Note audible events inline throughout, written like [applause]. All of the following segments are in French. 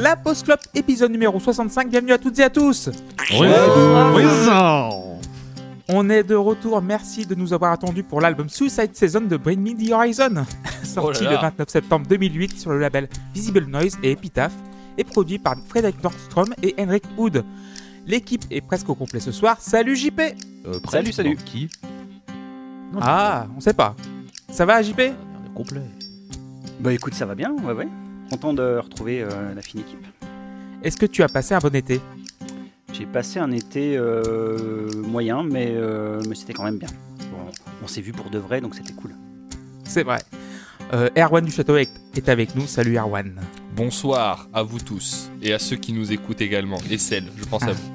La Post Club, épisode numéro 65. Bienvenue à toutes et à tous. On est de retour. Merci de nous avoir attendus pour l'album Suicide Season de Bring Me the Horizon, [laughs] sorti Oh là le là. 29 septembre 2008 sur le label Visible Noise et Epitaph, et produit par Frederick Nordstrom et Henrik Hood. L'équipe est presque au complet ce soir. Salut JP Euh, Salut, salut. Qui? Ah, on sait pas. Ça va JP On est complet. Bah écoute, ça va bien, ouais, ouais. Content de retrouver euh, la fine équipe. Est-ce que tu as passé un bon été? J'ai passé un été euh, moyen, mais, euh, mais c'était quand même bien. Bon, on s'est vu pour de vrai, donc c'était cool. C'est vrai. Euh, Erwan du Château est, avec nous. Salut Erwan. Bonsoir à vous tous et à ceux qui nous écoutent également. Et celles, je pense à vous.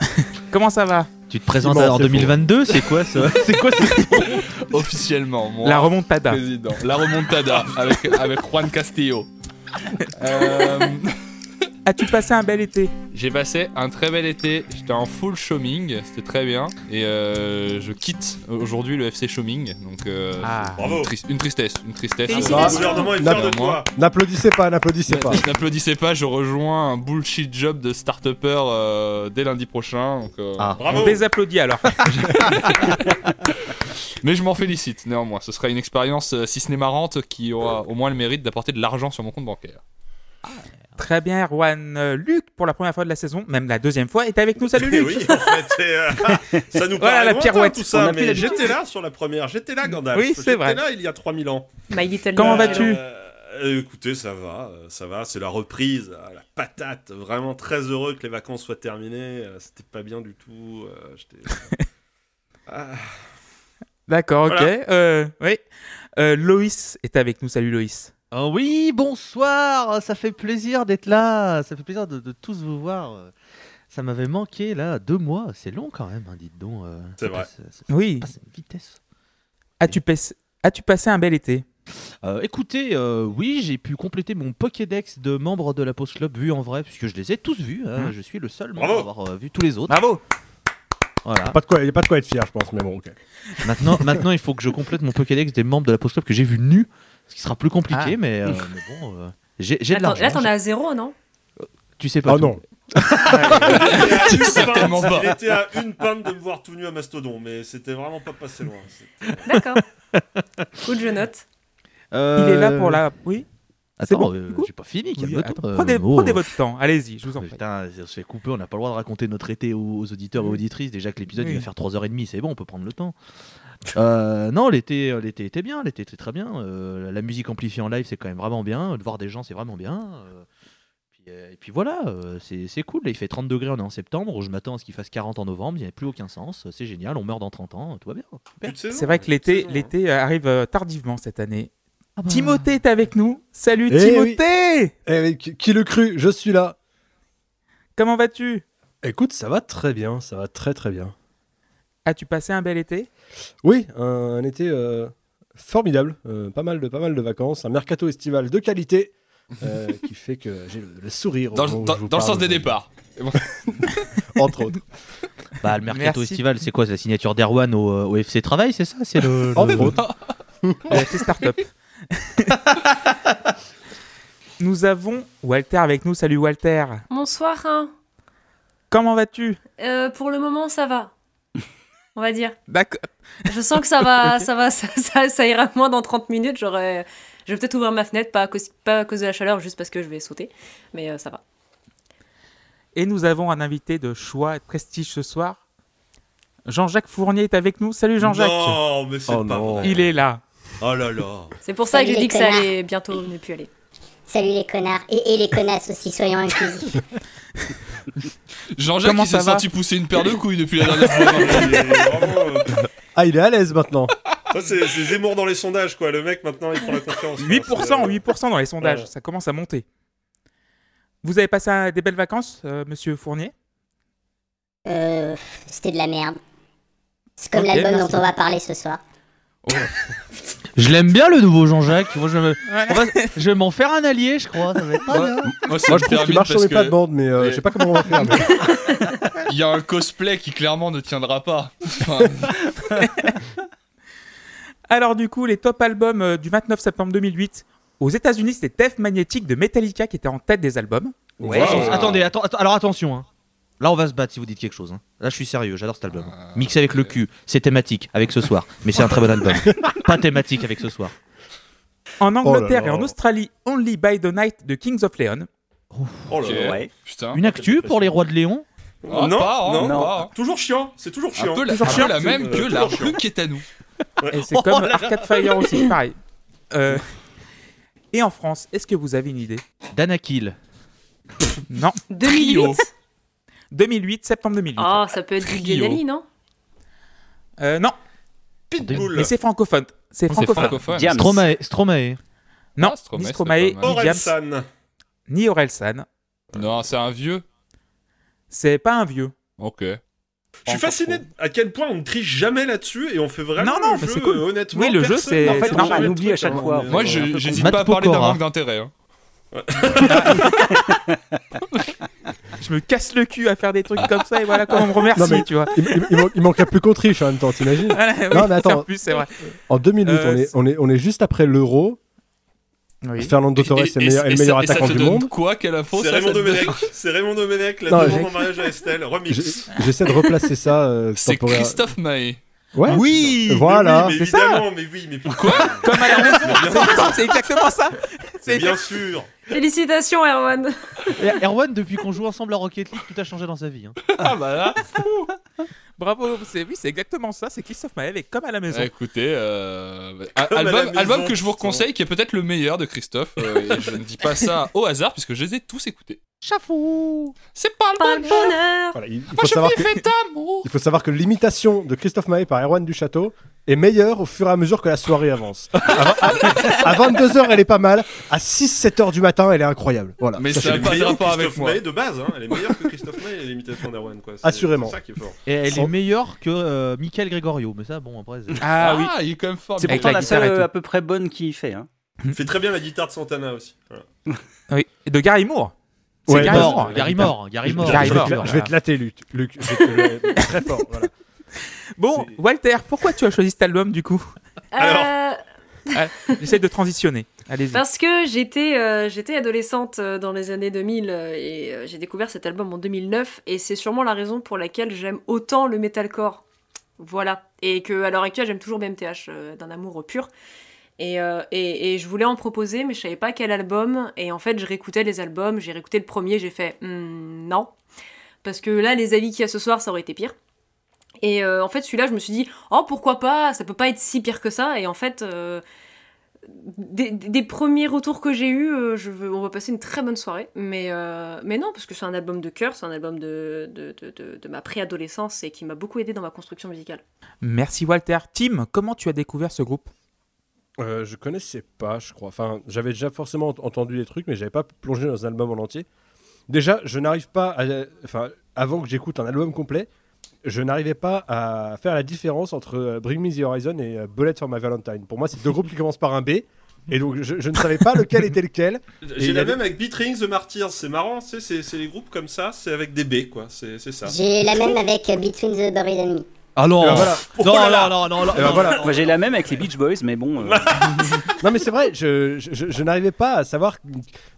[laughs] Comment ça va? Tu te présentes en c'est 2022 C'est quoi ça? [laughs] C'est quoi ce Officiellement, moi, La remontada. président. La remontada avec, avec Juan Castillo. Euh, As-tu passé un bel été J'ai passé un très bel été. J'étais en full chôming, c'était très bien. Et euh, je quitte aujourd'hui le FC chôming. Donc, euh, Ah. Bravo. une, tris- une tristesse. Une tristesse. Le gouvernement est Non, fier de moi. toi. N'applaudissez pas, n'applaudissez pas. [laughs] N'applaudissez pas, je rejoins un bullshit job de start-upper euh, dès lundi prochain. Donc, euh, Ah. On Bravo. désapplaudit alors. [laughs] Mais je m'en félicite néanmoins. Ce sera une expérience, si ce n'est marrante, qui aura au moins le mérite d'apporter de l'argent sur mon compte bancaire. Très bien, Erwan. Euh, Luc, pour la première fois de la saison, même la deuxième fois, est avec nous. Salut Eh Luc. oui, en fait, et, euh, [laughs] ça nous Voilà la pirouette. tout On ça, mais j'étais là sur la première, j'étais là Gandalf. Oui, c'est vrai. J'étais là il y a 3000 ans. Bah, My Comment vas-tu Euh, écoutez, ça va, ça va, c'est la reprise, la patate, vraiment très heureux que les vacances soient terminées, c'était pas bien du tout, euh, j'étais... [laughs] Ah, D'accord, ok. Euh, oui. Euh, Loïs est avec nous. Salut Loïs. Ah oui, bonsoir Ça fait plaisir d'être là Ça fait plaisir de, de tous vous voir. Ça m'avait manqué là, deux mois. C'est long quand même, hein, dites donc. euh, C'est ça vrai. passe- ça Oui. passe une vitesse. As-tu as-tu passé un bel été? Euh, écoutez, euh, oui, j'ai pu compléter mon Pokédex de membres de la Post Club vus en vrai, puisque je les ai tous vus. hein. Mhm. Je suis le seul membre Bravo. à avoir euh, vu tous les autres. Bravo. Voilà. Pas de quoi, il n'y a pas de quoi être fier, je pense, mais bon, ok. Maintenant, maintenant, il faut que je complète mon Pokédex des membres de la Post Club que j'ai vu nus, ce qui sera plus compliqué, Ah. mais, euh, [laughs] mais bon, euh, j'ai de Attends, l'argent. là, t'en as à zéro, non? Tu sais pas Oh tout. non, [laughs] il, était à une Certainement pinte, pas. il était à une pinte de me voir tout nu à Mastodon, mais c'était vraiment pas passé loin. D'accord. Cool, je note. Euh, Il est là pour la. Oui. c'est Attends, bon, euh, j'ai pas fini. Oui, attends, euh, prenez, oh. prenez votre temps. Allez-y, je vous en prie. Putain, on se fait couper, on n'a pas le droit de raconter notre été aux, aux auditeurs et auditrices. Déjà que l'épisode il va faire 3h30, c'est bon, on peut prendre le temps. Euh, non, l'été, euh, l'été était bien, l'été était très bien. Euh, la musique amplifiée en live, c'est quand même vraiment bien. De voir des gens, c'est vraiment bien. Euh, puis, et puis voilà, euh, c'est, c'est cool. Là, il fait 30 degrés, on est en septembre. Je m'attends à ce qu'il fasse 40 en novembre. Il n'y a plus aucun sens. C'est génial, on meurt dans 30 ans. Tout va bien. C'est vrai que l'été, saison, l'été arrive tardivement cette année. Ah bah. Timothée est avec nous. Salut Eh Timothée. Eh oui, qui, qui le cru Je suis là. Comment vas-tu? Écoute, ça va très bien, ça va très très bien. As-tu passé un bel été? Oui, un, un été euh, formidable, euh, pas, mal de, pas mal de vacances, un mercato estival de qualité euh, [laughs] qui fait que j'ai le, le sourire. au Dans, le sens des départs. [laughs] Entre autres. Bah, le mercato Merci. estival, c'est quoi? C'est la signature d'Erwan au, au FC Travail, c'est ça? C'est le, Entre [laughs] le- a fait start-up. Nous avons Walter avec nous. Salut Walter. Bonsoir. hein. Comment vas-tu? Euh, pour le moment, ça va. On va dire. D'accord. Je sens que ça va, [laughs] ça va, ça, ça, ça ira moins dans 30 minutes. J'aurais, je vais peut-être ouvrir ma fenêtre, pas à, cause, pas à cause de la chaleur, juste parce que je vais sauter. Mais euh, ça va. Et nous avons un invité de choix et de prestige ce soir. Jean-Jacques Fournier est avec nous. Salut Jean-Jacques. Non, mais c'est Oh pas non. vrai. Il est là. Oh là là. C'est pour ça que j'ai dit que ça allait bientôt ne plus aller. Salut les connards et, et les connasses aussi, soyons inclusifs. [laughs] Jean-Jacques Comment il s'est ça va senti pousser une paire de couilles depuis la dernière [laughs] fois. Euh, Ah, il est à l'aise maintenant. Ça, c'est c'est Zemmour dans les sondages, quoi. Le mec, maintenant, il prend la confiance. quoi. 8%, C'est, euh, 8% dans les sondages. Ouais. Ça commence à monter. Vous avez passé un- des belles vacances, euh, monsieur Fournier? Euh, C'était de la merde. C'est comme Ok, l'album merci. dont on va parler ce soir. Je l'aime bien le nouveau Jean-Jacques. Moi, je, vais me- on va- je vais m'en faire un allié, je crois. Ça va être pas bien. Moi, Moi, je trouve qu'il marche sur mes pas de bande, mais euh, je sais pas comment on va faire. mais- [laughs] il y a un cosplay qui clairement ne tiendra pas. Enfin, [laughs] Alors du coup, les top albums euh, du 29 septembre 2008. Aux États-Unis, c'était Death Magnetic de Metallica qui était en tête des albums. Ouais. Wow. Attendez, atten- atten- alors attention. hein. Là, on va se battre si vous dites quelque chose. hein. Là, je suis sérieux, j'adore cet album. Ah, Mixé avec le cul, c'est thématique avec ce soir. Mais c'est un très bon album. [laughs] Pas thématique avec ce soir. En Angleterre là et en. Australie, Only by the Night de Kings of Leon. Oh là Ok. là. Ouais. Putain. Une actu pour les rois de Léon Ah, non, pas, hein, non, pas, hein. toujours chiant, c'est toujours Un chiant. peu la, Toujours un peu chiant, la c'est- même que toujours la rue qui est à nous. Et c'est comme Arcade Fire aussi, pareil. Euh, Et en France, est-ce que vous avez une idée? Danakil. Non. 2008 2008, septembre 2008. Ah, ça peut être du Trio. Genali, non? Euh, non, Pitbull. mais c'est francophone. C'est francophone. francophone. Stromae. Stromae. Non, Ah, Stromae, ni Stromae, ni Orelsan. ni Orelsan. Non, c'est un vieux. C'est pas un vieux. Ok. Je suis fasciné à quel point on ne triche jamais là-dessus et on fait vraiment Non, non, le mais jeu, c'est cool. euh, honnêtement. Oui, le jeu, c'est- En fait, normal. on oublie à chaque fois. Moi, j'hésite pas à parler d'un manque d'intérêt. hein. [laughs] [laughs] Je me casse le cul à faire des trucs comme ça et voilà comment on me remercie, Non, mais- tu vois. Il, il- il man- il manquerait plus qu'on triche en même temps, t'imagines [laughs] Voilà, oui, Non, mais attends. en plus, c'est vrai. En 2008, Euh, on, est, on, est, on est juste après l'Euro. Oui. Fernando Torres est, le meilleur, meilleur et ça attaquant te du donne monde. quoi Quelle info C'est ça, Raymond Domenech. C'est Raymond Domenech, la demande j'ai- en mariage à Estelle, remix. J'essaie de replacer ça. euh, C'est Christophe Mahé. Ouais. Oui Voilà. Mais oui, mais c'est ça. évidemment, mais oui, mais pourquoi [laughs] Comme à la maison. C'est- exactement ça. C'est bien sûr. Félicitations, Erwan Et Erwan, depuis qu'on joue ensemble à Rocket League, tout a changé dans sa vie. hein. Ah bah là. [laughs] Bravo, c'est oui, c'est exactement ça. C'est Christophe Maé avec comme à la maison. Ah, écoutez, euh, album, maison, album que je vous conseille, qui est peut-être le meilleur de Christophe. euh, et je ne dis pas ça au hasard, puisque je les ai tous écoutés. Chafou C'est pas le Pas le bon bonheur Voilà, il, il Moi, faut je savoir que, il faut savoir que l'imitation de Christophe Maé par Erwan du Château est meilleure au fur et à mesure que la soirée avance. À, 22h, elle est pas mal. À 6-7h du matin, elle est incroyable. Voilà. Mais ça est pas de rapport avec Christophe moi. Maé de base, hein. elle est meilleure que Christophe Maé et l'imitation d'Erwan. Assurément. C'est ça qui est fort. Et elle est meilleure que euh, Michael Gregorio. Mais ça, bon, après. c'est- Ah oui. il est quand même fort. C'est pourtant la seule tout. à peu près bonne qu'il fait. Hein. Il fait très bien la guitare de Santana aussi. Voilà. Oui. Et de Gary Moore. C'est Ouais, Gary bah, Moore. Mort, Gary Mort, Gary Mort. Gary je, vais Moore, te, la- voilà. je vais te latter, Luc. Luc, je vais te- [laughs] très fort. Voilà. Bon, Walter, pourquoi tu as choisi cet album du coup? Alors. Euh, J'essaie de transitionner. Allez-y. Parce que j'étais euh, j'étais adolescente euh, dans les années 2000 euh, et euh, j'ai découvert cet album en 2009 et c'est sûrement la raison pour laquelle j'aime autant le metalcore. Voilà. Et que à l'heure actuelle, j'aime toujours BMTH euh, d'un amour pur. Et, euh, et, et je voulais en proposer, mais je savais pas quel album. Et en fait, je réécoutais les albums. J'ai réécouté le premier, j'ai fait Hmm, non. Parce que là, les avis qu'il y a ce soir, ça aurait été pire. Et euh, en fait, celui-là, je me suis dit, oh pourquoi pas, ça peut pas être si pire que ça. Et en fait, euh, des, premiers retours que j'ai eus, on va passer une très bonne soirée. Mais, mais non, parce que c'est un album de cœur, c'est un album de, de, de, de- de ma préadolescence et qui m'a beaucoup aidé dans ma construction musicale. Merci Walter. Tim, comment tu as découvert ce groupe? Euh, je connaissais pas, je crois. Enfin, j'avais déjà forcément ent- entendu des trucs, mais j'avais pas plongé dans un album en entier. Déjà, je n'arrive pas à. Enfin, avant que j'écoute un album complet, je n'arrivais pas à faire la différence entre euh, Bring Me the Horizon et euh, Bullet for My Valentine. Pour moi, c'est deux groupes qui commencent par un B. Et donc, je, je ne savais pas lequel était lequel. [laughs] J'ai la même avec Beat Rings The Martyrs, c'est marrant, c'est c'est les groupes comme ça, c'est avec des B, quoi, c'est c'est ça. J'ai la même avec Between the Buried and Me. Ah non ben voilà. Oh Non, là là. non, non, non, non. Et ben voilà. Moi j'ai la même avec les Beach Boys, mais bon. euh, [laughs] Non, mais c'est vrai, je, je, je- je n'arrivais pas à savoir. que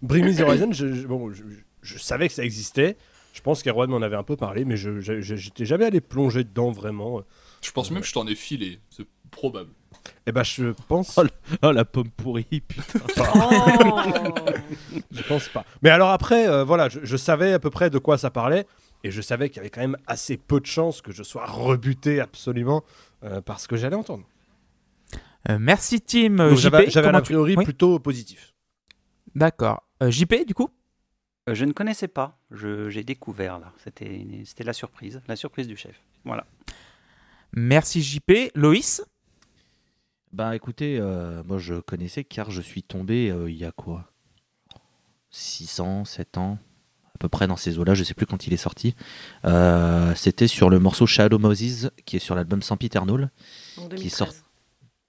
Bring Me the Horizon, je, je- bon, je, je savais que ça existait. Je pense qu'Erwan m'en avait un peu parlé, mais je j'étais jamais allé plonger dedans vraiment. Je pense même que je t'en ai filé. C'est probable. Et ben, je pense. Oh, Oh, la pomme pourrie, putain. [laughs] Oh Je pense pas. Mais alors après, euh, voilà, je, je savais à peu près de quoi ça parlait. Et je savais qu'il y avait quand même assez peu de chances que je sois rebuté absolument euh, par ce que j'allais entendre. Euh, Merci Tim. Euh, j'avais un a tu- priori Oui, plutôt positif. D'accord. Euh, JP, du coup? Euh, je ne connaissais pas. Je- J'ai découvert là. C'était c'était la surprise, la surprise du chef. Voilà. Merci JP. Loïs? Bah écoutez, euh, moi je connaissais car je suis tombé euh, il y a quoi? 6 ans, 7 ans, peu près dans ces eaux-là, je sais plus quand il est sorti. Euh, C'était sur le morceau Shadow Moses qui est sur l'album Sempiternal. Qui 2013. sort-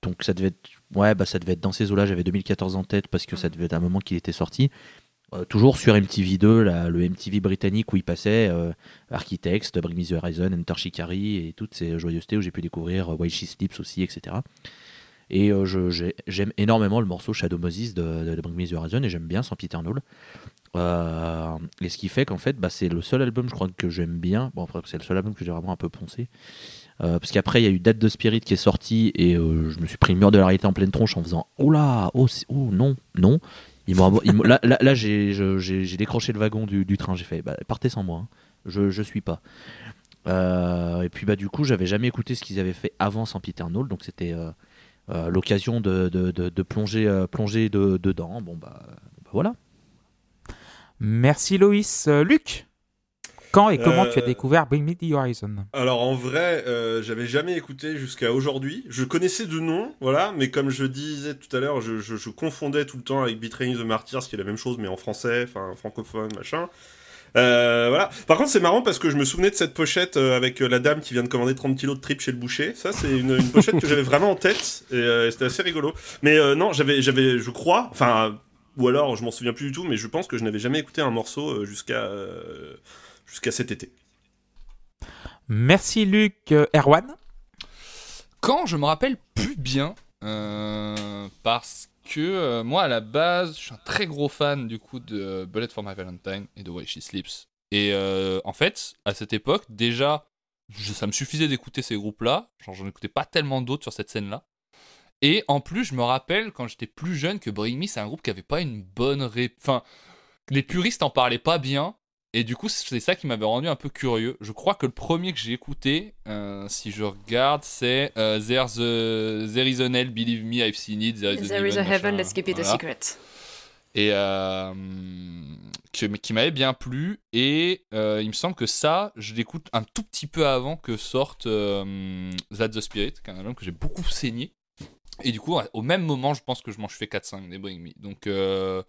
Donc ça devait être, ouais, bah ça devait être dans ces eaux-là. J'avais 2014 en tête parce que ça devait être un moment qu'il était sorti. Euh, toujours sur MTV2, là, le MTV britannique où il passait euh, Architects, Bring Me the Horizon, Enter Shikari et toutes ces joyeusetés où j'ai pu découvrir euh, Why She Sleeps aussi, etc. Et euh, j'aime énormément le morceau Shadow Moses de, de, de Bring Me the Horizon et j'aime bien Sempiternal. Euh, et ce qui fait qu'en fait, bah, c'est le seul album, je crois, que j'aime bien. Bon, c'est le seul album que j'ai vraiment un peu poncé. Euh, parce qu'après, il y a eu Dead the Spirit qui est sorti et euh, je me suis pris le mur de la réalité en pleine tronche en faisant Oh là, oh, oh non, non. Là, là, j'ai décroché le wagon du, train. J'ai fait bah, Partez sans moi, hein. je, je suis pas. Et puis, bah, du coup, j'avais jamais écouté ce qu'ils avaient fait avant sans Peter Knoll, donc c'était l'occasion de, de, de- de plonger, plonger de- dedans. Bon, bah, voilà. Merci Loïs. Euh, Luc, quand et comment Euh, tu as découvert Bring Me the Horizon Alors en vrai, euh, j'avais jamais écouté jusqu'à aujourd'hui. Je connaissais de nom, voilà, mais comme je disais tout à l'heure, je, je- je confondais tout le temps avec Betraying the Martyrs, qui est la même chose, mais en français, enfin francophone, machin. Euh, voilà. Par contre, c'est marrant parce que je me souvenais de cette pochette euh, avec euh, la dame qui vient de commander 30 kilos de tripes chez le boucher. Ça, c'est une, une pochette que j'avais vraiment en tête et euh, c'était assez rigolo. Mais euh, non, j'avais, j'avais, je crois, enfin, ou alors je m'en souviens plus du tout, mais je pense que je n'avais jamais écouté un morceau euh, jusqu'à euh, jusqu'à cet été. Merci Luc. Euh, Erwan? Quand je me rappelle plus bien, euh, parce que euh, moi à la base, je suis un très gros fan du coup de Bullet for My Valentine et de Way She Sleeps. Et euh, en fait, à cette époque, déjà, je- ça me suffisait d'écouter ces groupes-là. Genre, j'en écoutais pas tellement d'autres sur cette scène-là. Et en plus, je me rappelle quand j'étais plus jeune que Bring Me, c'est un groupe qui avait pas une bonne ré... Enfin, les puristes en parlaient pas bien. Et du coup, c'est ça qui m'avait rendu un peu curieux. Je crois que le premier que j'ai écouté, euh, si je regarde, c'est euh, There's a- There is an hell, believe me, I've seen it. There is, an There is a heaven, machin. let's keep it a secret. Et euh, que- qui m'avait bien plu. Et euh, il me semble que ça, je l'écoute un tout petit peu avant que sorte euh, That's the Spirit, qui est un album que j'ai beaucoup saigné. Et du coup, au même moment, je pense que je m'en suis fait 4-5 des Bring Me. Donc, euh,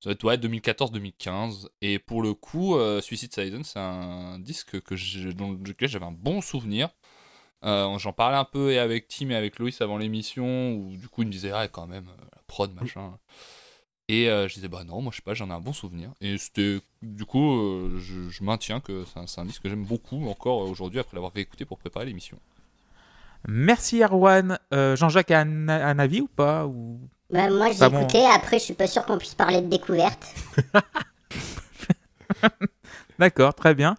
ça va être ouais, 2014-2015. Et pour le coup, euh, Suicide Silence, c'est un disque que je- dont lequel j'avais un bon souvenir. Euh, J'en parlais un peu et avec Tim et avec Loïs avant l'émission, où du coup, ils me disaient, ah, quand même, la prod, machin. Et je disais, bah non, moi je sais pas, j'en ai un bon souvenir. Et c'était, du coup, je, je maintiens que c'est un, c'est un disque que j'aime beaucoup encore aujourd'hui après l'avoir réécouté pour préparer l'émission. Merci Erwan. Euh, Jean-Jacques a un, un avis ou pas ou... Bah, moi, j'ai Pas bon. écouté, après, je suis pas sûr qu'on puisse parler de découverte. [laughs] D'accord, très bien.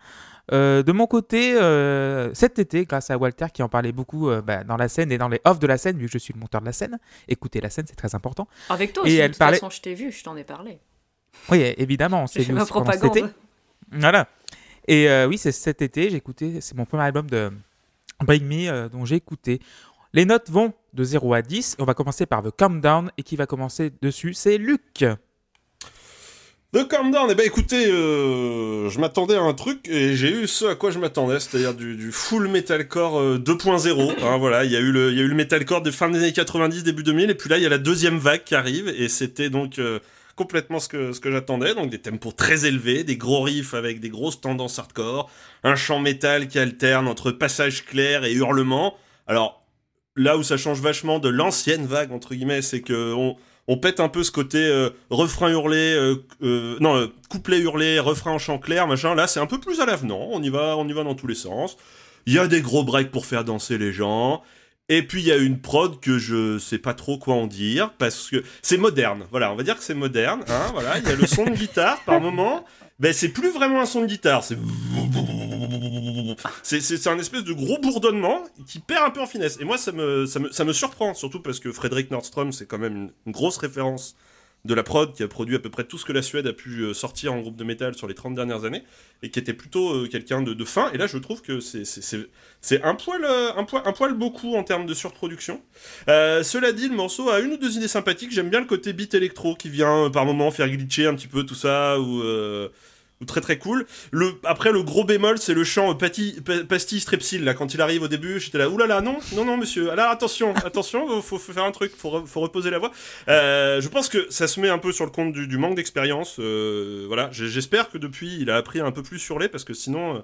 Euh, de mon côté, euh, cet été, grâce à Walter qui en parlait beaucoup euh, bah, dans la scène et dans les offs de la scène, vu que je suis le monteur de la scène, écoutez la scène, c'est très important. Avec toi Et aussi, de elle toute parlait- façon, je t'ai vu, je t'en ai parlé. Oui, évidemment, on s'est vu aussi pendant cet propagande. été. Voilà. Et euh, oui, c'est cet été, j'ai écouté, c'est mon premier album de Bring Me euh, dont j'ai écouté. Les notes vont de 0 à 10. On va commencer par The Calm Down et qui va commencer dessus, c'est Luc. The Calm Down, eh ben écoutez, euh, je m'attendais à un truc et j'ai eu ce à quoi je m'attendais, c'est-à-dire du, full metalcore euh, 2.0. hein, voilà, il y a eu le, il y a eu le metalcore de fin des années 90, début 2000, et puis là il y a la deuxième vague qui arrive et c'était donc euh, complètement ce que ce que j'attendais, donc des tempos très élevés, des gros riffs avec des grosses tendances hardcore, un chant métal qui alterne entre passages clairs et hurlements. Alors là où ça change vachement de l'ancienne vague entre guillemets, c'est que on on pète un peu ce côté euh, refrain hurlé, euh, euh, non, couplet hurlé, refrain en chant clair, machin. Là, c'est un peu plus à l'avenant. On y va, on y va dans tous les sens. Il y a des gros breaks pour faire danser les gens. Et puis il y a une prod que je sais pas trop quoi en dire parce que c'est moderne. Voilà, on va dire que c'est moderne. Hein, voilà, il y a le son de guitare par moment. Ben c'est plus vraiment un son de guitare. C'est c'est un espèce de gros bourdonnement qui perd un peu en finesse. Et moi ça me ça me ça me surprend surtout parce que Frédéric Nordstrom c'est quand même une grosse référence de la prod qui a produit à peu près tout ce que la Suède a pu euh, sortir en groupe de métal sur les 30 dernières années et qui était plutôt euh, quelqu'un de, fin. Et là, je trouve que c'est- euh, un, poil, un beaucoup en termes de surproduction. Cela dit, le morceau a une ou deux idées sympathiques. J'aime bien le côté beat électro qui vient par moment faire glitcher un petit peu tout ça ou très très cool. Le, après, le gros bémol, c'est le chant euh, pati, pa- pastille strepsil. Là, quand il arrive au début, j'étais là, oulala, non, non, non, monsieur. Alors attention, [laughs] attention, faut, faut faire un truc, faut, re- faut reposer la voix. Euh, je pense que ça se met un peu sur le compte du, du manque d'expérience. euh, voilà, j'espère que depuis, il a appris un peu plus sur les, parce que sinon, euh,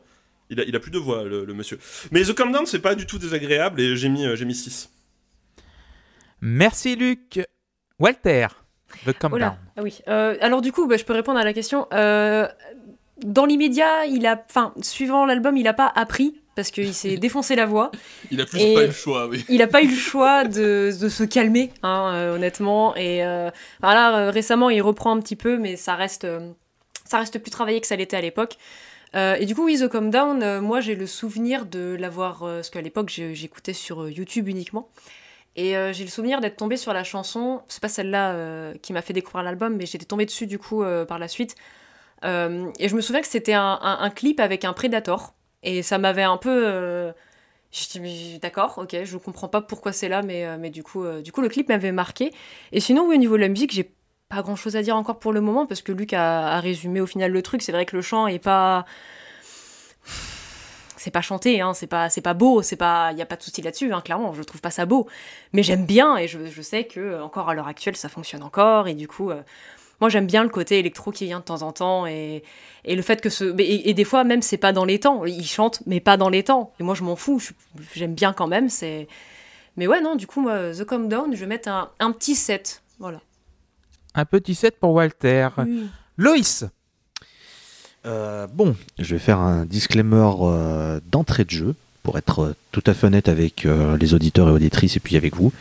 il, a, il a plus de voix, le, le monsieur. Mais The Calm Down, c'est pas du tout désagréable, et j'ai mis, euh, j'ai mis 6. Merci Luc. Walter, The Calm Down. ah oui. Euh, alors du coup, bah, je peux répondre à la question. Euh, dans l'immédiat, il a, enfin, suivant l'album, il a pas appris parce qu'il s'est [laughs] défoncé la voix. Il a plus Et- pas eu le choix, oui. Il a pas eu le [laughs] choix de, de se calmer, hein, euh, honnêtement. Et euh, voilà, euh, récemment, il reprend un petit peu, mais ça reste, euh, ça reste plus travaillé que ça l'était à l'époque. Euh, et du coup, oui, The Calm Down, euh, moi j'ai le souvenir de l'avoir. euh, parce qu'à l'époque, j'écoutais sur euh, YouTube uniquement. Et euh, j'ai le souvenir d'être tombée sur la chanson. C'est pas celle-là euh, qui m'a fait découvrir l'album, mais j'étais tombée dessus du coup euh, par la suite. Euh, et je me souviens que c'était un, clip avec un Predator. Et ça m'avait un peu. Euh, d'accord, ok, je comprends pas pourquoi c'est là, mais, euh, mais du, coup, du coup, le clip m'avait marqué. Et sinon, au niveau de la musique, j'ai pas grand chose à dire encore pour le moment, parce que Luc a, résumé au final le truc. C'est vrai que le chant est pas. C'est pas chanté, hein, c'est pas, pas beau, c'est pas, y a pas de souci là-dessus, hein, clairement, je trouve pas ça beau, mais j'aime bien et je, sais que encore à l'heure actuelle ça fonctionne encore et du coup, moi j'aime bien le côté électro qui vient de temps en temps et, et le fait que ce, et, et des fois même c'est pas dans les temps, ils chantent mais pas dans les temps et moi je m'en fous, j'aime bien quand même, c'est, mais ouais non, du coup moi The Calm Down, je vais mettre un, un petit set, voilà. Un petit set pour Walter. Oui. Loïs Euh, bon, je vais faire un disclaimer euh, d'entrée de jeu pour être euh, tout à fait honnête avec euh, les auditeurs et auditrices et puis avec vous.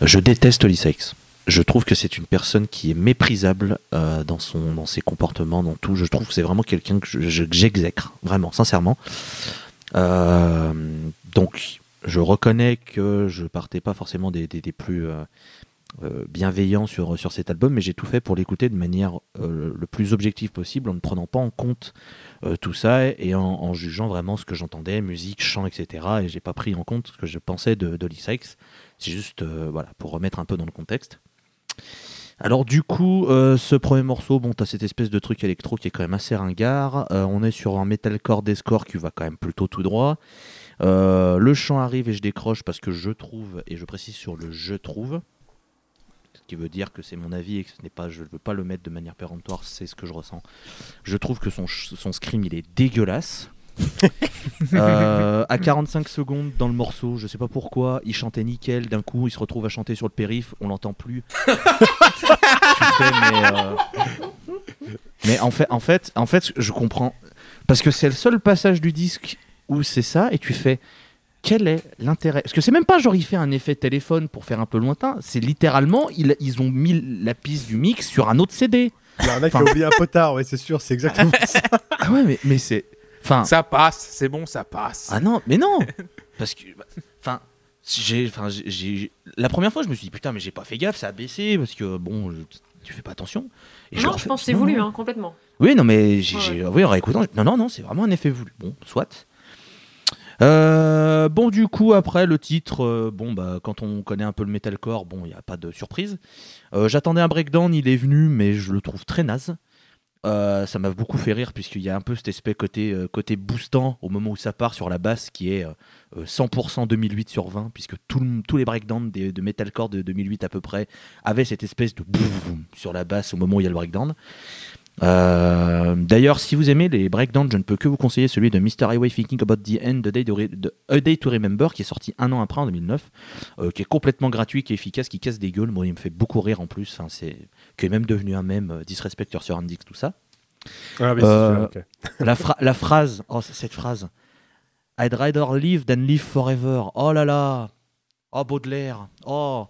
Je déteste Lisa X. Je trouve que c'est une personne qui est méprisable euh, dans, son, dans ses comportements, dans tout. Je trouve que c'est vraiment quelqu'un que je- je- que j'exècre, vraiment, sincèrement. Euh, donc, je reconnais que je partais pas forcément des, plus euh, bienveillants sur, sur cet album, mais j'ai tout fait pour l'écouter de manière le plus objective possible, en ne prenant pas en compte tout ça et en, jugeant vraiment ce que j'entendais, musique, chant, etc. Et j'ai pas pris en compte ce que je pensais de, de Lee Sykes. C'est juste voilà, pour remettre un peu dans le contexte. Alors du coup, euh, ce premier morceau, bon, t'as cette espèce de truc électro qui est quand même assez ringard. Euh, on est sur un metalcore Deathcore qui va quand même plutôt tout droit. Euh, le chant arrive et je décroche parce que je trouve, et je précise sur le je trouve, ce qui veut dire que c'est mon avis et que ce n'est pas, je ne veux pas le mettre de manière péremptoire, c'est ce que je ressens. Je trouve que son, son scream il est dégueulasse. [laughs] Euh, à 45 secondes dans le morceau, je sais pas pourquoi, il chantait nickel, d'un coup il se retrouve à chanter sur le périph, on l'entend plus. [laughs] Tu fais, mais, euh, mais en fait, en fait, en fait, je comprends parce que c'est le seul passage du disque où c'est ça et tu fais quel est l'intérêt? Parce que c'est même pas genre il fait un effet téléphone pour faire un peu lointain, c'est littéralement ils, ils ont mis la piste du mix sur un autre CD. Il y a un mec qui a oublié un potard, ouais, c'est sûr, c'est exactement [laughs] ça. Ah ouais, mais, mais c'est. Enfin. Ça passe, c'est bon, ça passe. Ah non, mais non [laughs] Parce que. bah, Enfin. J'ai, enfin, j'ai- la première fois, je me suis dit putain, mais j'ai pas fait gaffe, ça a baissé parce que bon, je- tu fais pas attention. Et non, refais- je pense que c'est voulu, non. hein, complètement. Oui, non, mais j'ai, Ouais, j'ai- oui, en réécoutant, non, non, non, c'est vraiment un effet voulu. Bon, soit. Euh, bon, du coup, après le titre, euh, bon, bah, quand on connaît un peu le metalcore, bon, il n'y a pas de surprise. Euh, j'attendais un breakdown, il est venu, mais je le trouve très naze. Euh, ça m'a beaucoup fait rire puisqu'il y a un peu cet aspect côté, euh, côté boostant au moment où ça part sur la basse qui est euh, euh, 100% 2008 sur 20 puisque tous les breakdowns des- de metalcore de 2008 à peu près avaient cette espèce de boum sur la basse au moment où il y a le breakdown. D'ailleurs, si vous aimez les breakdowns, je ne peux que vous conseiller celui de Mr. Highway Thinking About the End, The Day to, de- A Day to Remember, qui est sorti un an après en 2009, euh, qui est complètement gratuit, qui est efficace, qui casse des gueules. Moi, il me fait beaucoup rire en plus. C'est qui est même devenu un mème, euh, Disrespect Your Surroundings, tout ça. Ah, mais Euh. La, fra- la phrase, oh, cette phrase, I'd rather live than live forever. Oh là là, oh Baudelaire, oh,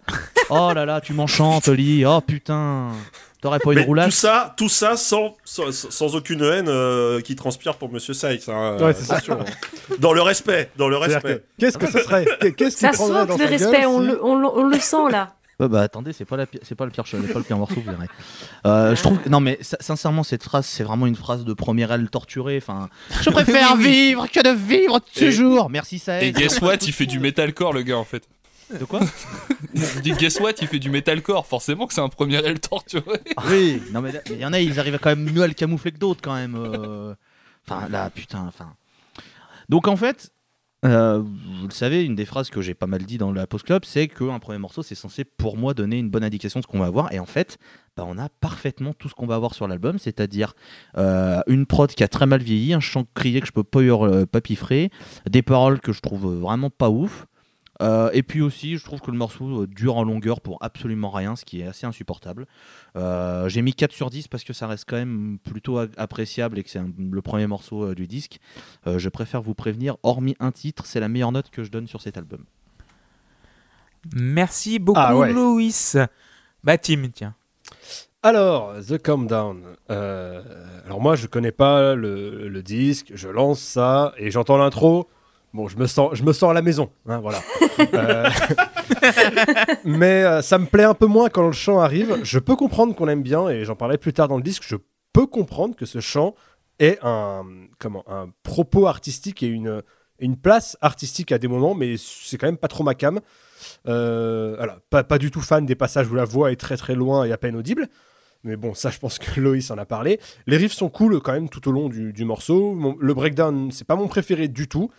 oh là là, tu m'enchantes, Oli. Oh putain, t'aurais pas une Mais tout roulade ça, tout ça sans, sans, sans aucune haine euh, qui transpire pour Monsieur Sykes. hein, Ouais, c'est ça. attention. dans le respect, dans le respect. que, Qu'est-ce que ce serait? Ça dans le respect, gueule on, si- le, on, le- on le sent là. Ouais, bah attendez, c'est pas la c'est pas le pire pas le pire morceau, vous verrez. Euh, je trouve non mais sincèrement cette phrase c'est vraiment une phrase de première aile torturée. Enfin, je préfère [laughs] vivre que de vivre toujours. Merci ça. Et guess what, il fait du metalcore le gars en fait. De quoi? [laughs] Il dit guess what, il fait du metalcore. Forcément que c'est un premier aile torturé. Oui, non mais il y en a, ils arrivent quand même mieux à le camoufler que d'autres quand même. euh. Enfin là, putain, enfin. Donc en fait, euh, vous le savez, une des phrases que j'ai pas mal dit dans la Post Club, c'est qu'un premier morceau, c'est censé pour moi donner une bonne indication de ce qu'on va avoir. Et en fait, bah, on a parfaitement tout ce qu'on va avoir sur l'album, c'est-à-dire euh, une prod qui a très mal vieilli, un chant crié que je peux pas, hurler- pas piffrer, des paroles que je trouve vraiment pas ouf. Euh, et puis aussi, je trouve que le morceau euh, dure en longueur pour absolument rien, ce qui est assez insupportable. Euh, J'ai mis 4 sur 10 parce que ça reste quand même plutôt appréciable et que c'est le premier morceau euh, du disque. Euh, je préfère vous prévenir, hormis un titre, c'est la meilleure note que je donne sur cet album. Merci beaucoup, Ah ouais. Loïs. Bah, Tim, tiens. Alors, The Calm Down. Euh, alors moi, je connais pas le, le disque. Je lance ça et j'entends l'intro. Bon, je me sens, je me sens à la maison, hein, voilà. [laughs] Euh, mais euh, ça me plaît un peu moins quand le chant arrive. Je peux comprendre qu'on aime bien et j'en parlais plus tard dans le disque. Je peux comprendre que ce chant ait un, comment, un propos artistique et une, une place artistique à des moments, mais c'est quand même pas trop ma cam. Euh, voilà, pas, pas du tout fan des passages où la voix est très très loin et à peine audible. Mais bon, ça, je pense que [laughs] Loïs en a parlé. Les riffs sont cool quand même tout au long du, du morceau. Mon- le breakdown, c'est pas mon préféré du tout.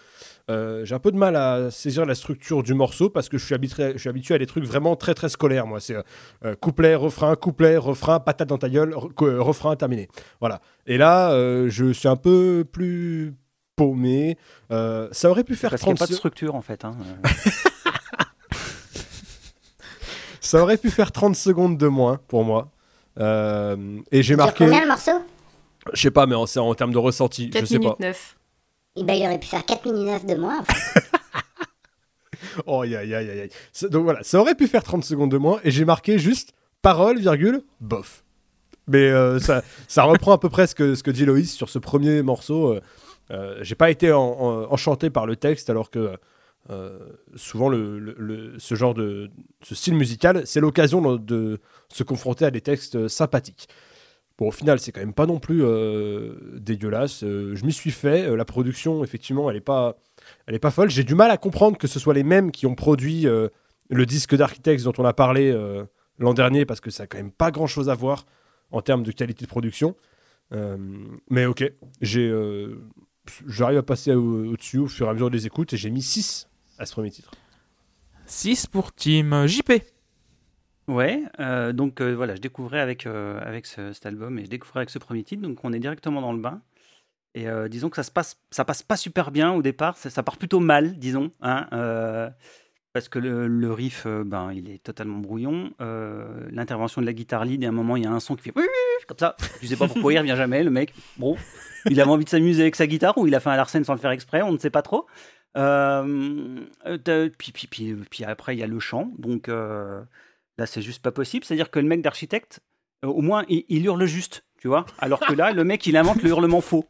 Euh, J'ai un peu de mal à saisir la structure du morceau parce que je suis, habitué, je suis habitué à des trucs vraiment très très scolaires. Moi, c'est euh, couplet, refrain, couplet, refrain, patate dans ta gueule, euh, refrain terminé. Voilà. Et là, euh, je suis un peu plus paumé. Euh, ça aurait pu faire Parce qu'il n'y a 30 pas de structure en fait. hein. Euh, [laughs] ça aurait pu faire 30 secondes de moins pour moi. Euh, et j'ai marqué, combien le morceau? Je sais pas, mais en, termes de ressenti, je 4 sais pas. minutes 9. Eh ben, il aurait pu faire 4 minutes 9 de moins. enfin. Oh, [laughs] aïe, aïe, aïe, Donc voilà, ça aurait pu faire 30 secondes de moins et j'ai marqué juste parole, virgule, bof. Mais euh, ça, ça reprend à peu près ce que, ce que dit Loïs sur ce premier morceau. Euh, euh, j'ai pas été en- en- enchanté par le texte alors que euh, souvent le, le- ce genre de ce style musical, c'est l'occasion de se confronter à des textes sympathiques. Au final, c'est quand même pas non plus euh, dégueulasse. Euh, je m'y suis fait. Euh, la production, effectivement, elle est pas, elle est pas folle. J'ai du mal à comprendre que ce soit les mêmes qui ont produit le disque d'Architects dont on a parlé l'an dernier parce que ça a quand même pas grand chose à voir en termes de qualité de production. Mais ok, j'arrive à passer au- au-dessus au fur et à mesure des écoutes et j'ai mis 6 à ce premier titre. 6 pour Team JP. Ouais, euh, donc euh, voilà, je découvrais avec, euh, avec ce- cet album et je découvrais avec ce premier titre, donc on est directement dans le bain. Et disons que ça se passe, ça passe pas super bien au départ, ça, part plutôt mal, disons, hein, parce que le, riff, ben, il est totalement brouillon. L'intervention de la guitare lead, à un moment, il y a un son qui fait comme ça. Je sais pas pourquoi il revient jamais, le mec. Bon, il avait envie de s'amuser avec sa guitare ou il a fait un Larsen sans le faire exprès, on ne sait pas trop. Puis, puis après, il y a le chant, donc. Là, c'est juste pas possible. C'est-à-dire que le mec d'architecte, euh, au moins, il, hurle juste, tu vois. Alors que là, le mec, il invente le hurlement faux.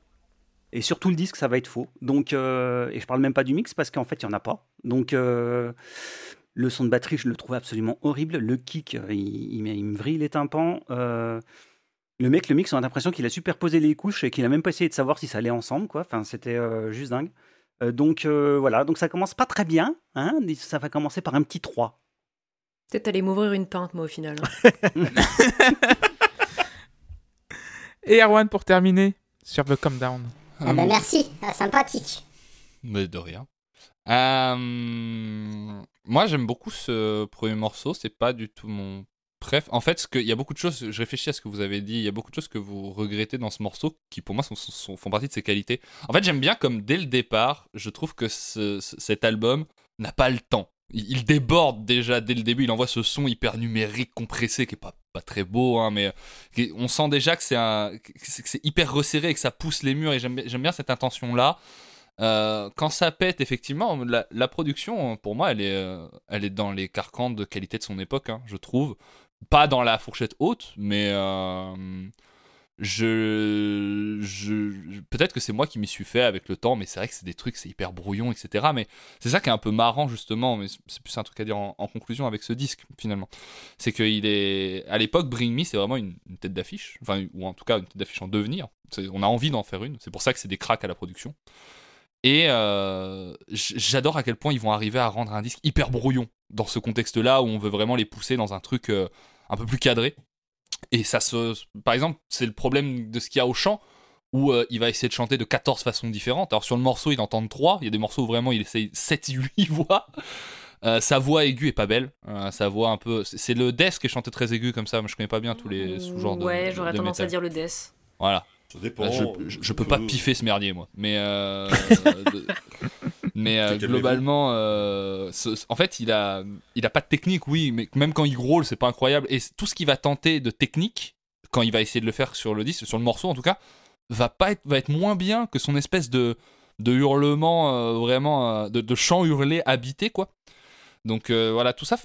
Et surtout le disque, ça va être faux. Donc, euh, et je parle même pas du mix parce qu'en fait, il y en a pas. Donc, euh, le son de batterie, je le trouve absolument horrible. Le kick, il, me- il me vrille les tympans. Le mec, le mix, on a l'impression qu'il a superposé les couches et qu'il a même pas essayé de savoir si ça allait ensemble, quoi. Enfin, c'était juste dingue. Donc voilà, donc ça commence pas très bien. Hein ça va commencer par un petit 3. Peut-être aller m'ouvrir une pinte, moi, au final. hein. [laughs] Et Erwan pour terminer sur The Calm Down. Ah bah, merci, ah, sympathique. Mais de rien. Euh, moi, j'aime beaucoup ce premier morceau. C'est pas du tout mon préf. En fait, il y a beaucoup de choses. Je réfléchis à ce que vous avez dit. Il y a beaucoup de choses que vous regrettez dans ce morceau qui, pour moi, sont, sont- font partie de ses qualités. En fait, j'aime bien comme dès le départ, je trouve que ce- ce- cet album n'a pas le temps. Il, déborde déjà dès le début. Il envoie ce son hyper numérique, compressé, qui est pas très beau, hein, mais on sent déjà que c'est hyper resserré et que ça pousse les murs. Et j'aime bien- cette intention là. Euh, quand ça pète, effectivement, la, production, pour moi, elle est, euh, elle est dans les carcans de qualité de son époque, hein, je trouve. Pas dans la fourchette haute, mais euh, je, je, peut-être que c'est moi qui m'y suis fait avec le temps, mais c'est vrai que c'est des trucs, c'est hyper brouillon, etc. Mais c'est ça qui est un peu marrant, justement, mais c'est plus un truc à dire en, conclusion avec ce disque, finalement. C'est qu'il est. À l'époque, Bring Me, c'est vraiment une, tête d'affiche, enfin, ou en tout cas une tête d'affiche en devenir. On a envie d'en faire une, c'est pour ça que c'est des cracks à la production. Et euh, j'adore à quel point ils vont arriver à rendre un disque hyper brouillon dans ce contexte-là où on veut vraiment les pousser dans un truc euh, un peu plus cadré. Et ça se. Par exemple, c'est le problème de ce qu'il y a au chant où euh, il va essayer de chanter de 14 façons différentes. Alors sur le morceau, il entend 3. Il y a des morceaux où vraiment il essaye 7, 8 [laughs] voix. Euh, sa voix aiguë est pas belle. Euh, sa voix un peu. C'est le death qui est chanté très aigu comme ça. Moi je connais pas bien tous les sous-genres de. Ouais, j'aurais tendance à dire le death. Voilà. Ça dépend. Bah, je, peux pas piffer ce merdier, moi. Mais, euh, [laughs] mais euh, globalement, euh, ce- en fait, il a, il a pas de technique, oui, mais même quand il grôle, c'est pas incroyable. Et tout ce qu'il va tenter de technique, quand il va essayer de le faire sur le disque, sur le morceau en tout cas, va pas être, va être moins bien que son espèce de, de hurlement euh, vraiment, euh, de, de chant hurlé habité, quoi. Donc euh, voilà, tout ça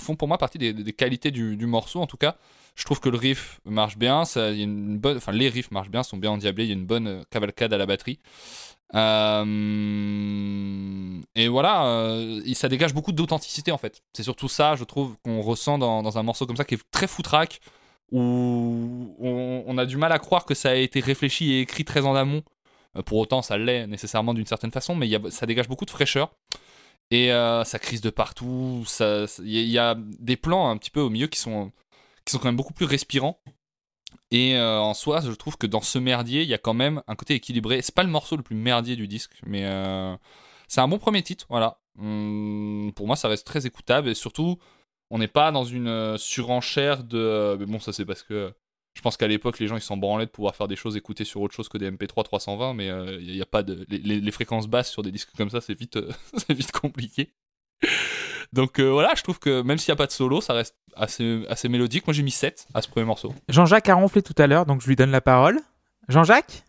font pour moi partie des, qualités du, morceau. En tout cas, je trouve que le riff marche bien. Ça, une bonne, enfin les riffs marchent bien, sont bien endiablés. Il y a une bonne euh, cavalcade à la batterie. Euh, et voilà, ça dégage beaucoup d'authenticité en fait. C'est surtout ça, je trouve, qu'on ressent dans, un morceau comme ça qui est très foutraque, où on, a du mal à croire que ça a été réfléchi et écrit très en amont. Pour autant, ça l'est nécessairement d'une certaine façon, mais ça dégage beaucoup de fraîcheur. Et euh, ça crise de partout. Il y, a- des plans un petit peu au milieu qui sont, qui sont quand même beaucoup plus respirants. Et euh, en soi, je trouve que dans ce merdier, il y a quand même un côté équilibré. C'est pas le morceau le plus merdier du disque, mais euh, c'est un bon premier titre. Voilà. Hum, pour moi, ça reste très écoutable et surtout, on n'est pas dans une surenchère de. mais bon, ça c'est parce que je pense qu'à l'époque, les gens ils s'en branlaient de pouvoir faire des choses écoutées sur autre chose que des MP3 320, mais euh, il n'y a, pas de. Les, les- les fréquences basses sur des disques comme ça, c'est vite, euh, [laughs] c'est vite compliqué. Donc euh, voilà, je trouve que même s'il n'y a pas de solo, ça reste assez, assez mélodique. Moi j'ai mis 7 à ce premier morceau. Jean-Jacques a ronflé tout à l'heure, donc je lui donne la parole. Jean-Jacques?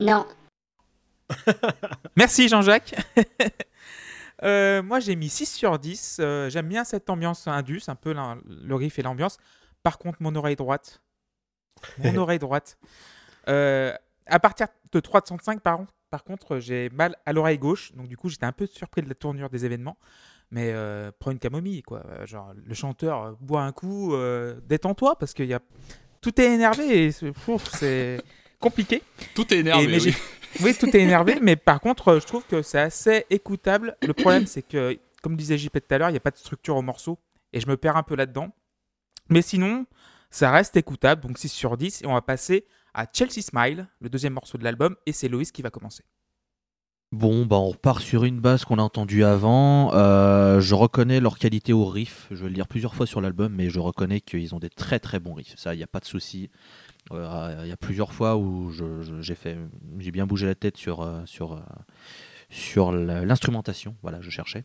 Non. [laughs] Merci Jean-Jacques. [laughs] Euh, moi j'ai mis 6 sur 10. Euh, J'aime bien cette ambiance indus, un peu le riff et l'ambiance. Par contre, mon oreille droite. Mon [laughs] oreille droite. Euh, à partir de 305, par, par contre, j'ai mal à l'oreille gauche. Donc du coup, j'étais un peu surpris de la tournure des événements. Mais euh, prends une camomille, quoi. Euh, Genre, le chanteur boit un coup, euh, détends-toi, parce que y a... tout est énervé et c'est [laughs] compliqué. Tout est énervé. Et- mais oui. [laughs] oui, tout est énervé, mais par contre, je trouve que c'est assez écoutable. Le problème, c'est que, comme disait JP tout à l'heure, il n'y a pas de structure au morceau, et je me perds un peu là-dedans. Mais sinon, ça reste écoutable, donc 6 sur 10, et on va passer à Chelsea Smile, le deuxième morceau de l'album, et c'est Loïs qui va commencer. Bon, bah on repart sur une base qu'on a entendue avant. Euh, je reconnais leur qualité au riff. Je vais le dire plusieurs fois sur l'album, mais je reconnais qu'ils ont des très très bons riffs. Ça, il n'y a pas de souci. Euh, Il y a plusieurs fois où j'ai bien bougé la tête sur euh, l'instrumentation. Voilà, je cherchais.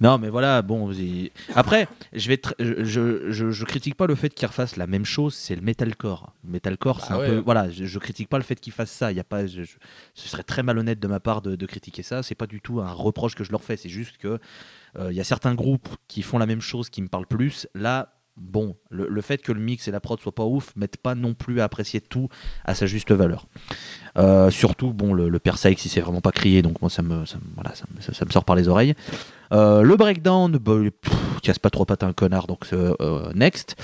Non, mais voilà, bon. Après, je vais, je, je, critique pas le fait qu'ils refassent la même chose. C'est le metalcore. Le metalcore, c'est Bah un ouais. peu. Voilà, je, je critique pas le fait qu'ils fassent ça. Il y a pas. ce serait très malhonnête de ma part de, de critiquer ça. C'est pas du tout un reproche que je leur fais. C'est juste que euh, il y a certains groupes qui font la même chose qui me parlent plus. Là. Bon, le, le fait que le mix et la prod soient pas ouf m'aident pas non plus à apprécier tout à sa juste valeur. Euh, surtout, bon, le, le Perseid, si c'est vraiment pas crié, donc moi ça me, ça, me- voilà, ça, me- ça- ça me sort par les oreilles. Euh, le breakdown, bah, casse pas trop patin un connard, donc euh, euh, next.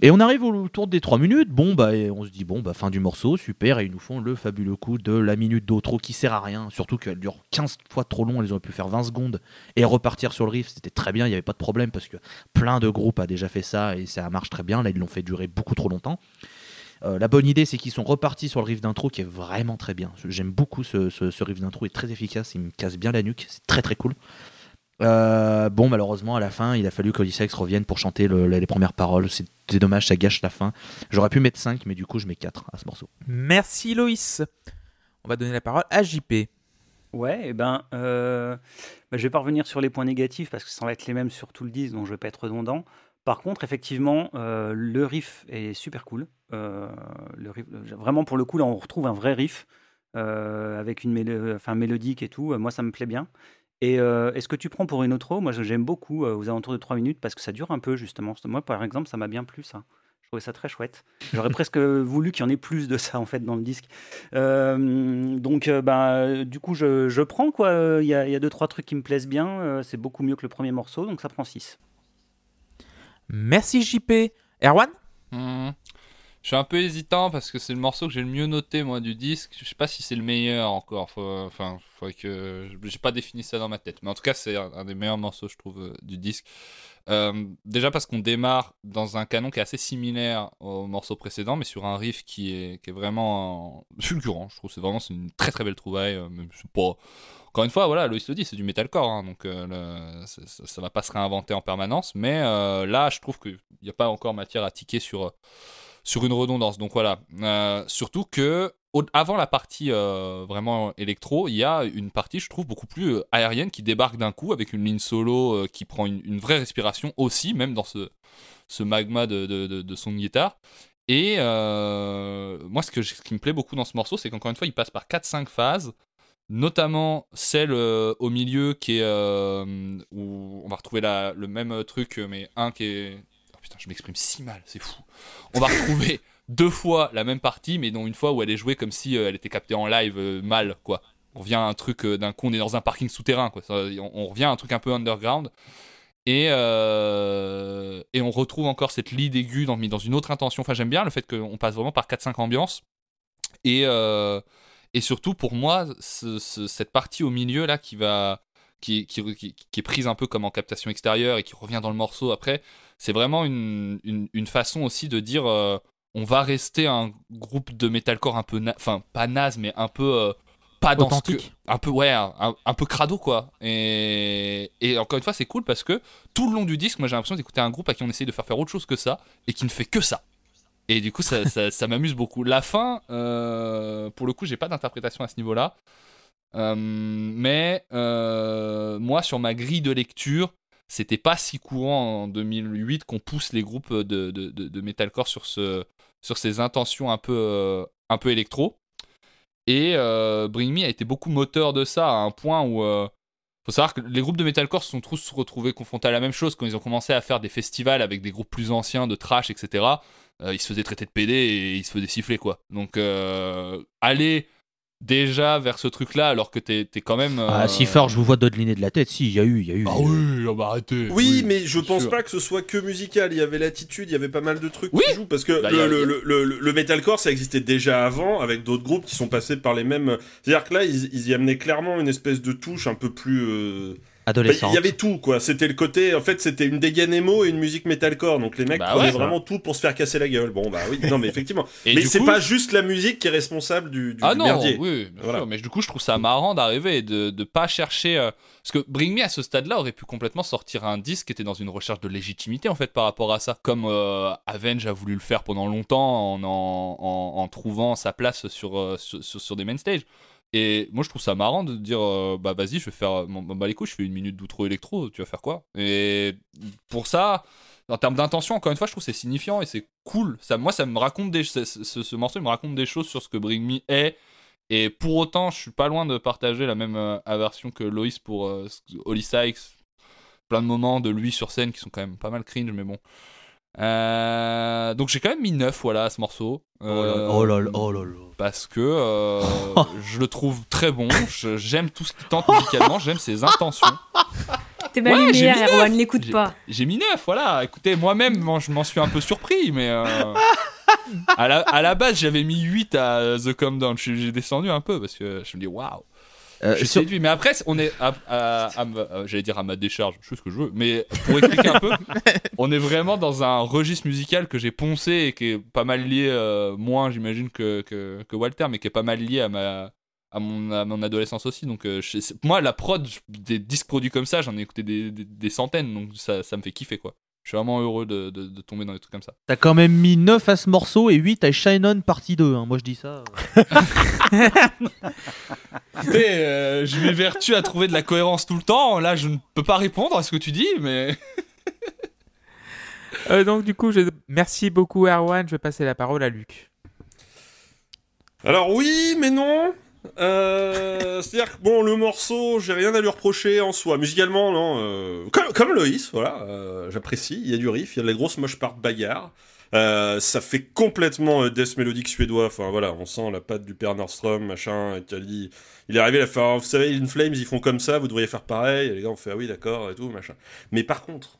Et on arrive autour des 3 minutes, bon bah on se dit bon bah fin du morceau, super, et ils nous font le fabuleux coup de la minute d'outro qui sert à rien, surtout qu'elle dure 15 fois trop long, elles auraient pu faire 20 secondes et repartir sur le riff, c'était très bien, il n'y avait pas de problème parce que plein de groupes a déjà fait ça et ça marche très bien, là ils l'ont fait durer beaucoup trop longtemps. Euh, la bonne idée, c'est qu'ils sont repartis sur le riff d'intro qui est vraiment très bien. J'aime beaucoup ce, ce, ce riff d'intro, est très efficace, il me casse bien la nuque, c'est très très cool. Euh, bon, malheureusement, à la fin, il a fallu qu'Olisex revienne pour chanter le- les premières paroles. C'est dommage, ça gâche la fin. J'aurais pu mettre 5, mais du coup, je mets 4 à ce morceau. Merci Loïs. On va donner la parole à JP. Ouais, et ben, euh, bah, je vais pas revenir sur les points négatifs parce que ça va être les mêmes sur tout le disque, donc je vais pas être redondant. Par contre, effectivement, euh, le riff est super cool. Euh, le riff, vraiment, pour le coup, là, on retrouve un vrai riff euh, avec une mélo- enfin, mélodique et tout. Moi, ça me plaît bien. Et euh, est-ce que tu prends pour une outro Moi, j'aime beaucoup euh, aux alentours de 3 minutes parce que ça dure un peu, justement. Moi, par exemple, ça m'a bien plu, ça. Je trouvais ça très chouette. J'aurais [laughs] presque voulu qu'il y en ait plus de ça, en fait, dans le disque. Euh, donc, euh, bah, du coup, je, je prends, quoi. Il y a, il y a deux, trois trucs qui me plaisent bien. Euh, c'est beaucoup mieux que le premier morceau, donc ça prend 6. Merci JP. Erwan? Hmm. Je suis un peu hésitant parce que c'est le morceau que j'ai le mieux noté moi du disque. Je sais pas si c'est le meilleur encore. Faut- Enfin, faudrait que j'ai pas défini ça dans ma tête. Mais en tout cas, c'est un, des meilleurs morceaux, je trouve, euh, du disque. Euh, déjà parce qu'on démarre dans un canon qui est assez similaire au morceau précédent, mais sur un riff qui est, vraiment fulgurant. Je trouve c'est vraiment une très très belle trouvaille. euh, encore une fois, voilà, Loïs le dit, c'est du metalcore, hein, donc ça, ça- va pas se réinventer en permanence. Mais là, je trouve qu'il n'y a pas encore matière à tiquer sur, sur une redondance. Donc voilà. Euh, surtout que avant la partie euh, vraiment électro, il y a une partie, je trouve, beaucoup plus euh, aérienne qui débarque d'un coup avec une ligne solo qui prend une, vraie respiration aussi, même dans ce, ce magma de, de, son guitare. Et moi, ce, que, ce qui me plaît beaucoup dans ce morceau, c'est qu'encore une fois, il passe par 4-5 phases, notamment celle au milieu qui est où on va retrouver la- le même truc, mais un qui est. Putain, je m'exprime si mal, c'est fou. On va retrouver [laughs] deux fois la même partie, mais dont une fois où elle est jouée comme si euh, elle était captée en live euh, mal, quoi. On revient à un truc euh, d'un coup, on est dans un parking souterrain, quoi. Ça, on, on revient à un truc un peu underground. Et, euh, et on retrouve encore cette lead aiguë dans, mais dans une autre intention. Enfin, j'aime bien le fait qu'on passe vraiment par 4-5 ambiances. Et, et surtout, pour moi, ce- ce- cette partie au milieu là qui va. Qui, qui, qui- qui est prise un peu comme en captation extérieure et qui revient dans le morceau après, c'est vraiment une, une, une façon aussi de dire euh, on va rester un groupe de metalcore un peu, enfin pas naze, mais un peu euh, pas dans ce que- un peu ouais, un, un peu crado quoi. Et, et encore une fois, c'est cool parce que tout le long du disque, moi j'ai l'impression d'écouter un groupe à qui on essaye de faire faire autre chose que ça et qui ne fait que ça. Et du coup, ça, ça, ça m'amuse beaucoup. La fin, euh, pour le coup, j'ai pas d'interprétation à ce niveau-là. Euh, mais euh, moi, sur ma grille de lecture, c'était pas si courant en 2008 qu'on pousse les groupes de, de, de, metalcore sur, ce, sur ces intentions un peu, euh, un peu électro. Et euh, Bring Me a été beaucoup moteur de ça à un point où. euh, faut savoir que les groupes de metalcore se sont tous retrouvés confrontés à la même chose quand ils ont commencé à faire des festivals avec des groupes plus anciens de trash, etc. euh, ils se faisaient traiter de PD et ils se faisaient siffler quoi. Donc aller déjà vers ce truc-là alors que t'es es quand même. Ah, euh, si fort, je vous vois dodeliner de la tête. Si, il y a eu, il y a eu. Ah oui, ah bah arrêtez. Oui, mais je pense sûr. pas que ce soit que musical. Il y avait l'attitude, il y avait pas mal de trucs Oui. qui jouent parce que Bah, le, y a- le, y a- le, le- le metalcore ça existait déjà avant avec d'autres groupes qui sont passés par les mêmes. C'est-à-dire que là ils, ils y amenaient clairement une espèce de touche un peu plus. euh, Adolescente. Il y avait tout quoi. C'était le côté. En fait, c'était une dégaine emo et une musique metalcore. Donc les mecs Bah prenaient ouais. vraiment tout pour se faire casser la gueule. Bon bah oui. Non mais effectivement. [laughs] Et mais c'est coup- pas juste la musique qui est responsable du, du, Ah du non, merdier. oui, Voilà. sûr, mais du coup, je trouve ça marrant d'arriver et de ne pas chercher. euh, Parce que Bring Me à ce stade-là aurait pu complètement sortir un disque qui était dans une recherche de légitimité en fait par rapport à ça, comme euh, Avenge a voulu le faire pendant longtemps en, en, en- en trouvant sa place sur, euh, sur, sur- sur des main stage. Et moi, je trouve ça marrant de dire euh, bah vas-y, je vais faire. Bah les couilles, je fais une minute d'outro électro, tu vas faire quoi? Et pour ça. En termes d'intention, encore une fois, je trouve c'est signifiant et c'est cool. Ça, moi, ça me raconte des, ce, ce- ce morceau, me raconte des choses sur ce que Bring Me est, et pour autant, je suis pas loin de partager la même euh, aversion que Loïs pour Holly Sykes. Plein de moments de lui sur scène qui sont quand même pas mal cringe, mais bon. Euh, donc j'ai quand même mis 9 voilà, à ce morceau. Oh là Euh, là, oh là là, oh là là. Parce que euh, [laughs] je le trouve très bon. J'aime tout ce qu'il tente musicalement, j'aime ses intentions. T'es ma Ouais, lumière, Erwan, l'écoute pas. J'ai mis 9, voilà. Écoutez, moi-même, moi, je m'en suis un peu surpris, mais. euh, à, la, à la base, j'avais mis 8 à The Calm Down. J'ai descendu un peu parce que je me dis, waouh. Euh, Je suis sur- séduit. Mais après, on est. À, à- à ma- euh, J'allais dire à ma décharge, je fais ce que je veux. Mais pour expliquer un peu, [laughs] on est vraiment dans un registre musical que j'ai poncé et qui est pas mal lié, euh, moins, j'imagine, que, que, que Walter, mais qui est pas mal lié à ma. À mon, à mon adolescence aussi, donc euh, je- moi la prod des disques produits comme ça, j'en ai écouté des, des- des centaines, donc ça, ça me fait kiffer quoi. Je suis vraiment heureux de, de- de tomber dans des trucs comme ça. T'as quand même mis 9 à ce morceau et 8 à Shine On partie 2. hein. Moi je dis ça. [laughs] [laughs] Écoutez, euh, je m'évertue à trouver de la cohérence tout le temps. Là, je ne peux pas répondre à ce que tu dis, mais. [laughs] Euh, donc du coup, je... merci beaucoup Erwan. Je vais passer la parole à Luc. Alors oui, mais non. Euh, C'est-à-dire que bon, le morceau, j'ai rien à lui reprocher en soi. Musicalement, non. euh, comme, comme Loïs, voilà. euh, J'apprécie. Il y a du riff, il y a de la grosse moche part bagarre. Euh, ça fait complètement euh, death mélodique suédois. Enfin voilà, on sent la patte du père Nordstrom, machin. A dit, il est arrivé à faire. Vous savez, In Flames, ils font comme ça. Vous devriez faire pareil. Et les gars ont fait ah oui, d'accord et tout, machin. Mais par contre,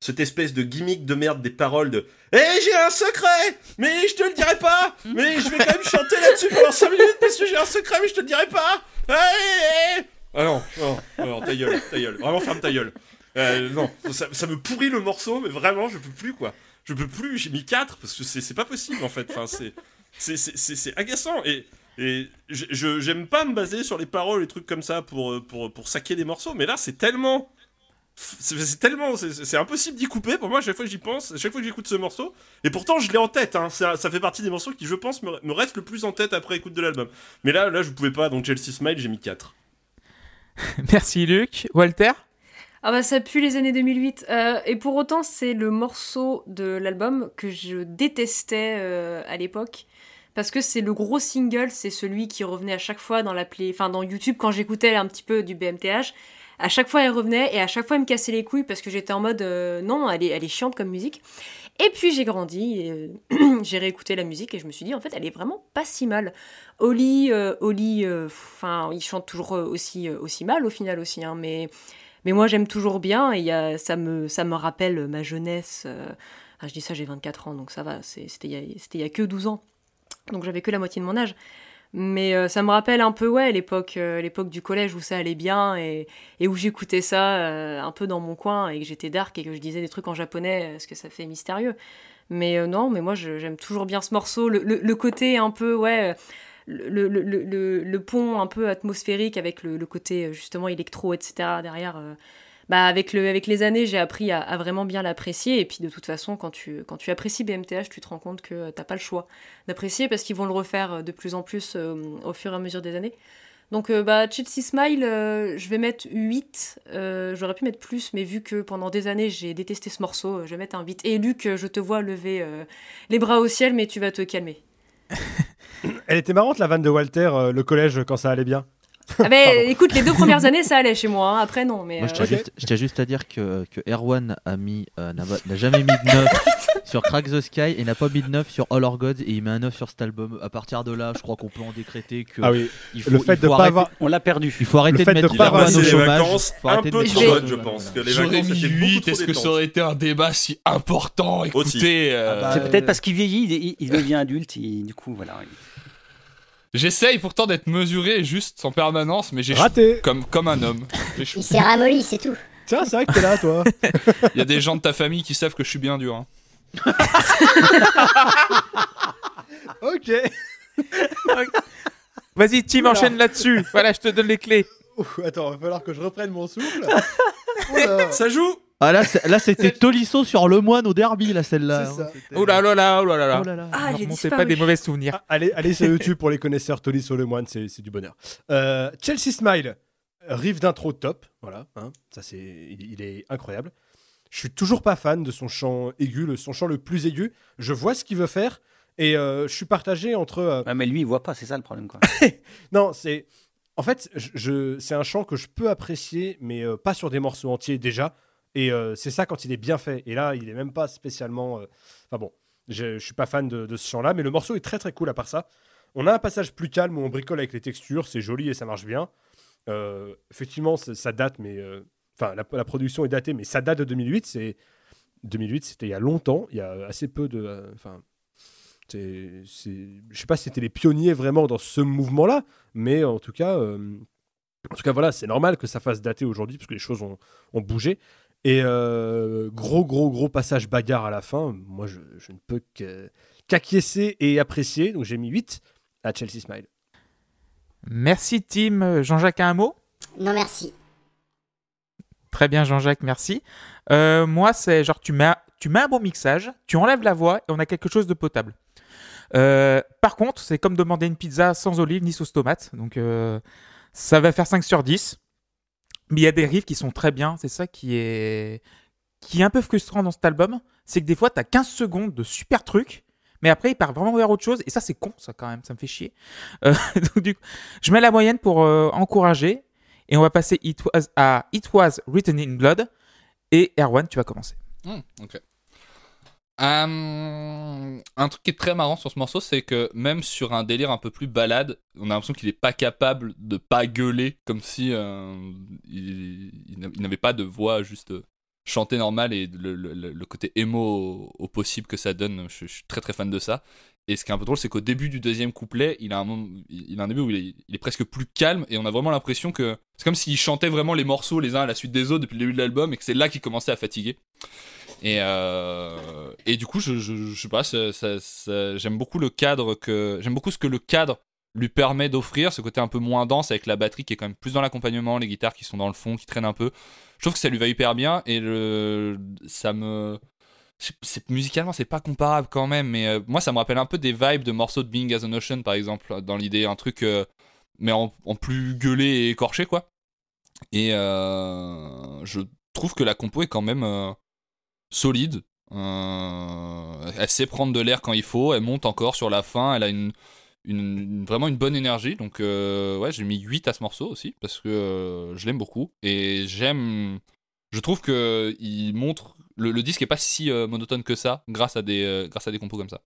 cette espèce de gimmick de merde des paroles de Eh, j'ai un secret Mais je te le dirai pas Mais je vais quand même chanter là-dessus pendant 5 minutes parce que j'ai un secret, mais je te le dirai pas Allez Ah non, non, non, ta gueule, ta. Vraiment, ferme ta gueule. Euh, non, ça me pourrit le morceau, mais vraiment, je peux plus, quoi. Je peux plus, j'ai mis 4 parce que c'est pas possible, en fait. Enfin, c'est- agaçant. Et, et j'aime pas me baser sur les paroles et trucs comme ça pour, pour, pour saquer des morceaux, mais là, c'est tellement C'est tellement. c'est- impossible d'y couper pour moi, chaque fois que j'y pense, chaque fois que j'écoute ce morceau. Et pourtant, je l'ai en tête. Hein. Ça, ça fait partie des morceaux qui, je pense, me, me restent le plus en tête après écoute de l'album. Mais là, là, je pouvais pas, donc Chelsea Smile, j'ai mis 4. [laughs] Merci Luc. Walter? Ah bah ça pue les années 2008. Euh, et pour autant, c'est le morceau de l'album que je détestais euh, à l'époque. Parce que c'est le gros single, c'est celui qui revenait à chaque fois dans la play... enfin dans YouTube quand j'écoutais un petit peu du BMTH. À chaque fois, elle revenait et à chaque fois, elle me cassait les couilles parce que j'étais en mode euh, non, elle est, elle est chiante comme musique. Et puis j'ai grandi, [clears throat] j'ai réécouté la musique et je me suis dit en fait, elle est vraiment pas si mal. Oli, Oli, enfin, il chante toujours aussi, aussi mal au final aussi, hein, mais mais moi, j'aime toujours bien et ça, me, ça me rappelle ma jeunesse. ah, je dis ça, j'ai 24 ans, donc ça va. C'était il y a- que 12 ans. Donc j'avais que la moitié de mon âge. Mais euh, ça me rappelle un peu, ouais, l'époque euh, l'époque du collège où ça allait bien et, où j'écoutais ça un peu dans mon coin et que j'étais dark et que je disais des trucs en japonais, parce que ça fait mystérieux. Mais non, mais moi, j'aime toujours bien ce morceau. Le, le- le côté un peu, ouais... le, pont un peu atmosphérique avec le, côté euh, justement électro, etc. derrière. euh, bah avec, le, avec les années, j'ai appris à, vraiment bien l'apprécier. Et puis de toute façon, quand tu, quand tu apprécies BMTH, tu te rends compte que euh, t'as pas le choix d'apprécier parce qu'ils vont le refaire de plus en plus au fur et à mesure des années. Donc euh, bah, Chelsea Smile, euh, je vais mettre 8. Euh, J'aurais pu mettre plus, mais vu que pendant des années j'ai détesté ce morceau, je vais mettre un 8. Et Luc, je te vois lever les bras au ciel, mais tu vas te calmer. [laughs] [clears throat] Elle était marrante la vanne de Walter, euh, le collège, quand ça allait bien. Ah [laughs] Pardon. écoute, les deux premières années, ça allait chez moi. hein. Après, non. Mais, Moi, je euh, tiens, ok. juste, je tiens juste à dire que, que Erwan a mis, euh, n'a n'a jamais mis de 9 [laughs] sur Crack the Sky et n'a pas mis de 9 sur All Our Gods et il met un 9 sur cet album. À partir de là, je crois qu'on peut en décréter que Ah oui, il faut, le fait il de faut pas arrêter, avoir. On l'a perdu. il faut arrêter le fait de de mettre pas Erwan avoir au les chômage. vacances Faut un de peu trop bonnes, je pense. Que les J'aurais vacances, mis c'était beaucoup 8, trop est-ce que ça aurait été un débat si important? Écoutez, euh, Ah bah, C'est peut-être parce qu'il vieillit, il, devient adulte, et du coup, voilà. j'essaye pourtant d'être mesuré juste en permanence, mais j'ai Raté comme, comme un homme. Il s'est ramolli, c'est tout. Tiens, c'est vrai que t'es là, toi. [laughs] Il y a des gens de ta famille qui savent que je suis bien dur. hein. [laughs] ok. Vas-y, Tim, Oula. enchaîne là-dessus. Voilà, je te donne les clés. Ouh, attends, va falloir que je reprenne mon souffle. [laughs] Oula. Ça joue Ah là, c'est- là c'était Tolisso sur Le Moine au derby, là, celle-là. C'est hein, Oh là là là, oh là là là. Oh là là. Ah, disparu. pas des mauvais souvenirs. Ah, allez, allez sur YouTube pour les connaisseurs, Tolisso le moine, c'est c'est du bonheur. Euh, Chelsea Smile, riff d'intro top, voilà, hein, ça c'est, il, il est incroyable. Je suis toujours pas fan de son chant aigu, le, son chant le plus aigu. Je vois ce qu'il veut faire et euh, je suis partagé entre. euh, Ouais, mais lui, il voit pas, c'est ça le problème. Quoi. [laughs] non, c'est. En fait, je, je- c'est un chant que je peux apprécier, mais euh, pas sur des morceaux entiers déjà. Et c'est ça quand il est bien fait. Et là, il est même pas spécialement. Enfin bon, je, je suis pas fan de, de ce chant-là, mais le morceau est très très cool à part ça. On a un passage plus calme où on bricole avec les textures, c'est joli et ça marche bien. Effectivement, ça date, mais. Enfin, la, la production est datée, mais ça date de 2008. C'est 2008, c'était il y a longtemps. Il y a assez peu de. euh, Enfin. c'est, je sais pas si c'était les pionniers vraiment dans ce mouvement-là, mais en tout cas, euh, en tout cas voilà, c'est normal que ça fasse dater aujourd'hui parce que les choses ont, ont bougé. Et euh, gros, gros, gros passage bagarre à la fin. Moi, je, je ne peux que- qu'acquiescer et apprécier. Donc, j'ai mis 8 à Chelsea Smile. Merci, Tim. Jean-Jacques a un mot? Non, merci. Très bien, Jean-Jacques, merci. Euh, moi, c'est genre, tu mets, tu mets un bon mixage, tu enlèves la voix et on a quelque chose de potable. Euh, par contre, c'est comme demander une pizza sans olive ni sauce tomate. Donc, euh, ça va faire 5 sur 10. Mais il y a des riffs qui sont très bien. C'est ça qui est, qui est un peu frustrant dans cet album. C'est que des fois, tu as 15 secondes de super trucs. Mais après, il part vraiment vers autre chose. Et ça, c'est con, ça, quand même. Ça me fait chier. Euh, [laughs] donc, du coup, je mets la moyenne pour euh, encourager. Et on va passer à It Was Written in Blood. Et Erwan, tu vas commencer. Hmm, ok. Euh, un truc qui est très marrant sur ce morceau, c'est que même sur un délire un peu plus balade, on a l'impression qu'il est pas capable de pas gueuler, comme si euh, il, il n'a- il n'avait pas de voix juste euh, chanter normal et le, côté émo au, possible que ça donne. Je suis très très fan de ça. Et ce qui est un peu drôle, c'est qu'au début du deuxième couplet, il a un, moment, il a un début où il est, presque plus calme et on a vraiment l'impression que c'est comme s'il chantait vraiment les morceaux les uns à la suite des autres depuis le début de l'album et que c'est là qu'il commençait à fatiguer. Et, euh, et du coup, je, je, sais pas, ça, j'aime beaucoup le cadre que j'aime beaucoup ce que le cadre lui permet d'offrir, ce côté un peu moins dense avec la batterie qui est quand même plus dans l'accompagnement, les guitares qui sont dans le fond, qui traînent un peu. Je trouve que ça lui va hyper bien et le, ça me musicalement c'est pas comparable quand même mais euh, moi ça me rappelle un peu des vibes de morceaux de Being as an Ocean par exemple dans l'idée un truc euh, mais en, plus gueulé et écorché quoi. Et euh, je trouve que la compo est quand même solide. Elle sait prendre de l'air quand il faut elle monte encore sur la fin elle a une, vraiment une bonne énergie. Donc ouais j'ai mis 8 à ce morceau aussi parce que je l'aime beaucoup. Et j'aime je trouve que il montre le, disque est pas si euh, monotone que ça grâce à des euh, grâce à des compos comme ça.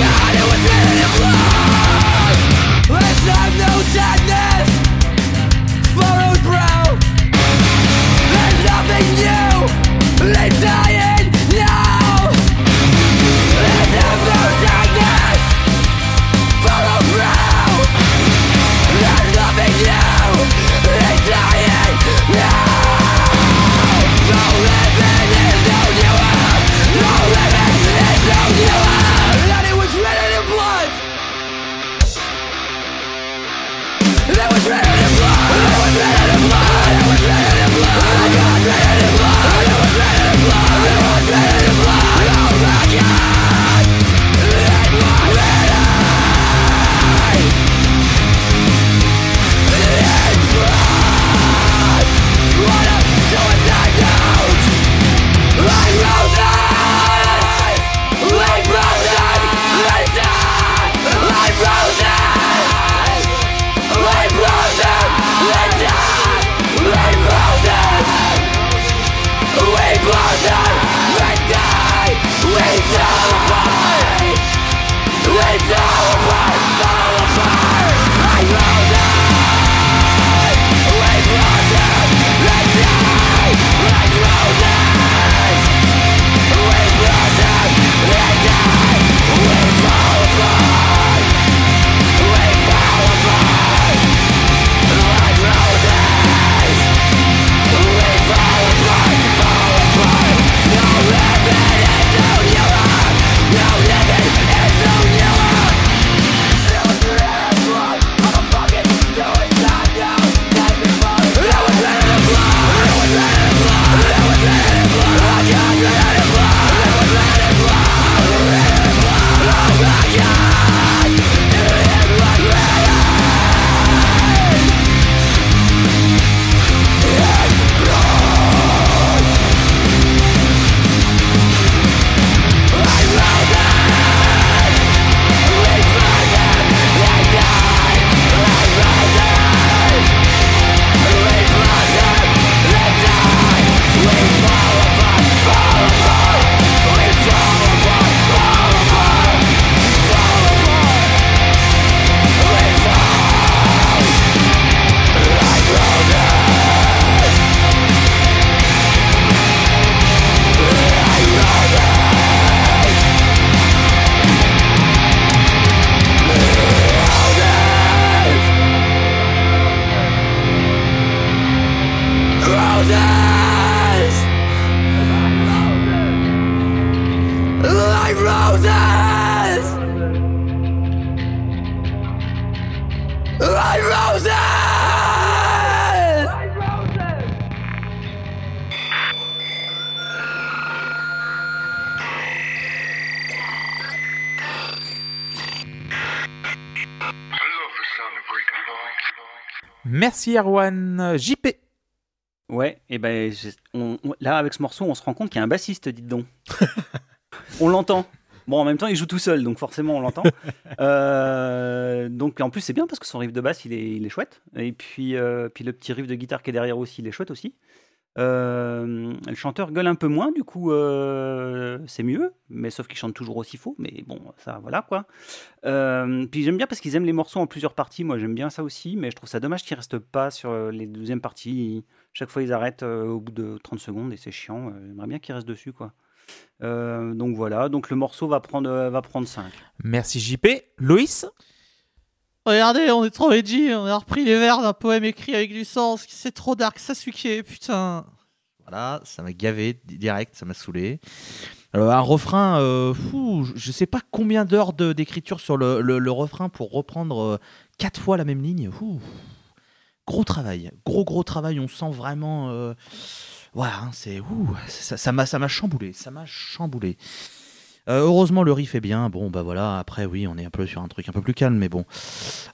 God, it was Merci Erwan. JP. Ouais, et ben là avec ce morceau, on se rend compte qu'il y a un bassiste, dites donc. [laughs] on l'entend. Bon, en même temps, il joue tout seul, donc forcément, on l'entend. [laughs] Euh, donc, en plus, c'est bien parce que son riff de basse, il est, il est chouette. Et puis, euh, puis le petit riff de guitare qui est derrière aussi, il est chouette aussi. Euh, le chanteur gueule un peu moins, du coup, euh, c'est mieux. Mais sauf qu'il chante toujours aussi faux. Mais bon, ça, voilà quoi. Euh, puis j'aime bien parce qu'ils aiment les morceaux en plusieurs parties. Moi, j'aime bien ça aussi. Mais je trouve ça dommage qu'ils restent pas sur les deuxièmes parties. Chaque fois, ils arrêtent au bout de 30 secondes et c'est chiant. J'aimerais bien qu'ils restent dessus, quoi. Donc voilà, donc le morceau va prendre, va prendre 5. Merci JP. Loïs? Regardez, on est trop edgy, on a repris les vers d'un poème écrit avec du sens, c'est trop dark, ça suquait, putain. Voilà, ça m'a gavé di- direct, ça m'a saoulé. Un refrain, euh, fou, je sais pas combien d'heures d'écriture sur le, refrain pour reprendre euh, quatre fois la même ligne. Gros travail, gros gros travail, on sent vraiment. euh, voilà, hein, c'est ça m'a ça m'a chamboulé, ça m'a chamboulé. Euh, heureusement, le riff est bien. Bon, bah voilà, après, oui, on est un peu sur un truc un peu plus calme, mais bon.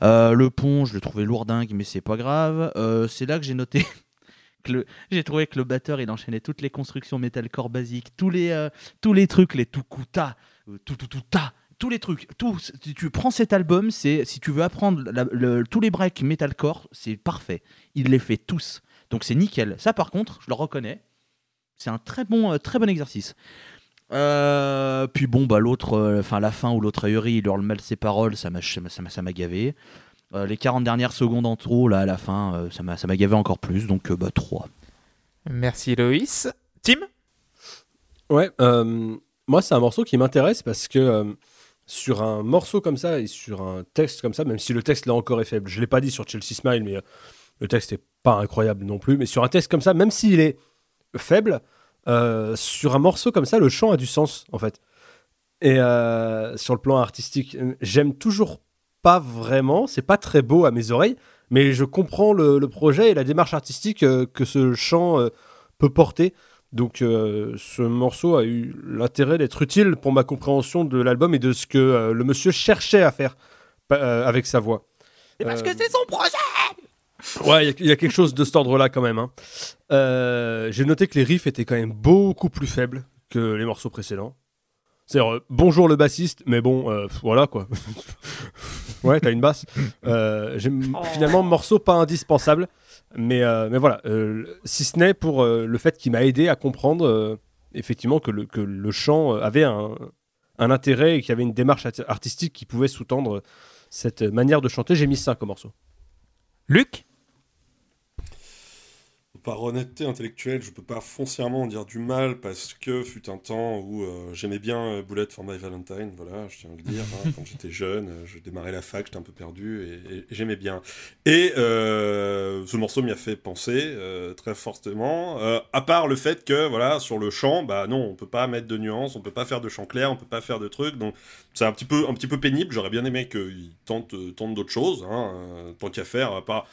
Euh, le pont, je le trouvais lourdingue, mais c'est pas grave. Euh, c'est là que j'ai noté [laughs] que le... j'ai trouvé que le batteur, il enchaînait toutes les constructions metalcore basiques, tous les, tous les trucs, les tukuta, tout, tout, tout, ta, tous les trucs. Tout, tu, prends cet album, c'est si tu veux apprendre tous les breaks metalcore, c'est parfait. Il les fait tous. Donc c'est nickel. Ça, par contre, je le reconnais. C'est un très bon, très bon exercice. Euh, puis bon, bah l'autre, euh, enfin la fin où l'autre ahurie, il hurle mal ses paroles, ça m'a, ça m'a, gavé. Euh, les 40 dernières secondes en trop, là, à la fin, euh, ça m'a, ça m'a gavé encore plus, donc euh, bah 3. Merci Loïs. Tim? Ouais, euh, moi c'est un morceau qui m'intéresse parce que euh, sur un morceau comme ça et sur un texte comme ça, même si le texte là encore est faible, je l'ai pas dit sur Chelsea Smile, mais euh, le texte est pas incroyable non plus, mais sur un texte comme ça, même s'il est faible, euh, sur un morceau comme ça, le chant a du sens en fait. Et euh, sur le plan artistique, j'aime toujours pas vraiment, c'est pas très beau à mes oreilles, mais je comprends le, le projet et la démarche artistique euh, que ce chant peut porter. Donc ce morceau a eu l'intérêt d'être utile pour ma compréhension de l'album et de ce que le monsieur cherchait à faire avec sa voix. parce que c'est son projet Ouais, il y a- il y, a quelque chose de cet ordre-là quand même. hein. Euh, J'ai noté que les riffs étaient quand même beaucoup plus faibles que les morceaux précédents. C'est-à-dire, euh, bonjour le bassiste, mais bon, euh, voilà quoi. [laughs] ouais, t'as une basse. Euh, Oh. finalement morceau pas indispensable, mais, euh, mais voilà. euh, si ce n'est pour euh, le fait qu'il m'a aidé à comprendre euh, effectivement que le, que le chant avait un, un intérêt et qu'il y avait une démarche art- artistique qui pouvait sous-tendre cette manière de chanter, j'ai mis 5 au morceau. Luc? Par honnêteté intellectuelle, je peux pas foncièrement dire du mal parce que fut un temps où euh, j'aimais bien euh, Bullet for My Valentine, voilà, je tiens à le dire. hein, quand j'étais jeune, euh, je démarrais la fac, j'étais un peu perdu et, j'aimais bien. Et ce morceau m'y a fait penser très fortement. à part le fait que, voilà, sur le chant, bah non, on peut pas mettre de nuances, on peut pas faire de chant clair, on peut pas faire de trucs, donc c'est un petit peu, un petit peu pénible. J'aurais bien aimé qu'ils tentent, d'autres choses, hein, tant qu'à faire, à part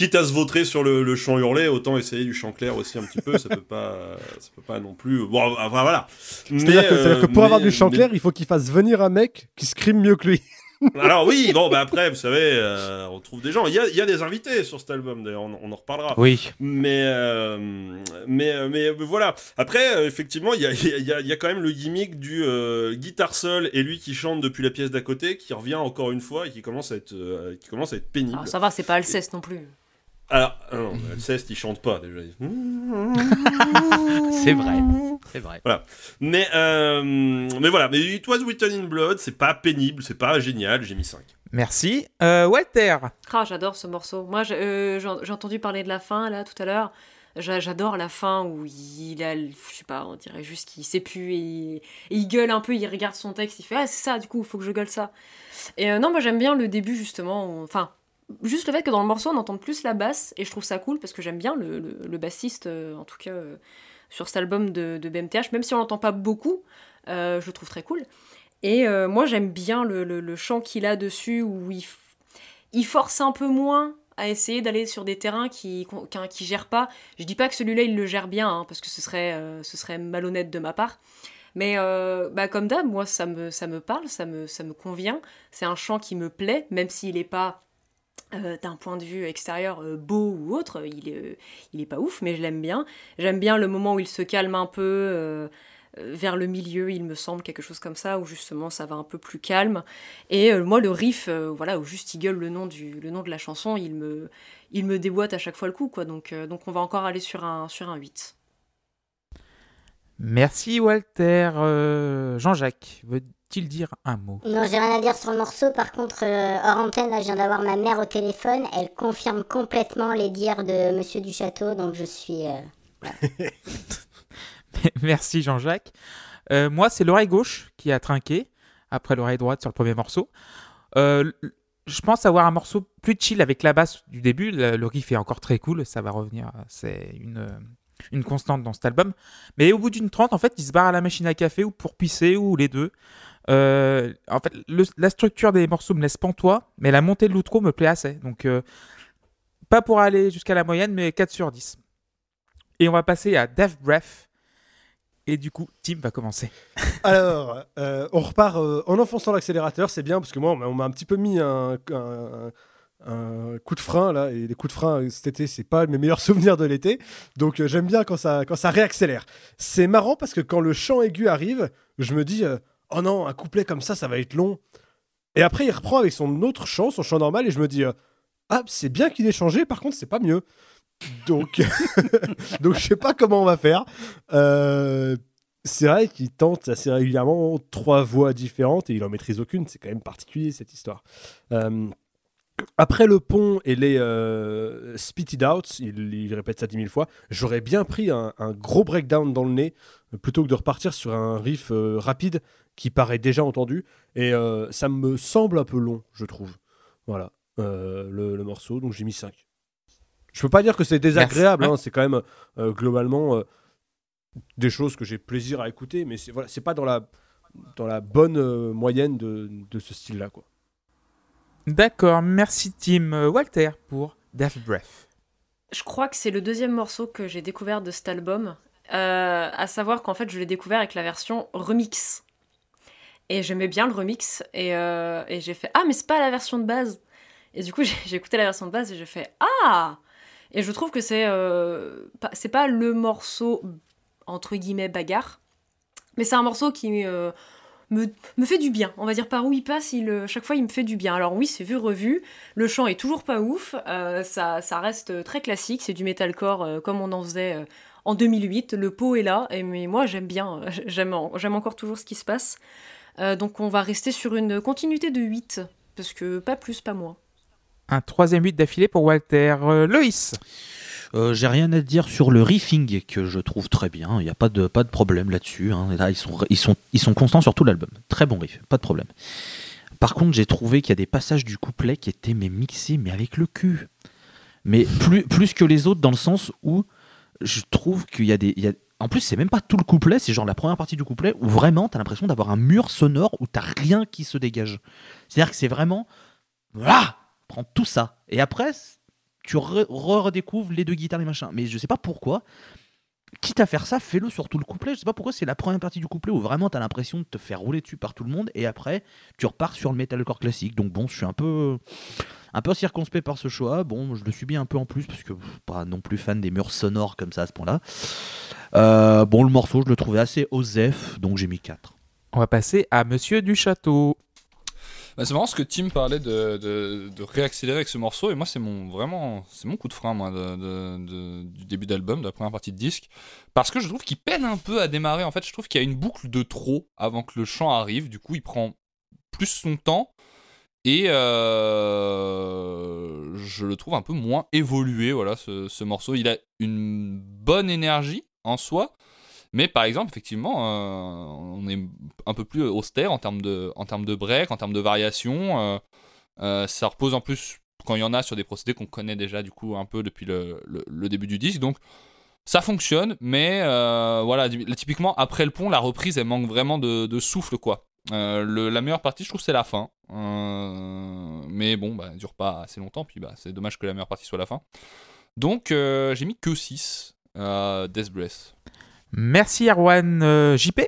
quitte à se vautrer sur le, le chant hurlé, autant essayer du chant clair aussi un petit peu. ça peut pas, euh, [laughs] ça peut pas non plus. Bon, enfin, voilà. C'est-à-dire que, pour mais- avoir du chant mais- clair, il faut qu'il fasse venir un mec qui scrime mieux que lui. [laughs] Alors oui, bon, bah après, vous savez, euh, on trouve des gens. Il y a, il y a des invités sur cet album, d'ailleurs, on, on en reparlera. Oui. Mais, euh, mais, euh, mais, euh, voilà. Après, euh, effectivement, il y a, il y, a, il y a quand même le gimmick du euh, guitare seul et lui qui chante depuis la pièce d'à côté, qui revient encore une fois et qui commence à être, euh, qui commence à être pénible. Ah, ça va, c'est pas Alceste non plus. Alors, non, Alceste, il chante pas déjà. [laughs] C'est vrai, c'est vrai. Voilà. Mais, euh, mais voilà. Mais It Was Written in Blood, c'est pas pénible, c'est pas génial, j'ai mis 5. Merci. Euh, Walter Ah, j'adore ce morceau. Moi, j'ai euh, entendu parler de la fin, là, tout à l'heure. J'a- J'adore la fin où il a, je sais pas, on dirait juste qu'il sait plus et il, et il gueule un peu, il regarde son texte, il fait Ah, c'est ça, du coup, il faut que je gueule ça. Et euh, non, moi j'aime bien le début, justement. Enfin, juste le fait que dans le morceau on entende plus la basse, et je trouve ça cool parce que j'aime bien le, le- bassiste, euh, en tout cas euh, sur cet album de, de BMTH, même si on l'entend pas beaucoup, euh, je le trouve très cool. Et moi j'aime bien le, le- chant qu'il a dessus où il, il force un peu moins à essayer d'aller sur des terrains qui qu'un- qui gèrent pas. Je dis pas que celui-là il le gère bien hein, parce que ce serait ce serait malhonnête de ma part. Mais bah, comme d'hab, moi ça me ça me parle, ça me ça me convient. C'est un chant qui me plaît, même s'il est pas euh, d'un point de vue extérieur euh, beau ou autre, il est, il est pas ouf, mais je l'aime bien. J'aime bien le moment où il se calme un peu, euh, euh, vers le milieu, il me semble, quelque chose comme ça, où justement ça va un peu plus calme. Et euh, moi, le riff, euh, voilà, où juste il gueule le nom, du, le nom de la chanson, il me, il me déboîte à chaque fois le coup, quoi. Donc, euh, donc on va encore aller sur un, sur un 8. Merci Walter. Euh, Jean-Jacques, veut-il dire un mot? Non, j'ai rien à dire sur le morceau. Par contre, euh, hors antenne, là, je viens d'avoir ma mère au téléphone. Elle confirme complètement les dires de Monsieur du Château, donc je suis. euh, [laughs] Merci Jean-Jacques. Euh, moi, c'est l'oreille gauche qui a trinqué après l'oreille droite sur le premier morceau. Euh, je pense avoir un morceau plus chill avec la basse du début. Le, le riff est encore très cool, ça va revenir. C'est une, une constante dans cet album. Mais au bout d'une trente, en fait, il se barre à la machine à café ou pour pisser ou les deux. Euh, en fait, la structure des morceaux me laisse pantois, mais la montée de l'outro me plaît assez. Donc, euh, pas pour aller jusqu'à la moyenne, mais 4 sur 10. Et on va passer à Death Breath. Et du coup, Tim va commencer. [laughs] Alors, euh, on repart en enfonçant l'accélérateur, c'est bien parce que moi, on m'a- un petit peu mis un, un- coup de frein là, et les coups de frein cet été, c'est pas mes meilleurs [laughs] souvenirs de l'été, donc j'aime bien quand ça, quand ça réaccélère. C'est marrant parce que quand le chant aigu arrive, je me dis, oh non, un couplet comme ça, ça va être long. Et après, il reprend avec son autre chant, son chant normal, et je me dis, euh, ah, c'est bien qu'il ait changé, par contre, c'est pas mieux. Donc, [laughs] donc je sais pas comment on va faire. Euh, c'est vrai qu'il tente assez régulièrement trois voix différentes et il en maîtrise aucune. C'est quand même particulier cette histoire. Euh, après le pont et les euh, spit it out, il, répète ça dix mille fois, j'aurais bien pris un, gros breakdown dans le nez plutôt que de repartir sur un riff rapide qui paraît déjà entendu. Et euh, ça me semble un peu long, je trouve. Voilà, euh, le, le morceau, donc j'ai mis 5. Je peux pas dire que c'est désagréable, hein, c'est quand même euh, globalement euh, des choses que j'ai plaisir à écouter, mais c'est voilà, pas dans la, dans la bonne euh, moyenne de, de ce style-là. quoi. D'accord, merci Tim. Walter pour Death Breath. Je crois que c'est le deuxième morceau que j'ai découvert de cet album. Euh, à savoir qu'en fait, je l'ai découvert avec la version remix. Et j'aimais bien le remix. Et, euh, et j'ai fait Ah, mais c'est pas la version de base. Et du coup, [laughs] j'ai écouté la version de base et j'ai fait Ah Et je trouve que c'est euh, pas, le morceau entre guillemets bagarre. Mais c'est un morceau qui euh, me, me fait du bien. On va dire par où il passe, chaque fois il me fait du bien. Alors oui, c'est vu revu. Le chant est toujours pas ouf. ça, ça reste très classique. C'est du metalcore comme on en faisait en 2008. Le pot est là. Et, mais moi j'aime bien. [laughs] J'aime, en- j'aime encore toujours ce qui se passe. Euh, donc on va rester sur une continuité de 8. Parce que pas plus, pas moins. Un troisième 8 d'affilée pour Walter. Euh, Loïs. Euh, J'ai rien à dire sur le riffing que je trouve très bien. Il n'y a pas de, pas de problème là-dessus. hein. Là, ils sont, ils, sont, ils sont constants sur tout l'album. Très bon riff, pas de problème. Par contre, j'ai trouvé qu'il y a des passages du couplet qui étaient mais mixés, mais avec le cul. Mais plus, plus que les autres, dans le sens où je trouve qu'il y a des. il y a- En plus, c'est même pas tout le couplet, c'est genre la première partie du couplet où vraiment t'as l'impression d'avoir un mur sonore où t'as rien qui se dégage. C'est-à-dire que c'est vraiment. Voilà Prends tout ça. Et après, tu re- re- redécouvres les deux guitares, les machins. Mais je sais pas pourquoi. Quitte à faire ça, fais-le sur tout le couplet. Je sais pas pourquoi c'est la première partie du couplet où vraiment t'as l'impression de te faire rouler dessus par tout le monde et après tu repars sur le metalcore classique. Donc bon, je suis un peu un peu circonspect par ce choix. Bon, je le subis un peu en plus parce que pas non plus fan des murs sonores comme ça à ce point-là. Euh, bon, le morceau, je le trouvais assez osef, donc j'ai mis 4. On va passer à Monsieur du Château. Bah, c'est marrant parce que Tim parlait de, de, réaccélérer avec ce morceau et moi c'est mon vraiment c'est mon coup de frein moi de- du début d'album de la première partie de disque parce que je trouve qu'il peine un peu à démarrer. En fait je trouve qu'il y a une boucle de trop avant que le chant arrive. Du coup il prend plus son temps et euh, je le trouve un peu moins évolué voilà ce, ce morceau. Il a une bonne énergie en soi mais par exemple, effectivement, euh, on est un peu plus austère en termes de, en termes de break, en termes de variation. euh, euh, ça repose en plus, quand il y en a, sur des procédés qu'on connaît déjà du coup un peu depuis le, le- début du disque. Donc ça fonctionne, mais voilà, là, typiquement après le pont, la reprise elle manque vraiment de, de souffle quoi. La meilleure partie, je trouve, c'est la fin. Mais bon, bah, elle dure pas assez longtemps, puis bah, c'est dommage que la meilleure partie soit la fin. Donc j'ai mis que 6 euh, Death Breath. Merci Erwan. Euh, JP.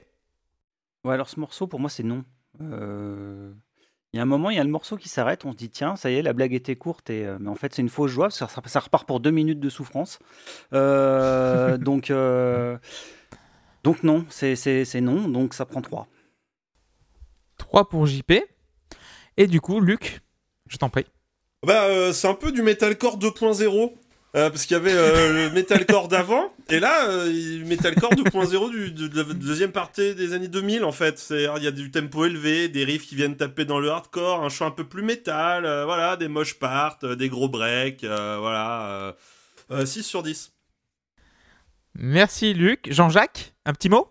Ouais, alors ce morceau, pour moi, c'est non. Euh, Il y a un moment, il y a le morceau qui s'arrête, on se dit, tiens, ça y est, la blague était courte, et, euh, mais en fait, c'est une fausse joie, parce que ça, ça repart pour deux minutes de souffrance. Euh, [laughs] donc, euh, Donc non, c'est- non, donc ça prend 3. 3 pour JP. Et du coup, Luc, je t'en prie. Bah, euh, c'est un peu du metalcore 2.0. euh, parce qu'il y avait euh, le metalcore d'avant, et là, euh, metalcore 2.0 du, de, de la deuxième partie des années 2000 en fait. Il y a du tempo élevé, des riffs qui viennent taper dans le hardcore, un chant un peu plus métal, euh, voilà, des moches parts, euh, des gros breaks, euh, voilà. euh, euh, 6 sur 10. Merci Luc. Jean-Jacques, un petit mot?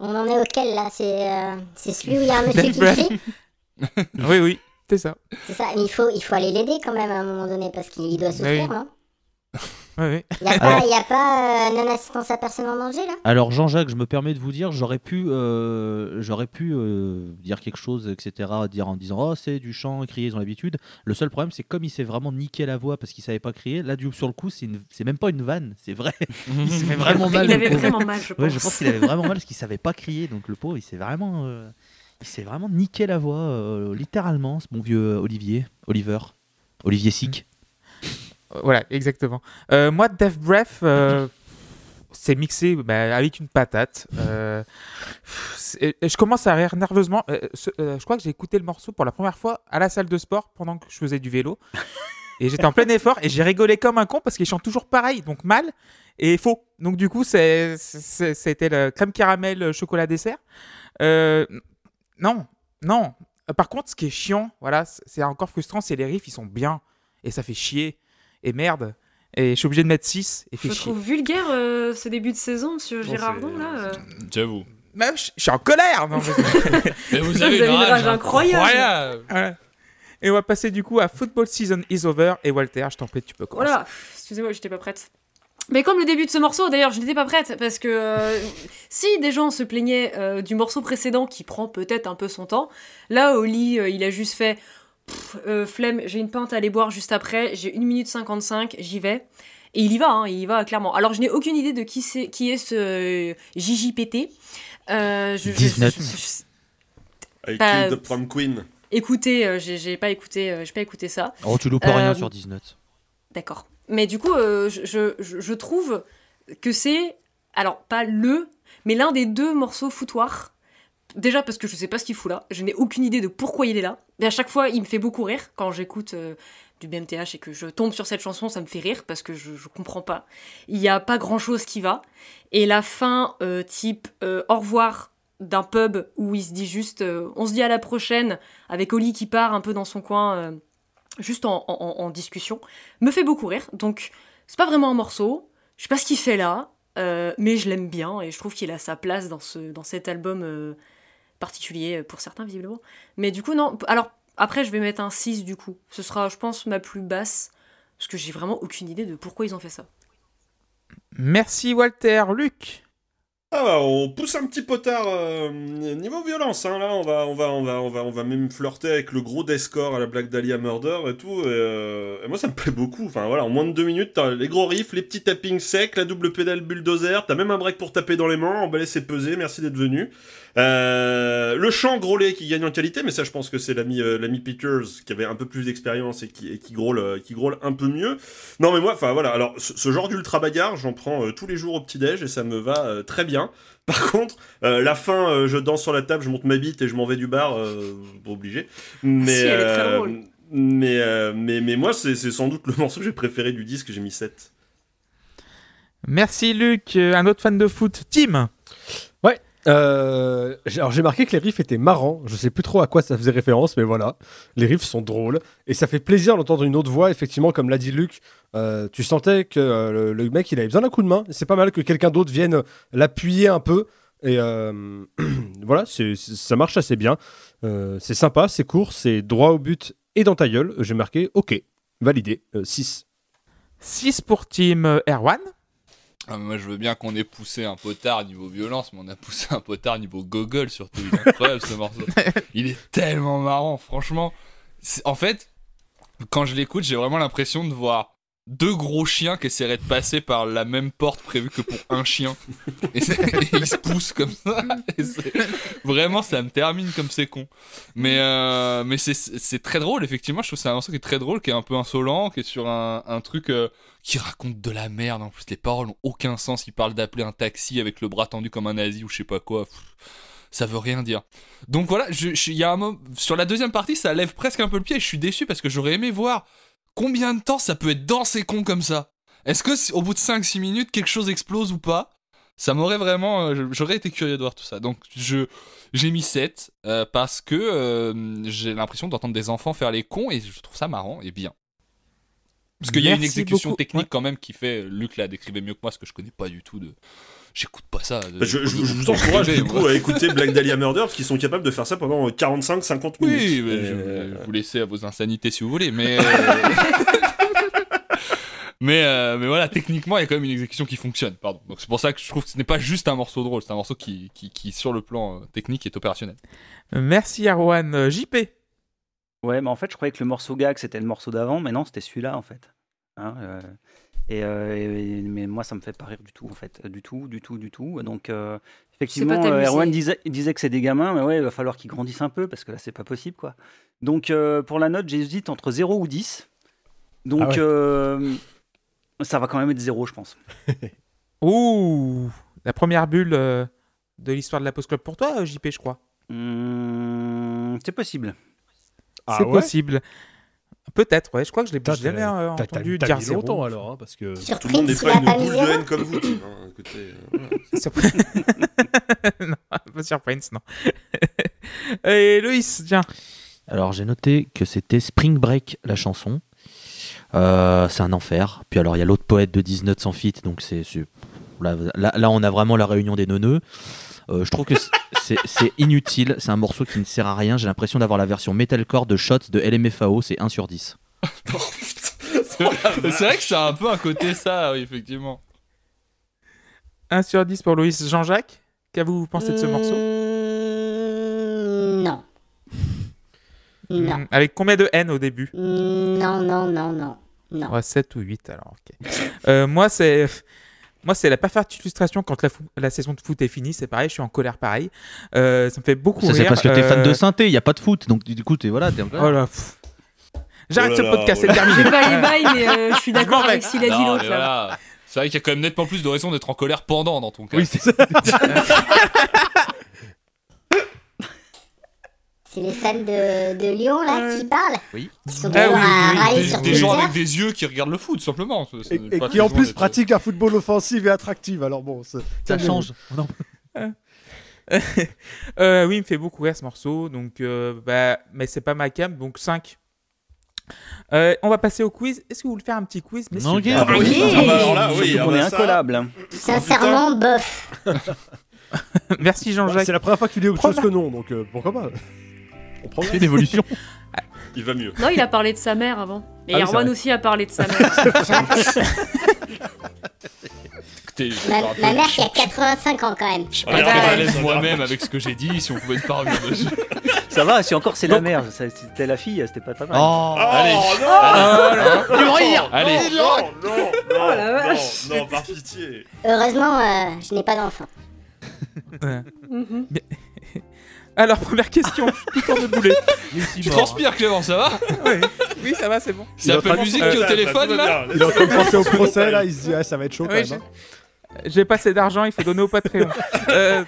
On en est auquel là? C'est euh, c'est celui où il y a un monsieur [laughs] qui crie Oui, oui, c'est ça. C'est ça, mais il faut, il faut aller l'aider quand même à un moment donné parce qu'il doit souffrir, Oui. non Oui, oui. Il n'y a pas, y a pas euh, non-assistance à personne en danger là? Alors Jean-Jacques, je me permets de vous dire, j'aurais pu, euh, j'aurais pu euh, dire quelque chose, etc. Dire en disant oh c'est du chant, crier ils ont l'habitude. Le seul problème c'est comme il s'est vraiment niqué la voix parce qu'il savait pas crier. Là du sur le coup c'est, une- c'est même pas une vanne, c'est vrai. [laughs] il s'est fait vraiment mal. Il le avait pauvre. vraiment mal, je pense. Ouais, je pense qu'il avait vraiment mal parce qu'il savait pas crier. Donc le pauvre il s'est vraiment, euh, il s'est vraiment niqué la voix, euh, littéralement, ce bon vieux Olivier, Oliver, Olivier Sick. Voilà, exactement. Euh, moi, Death Breath, euh, c'est mixé bah, avec une patate. Euh, je commence à rire nerveusement. Euh, ce- euh, je crois que j'ai écouté le morceau pour la première fois à la salle de sport pendant que je faisais du vélo. Et j'étais en plein [laughs] effort et j'ai rigolé comme un con parce qu'ils chantent toujours pareil, donc mal et faux. Donc du coup, c'était le crème caramel euh, chocolat dessert. Euh, non, non. Euh, Par contre, ce qui est chiant, voilà, c'est c'est encore frustrant, c'est les riffs, ils sont bien et ça fait chier et merde. Et je suis obligé de mettre 6 et fait Je chier. trouve vulgaire euh, ce début de saison, monsieur Girardon, là. euh. J'avoue. Même, je, je suis en colère. non, mais- [laughs] Mais vous Vous avez une une rage rage incroyable. incroyable. Voilà. Et on va passer du coup à Football Season is Over. Et Walter, je t'en prie, tu peux commencer. Voilà, Pff, excusez-moi, j'étais pas prête. Mais comme le début de ce morceau, d'ailleurs, je n'étais pas prête parce que euh, si des gens se plaignaient euh, du morceau précédent qui prend peut-être un peu son temps, là, Oli, euh, il a juste fait Pff, euh, flemme, j'ai une pinte à aller boire juste après, j'ai 1 minute 55, j'y vais. Et il y va, hein, il y va clairement. Alors, je n'ai aucune idée de qui, c'est, qui est ce euh, JJPT. Euh, je, je- 19. je- je- I Bah, killed the prom queen. écoutez, euh, j'ai, j'ai pas écouté, euh, j'ai pas écouté ça. Oh tu loupes rien Euh, sur 19. D'accord. Mais du coup, euh, je, je- je- je trouve que c'est, alors pas le, mais l'un des deux morceaux foutoirs. Déjà parce que je sais pas ce qu'il fout là, je n'ai aucune idée de pourquoi il est là. Et à chaque fois, il me fait beaucoup rire quand j'écoute euh, du BMTH et que je tombe sur cette chanson, ça me fait rire parce que je, je comprends pas. Il y a pas grand chose qui va. Et la fin, euh, type euh, au revoir d'un pub où il se dit juste on se dit à la prochaine avec Oli qui part un peu dans son coin. juste en, discussion, me fait beaucoup rire. Donc, c'est pas vraiment un morceau. Je sais pas ce qu'il fait là, mais je l'aime bien et je trouve qu'il a sa place dans, ce, dans cet album particulier euh, pour certains, visiblement. Mais du coup, non. Alors, après, je vais mettre un 6 du coup. Ce sera, je pense, ma plus basse parce que j'ai vraiment aucune idée de pourquoi ils ont fait ça. Merci Walter. Luc? Ah bah, on pousse un petit potard euh, niveau violence hein, là on va on va on va on va on va même flirter avec le gros deathcore à la Black Dahlia Murder et tout euh, et moi ça me plaît beaucoup. Enfin voilà en moins de deux minutes t'as les gros riffs les petits tappings secs la double pédale bulldozer t'as même un break pour taper dans les mains emballer c'est pesé merci d'être venu. Euh, le chant grôlé qui gagne en qualité mais ça je pense que c'est l'ami euh, l'ami Peters qui avait un peu plus d'expérience et qui et qui grôle un peu mieux. Non mais moi enfin voilà alors ce, ce genre d'ultra bagarre j'en prends tous les jours au petit déj et ça me va très bien par contre, euh, la fin, euh, je danse sur la table, je monte ma bite et je m'en vais du bar, euh, pas obligé. Mais, Si, elle est très euh, drôle. mais, euh, mais, mais moi, c'est c'est sans doute le [laughs] morceau que j'ai préféré du disque, j'ai mis 7. Merci Luc. Un autre fan de foot, Tim. Euh, alors j'ai marqué que les riffs étaient marrants. Je sais plus trop à quoi ça faisait référence, mais voilà. Les riffs sont drôles et ça fait plaisir d'entendre une autre voix. Effectivement, comme l'a dit Luc, euh, tu sentais que euh, le, mec il avait besoin d'un coup de main. C'est pas mal que quelqu'un d'autre vienne l'appuyer un peu. Et [clears throat] voilà, ça marche assez bien. C'est sympa, c'est court, c'est droit au but et dans ta gueule. J'ai marqué OK, validé, 6. 6 pour euh, Erwan. Ah, moi, je veux bien qu'on ait poussé un potard niveau violence, mais on a poussé un potard niveau gogol surtout. Il est incroyable ce morceau. [laughs] Il est tellement marrant, franchement. En fait, quand je l'écoute, j'ai vraiment l'impression de voir deux gros chiens qui essaieraient de passer par la même porte prévue que pour un chien. Et, [laughs] ils se poussent comme ça. Vraiment, ça me termine comme c'est con. Mais, euh, mais c'est- très drôle, effectivement. Je trouve que c'est un morceau qui est très drôle, qui est un peu insolent, qui est sur un, un truc euh, qui raconte de la merde. En plus, les paroles n'ont aucun sens. Il parle d'appeler un taxi avec le bras tendu comme un nazi ou je sais pas quoi. Ça veut rien dire. Donc voilà, y a un sur la deuxième partie, ça lève presque un peu le pied je suis déçu parce que j'aurais aimé voir combien de temps ça peut être dense et con comme ça? Est-ce que au bout de 5-6 minutes, quelque chose explose ou pas? Ça m'aurait vraiment. euh, J'aurais été curieux de voir tout ça. Donc je j'ai mis 7 euh, parce que euh, j'ai l'impression d'entendre des enfants faire les cons et je trouve ça marrant et bien. Parce qu'il y a une exécution beaucoup. technique Ouais. quand même qui fait. Luc l'a décrivait mieux que moi, parce que je connais pas du tout de. J'écoute pas ça. de- Bah, je, je- je vous encourage du coup à écouter Black Dahlia Murder parce qu'ils sont capables de faire ça pendant 45-50 minutes. Oui, mais Et, je euh, vais vous laisser à vos insanités si vous voulez, mais. euh, [laughs] mais, euh, mais voilà, techniquement, il y a quand même une exécution qui fonctionne, pardon. Donc c'est pour ça que je trouve que ce n'est pas juste un morceau drôle, c'est un morceau qui, qui, qui, sur le plan euh, technique, est opérationnel. Merci Arwan. Euh, JP. Ouais, mais en fait, je croyais que le morceau gag c'était le morceau d'avant, mais non, c'était celui-là en fait. Hein, euh, et, euh, et- mais moi, ça me fait pas rire du tout en fait, du tout, du tout, du tout. Donc, euh, effectivement, euh, Erwan disait, que c'est des gamins, mais ouais, il va falloir qu'ils grandissent un peu parce que là, c'est pas possible quoi. Donc, euh, pour la note, j'hésite entre 0 ou 10. Donc, Ah ouais. euh, ça va quand même être 0, je pense. [laughs] Ouh, la première bulle de l'histoire de la Post Club pour toi, JP, je crois. Hum, c'est possible. Ah C'est ouais? possible. Peut-être, ouais. Je crois que je l'ai jamais t'as- euh, entendu dire mis zéro. longtemps alors, hein, parce que. Sur Tout le monde n'est pas une boule de haine comme vous. Hein. Écoutez, euh, [laughs] [laughs] non, pas sur Prince, non. [laughs] Et Loïs, tiens. Alors j'ai noté que c'était Spring Break la chanson. Euh, c'est un enfer. Puis alors il y a l'autre poète de 19 sans fit, donc c'est c'est- là, là, là, on a vraiment la réunion des neuneux. Euh, je trouve que c'est- inutile, c'est un morceau qui ne sert à rien. J'ai l'impression d'avoir la version metalcore de Shots de LMFAO, c'est 1 sur 10. [laughs] c'est vrai que c'est un peu un côté ça, oui, effectivement. 1 sur 10 pour Loïs. Jean-Jacques, qu'avez-vous pensé de ce morceau Mmh, Non. Non. Hmm, Avec combien de N au début Non, non, non, non. Non. Ouais, 7 ou 8 alors, ok. Euh, moi, c'est. Moi, c'est la parfaite illustration quand la, fou- la saison de foot est finie. C'est pareil, je suis en colère pareil. Euh, ça me fait beaucoup Ça rire. c'est parce que t'es fan Euh, de synthé, il n'y a pas de foot, donc du coup t'es voilà, en Oh là. J'arrête Oh ce podcast, oh c'est terminé. vais pas les bails, mais euh, je suis d'accord avec ce qu'il a dit l'autre voilà. C'est vrai qu'il y a quand même nettement plus de raisons d'être en colère pendant dans ton cas. Oui, c'est ça. [laughs] C'est les fans de, de Lyon là qui parlent Oui. Qui sont Ah toujours oui, à oui, râler Des, sur des gens avec des yeux qui regardent le foot, simplement. Et, qui en plus d'être- pratique un football offensif et attractif. Alors bon, Ça change. [laughs] Non. Euh, oui, il me fait beaucoup rire ce morceau. Donc, euh, bah, mais c'est pas ma cam, donc 5. Euh, on va passer au quiz. Est-ce que vous voulez faire un petit quiz messieurs Ok. Ah bah oui, Allez. ah bah alors là, oui, Surtout ah qu'on bah est incollable. Sincèrement, bof. [laughs] Merci Bah, Jean-Jacques. c'est la première fois que tu dis autre chose que non, donc euh, pourquoi pas? On prend C'est une évolution. [laughs] Il va mieux. Non, il a parlé de sa mère avant. Et Ah oui, c'est Erwan vrai. aussi a parlé de sa [laughs] mère. Écoutez, je Ma, ma mère qui a 85 ans quand même. Je suis Ah, pas très à l'aise moi-même avec ce que j'ai dit, si on pouvait pas revenir dessus. [laughs] Ça va, si encore c'est la mère, ça- c'était la fille, c'était pas, pas mal. Oh. Allez. Oh non Allez. non, rire. non, Allez. Non, non, non, Oh la non, vache. non, par pitié. Heureusement, euh, je n'ai pas d'enfant. Mhm. Alors, première question. Je suis tout de boulet. Tu transpires, Clément, ça va. [laughs] Oui, ça va, c'est bon. C'est Apple Music qui est au Euh, téléphone là. Il est en train de penser au procès là, il se dit ah, ça va être chaud quand même. hein. J'ai pas assez d'argent, il faut donner au Patreon. [laughs] Euh,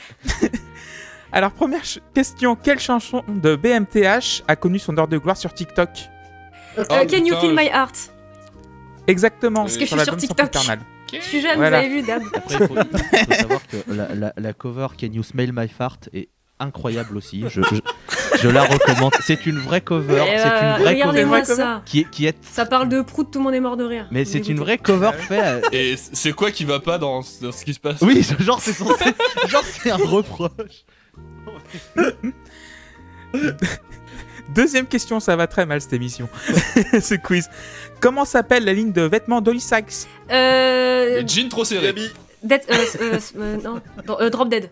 Alors, première question. Quelle chanson de BMTH a connu son heure de gloire sur TikTok? Euh, Oh, can you feel my heart? Exactement. Parce que je suis sur TikTok. Je suis jeune, Voilà. vous avez vu, Dab Après, il faut, il faut savoir que la, la- la cover Can You Smell My Fart est incroyable aussi. Je, je- je la recommande. C'est une vraie cover. Eh C'est bah, une vraie cover Regardez-moi cover. ça. qui est, qui est. Ça parle de prout, tout le monde est mort de rire. Mais c'est une vraie cover faite. à- Et c'est quoi qui va pas dans, dans ce qui se passe Oui, genre c'est censé. Genre c'est un reproche. Deuxième question, ça va très mal cette émission. [laughs] Ce quiz. Comment s'appelle la ligne de vêtements Dolly Sykes Euh. Les jeans trop serrés. Dead. euh, euh, euh, non. Dro- euh, Drop Dead.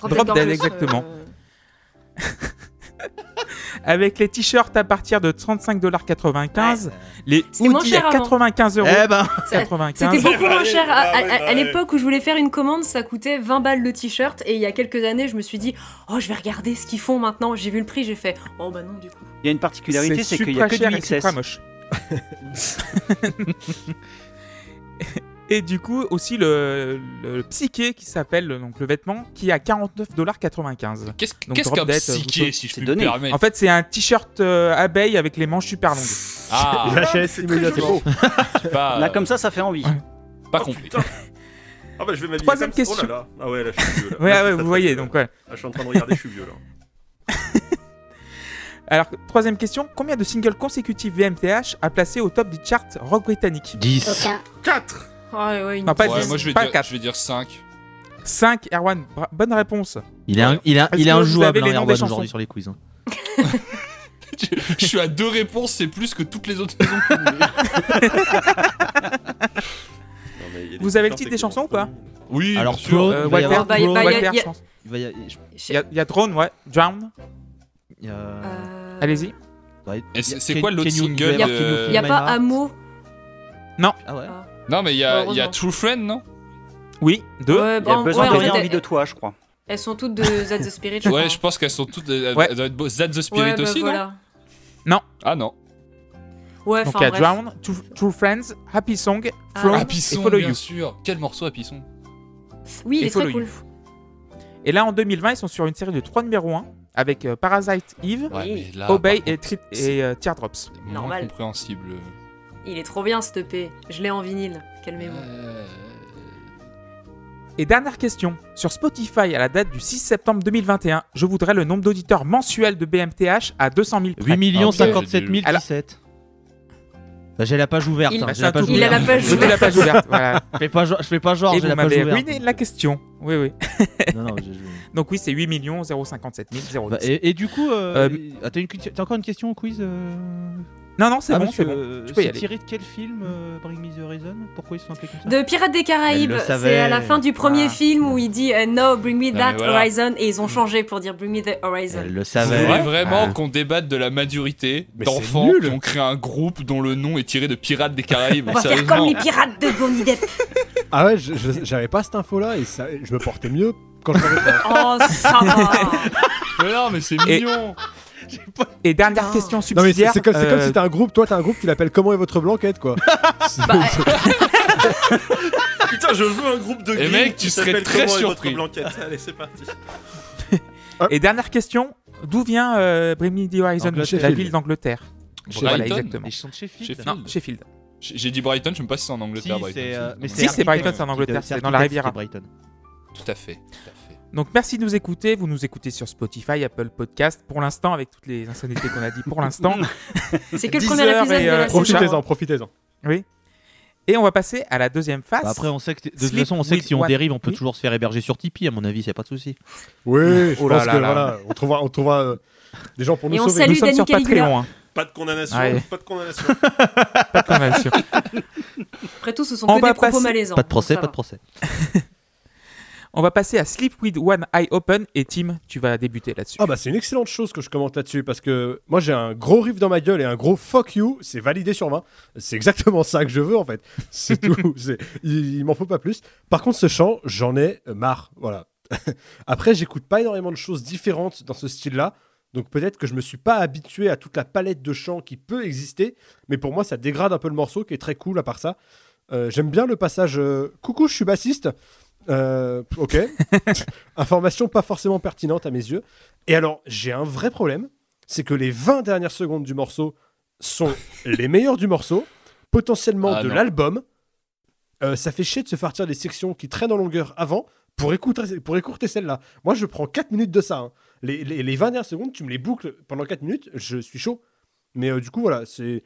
Drop Dead, Gorgeous, exactement. euh, [laughs] avec les t-shirts à partir de 35,95$, les C'était moins hoodies à avant. 95 euros. Eh ben, Ça- 95. C'était beaucoup moins Ouais, cher. À, ah ouais, à- à ouais. l'époque où je voulais faire une commande, ça coûtait 20 balles le t-shirt. Et il y a quelques années, je me suis dit, oh, je vais regarder ce qu'ils font maintenant. J'ai vu le prix, j'ai fait, oh bah non, du coup. Il y a une particularité, c'est qu'il y a que cher du XS. moche. [laughs] [laughs] Et du coup, aussi le, le psyché qui s'appelle donc le vêtement qui est à 49,95$. Qu'est-ce qu'est-ce qu'un euh, psyché, si je puis me permettre En fait, c'est un t-shirt euh, abeille avec les manches super longues. Ah, [laughs] J'achète immédiatement. Pas, euh, Là, comme ça, ça fait envie. Pas oh, compris. Ah bah je vais. Troisième comme... question. Oh là là. Ah ouais, là je suis vieux. Là. ouais, là, ouais, vous voyez donc ouais. Je suis en train de regarder, je suis vieux là. [laughs] Alors, troisième question, combien de singles consécutifs VMTH a placé au top du chart rock britannique? 10. 4 ah ouais, ouais, une... Non, pas Ouais, 10, moi je vais, dire, 4. je vais dire 5. 5, Erwan, bonne réponse. Il est, un- injouable, Erwan, aujourd'hui, sur les quiz. hein. je, [laughs] je suis à deux réponses, c'est plus que toutes les autres saisons. [laughs] Vous avez le titre des chansons ou pas Oui, Alors, bien sûr. Euh, y Walter, bah, bah, Walter, y a- je pense. il y a- Drone, ouais. Drown, euh, allez-y. c'est- quoi l'autre single il n'y a pas Maynard. Hameau. Ah ouais. Ah. Non, mais il y a, il y a Heureusement. True Friend, non? Oui, deux. Ouais, Il y a besoin ouais, de envie de toi, je crois. Elles sont toutes de Zad the Spirit, je Ouais, crois. je pense qu'elles sont toutes. Elles Ouais. elles doivent être beaux. Zad the Spirit Ouais, bah, aussi, voilà. non Ah non. Ouais, Donc il y a bref. Drown, True, True Friends, Happy Song, Ah. From Happy et Song, Follow bien You. sûr. Quel morceau Happy Song? Oui, il Et est très Follow cool. You. Et là, en 2020, ils sont sur une série de 3 numéros 1 avec euh, Parasite Eve, Ouais, là. Obey et, et euh, Teardrops. Normal. compréhensible. Il est trop bien, ce EP. Je l'ai en vinyle. Calmez-vous. Euh, Et dernière question. Sur Spotify, à la date du 6 septembre 2021, je voudrais le nombre d'auditeurs mensuels de BMTH à 200 000 près. 8 millions Ok. 57 Alors- 017. Bah, j'ai la page ouverte. Il- hein, Bah, la page Il a la page la ouverte. voilà. Je fais pas, je fais pas genre, Et j'ai vous la page ouverte. ruiné la question. Oui, oui. [laughs] Non, non, j'ai- j'ai- Donc oui, c'est 8 millions 057 010. Bah, et, et du coup, euh, Euh, ah, t'as, une- t'as encore une question au quiz euh? Non, non, c'est Ah, bon, c'est bon. euh, Tu peux y c'est aller. tiré de quel film euh, Bring Me the Horizon Pourquoi ils sont appelés comme ça? De Pirates des Caraïbes, c'est à la fin du premier Ah. film où il dit euh, No, bring me Non, that voilà. horizon et ils ont changé pour dire bring me the horizon. Elle le Vous savait. voulez vraiment Ah. qu'on débatte de la maturité d'enfants qui ont créé un groupe dont le nom est tiré de Pirates des Caraïbes [laughs] On va faire comme les pirates de Johnny Depp. [laughs] Ah ouais, j'avais pas cette info là et ça, je me portais mieux quand je l'avais pas. Oh, ça va. [laughs] Mais non, mais c'est Et- Et dernière question Non mais c'est subsidiaire. c'est comme, c'est comme euh, si t'as un groupe, toi t'as un groupe, tu l'appelles comment est votre blanquette quoi. Bah, [laughs] Putain, je veux un groupe de Et gays mec, tu serais très comment est votre surpris. blanquette Allez, c'est parti. [laughs] Et dernière question. D'où vient euh, the Horizon Angleterre. La ville d'Angleterre? Brighton Voilà, exactement. Ils sont de Sheffield. Sheffield. Non, Sheffield. J'ai dit Brighton, je sais même pas si c'est en Angleterre. Si, Brighton. c'est, euh, mais Si, c'est architecte Brighton, c'est en Angleterre, c'est dans la Riviera. Brighton. Tout à fait. Tout à fait. Donc merci de nous écouter. Vous nous écoutez sur Spotify, Apple Podcast. Pour l'instant, avec toutes les insanités qu'on a dit pour l'instant. [laughs] c'est que le 10 premier épisode et, de euh, la. Profitez-en, profitez-en. oui. Et on va passer à la deuxième phase. Bah, après, on sait que de toute façon, on sait que si on one- dérive, on peut Oui. toujours se faire héberger sur Tipeee. À mon avis, c'est pas de souci. Oui, je Oh là pense là que là. voilà, on trouvera, on trouvera euh, des gens pour nous Et on sauver. salue nous sommes Danny sur. Patreon. hein. Pas de condamnation, Ouais. pas de condamnation. [laughs] Pas de convention. Après tout, ce sont On que des propos passer- malaisants. Pas de procès, pas de procès. [laughs] on va passer à Sleep with One Eye Open. Et Tim, tu vas débuter là-dessus. Ah bah c'est une excellente chose que je commente là-dessus parce que moi j'ai un gros riff dans ma gueule et un gros fuck you, c'est validé sur 20. C'est exactement ça que je veux en fait. C'est tout. [laughs] Il il m'en faut pas plus. Par contre ce chant, j'en ai marre. Voilà. [laughs] Après j'écoute pas énormément de choses différentes dans ce style-là. Donc peut-être que je me suis pas habitué à toute la palette de chants qui peut exister. Mais pour moi ça dégrade un peu le morceau qui est très cool à part ça. Euh, J'aime bien le passage euh, Coucou je suis bassiste. Euh, ok. [laughs] Information pas forcément pertinente à mes yeux. Et alors, j'ai un vrai problème, c'est que les 20 dernières secondes du morceau sont [laughs] les meilleures du morceau, potentiellement Ah de l'album. Euh, ça fait chier de se faire tirer des sections qui traînent en longueur avant pour écouter, pour écourter celle-là. Moi, je prends 4 minutes de ça. hein. Les, les, les 20 dernières secondes, tu me les boucles pendant 4 minutes, je suis chaud. Mais euh, du coup, voilà, c'est.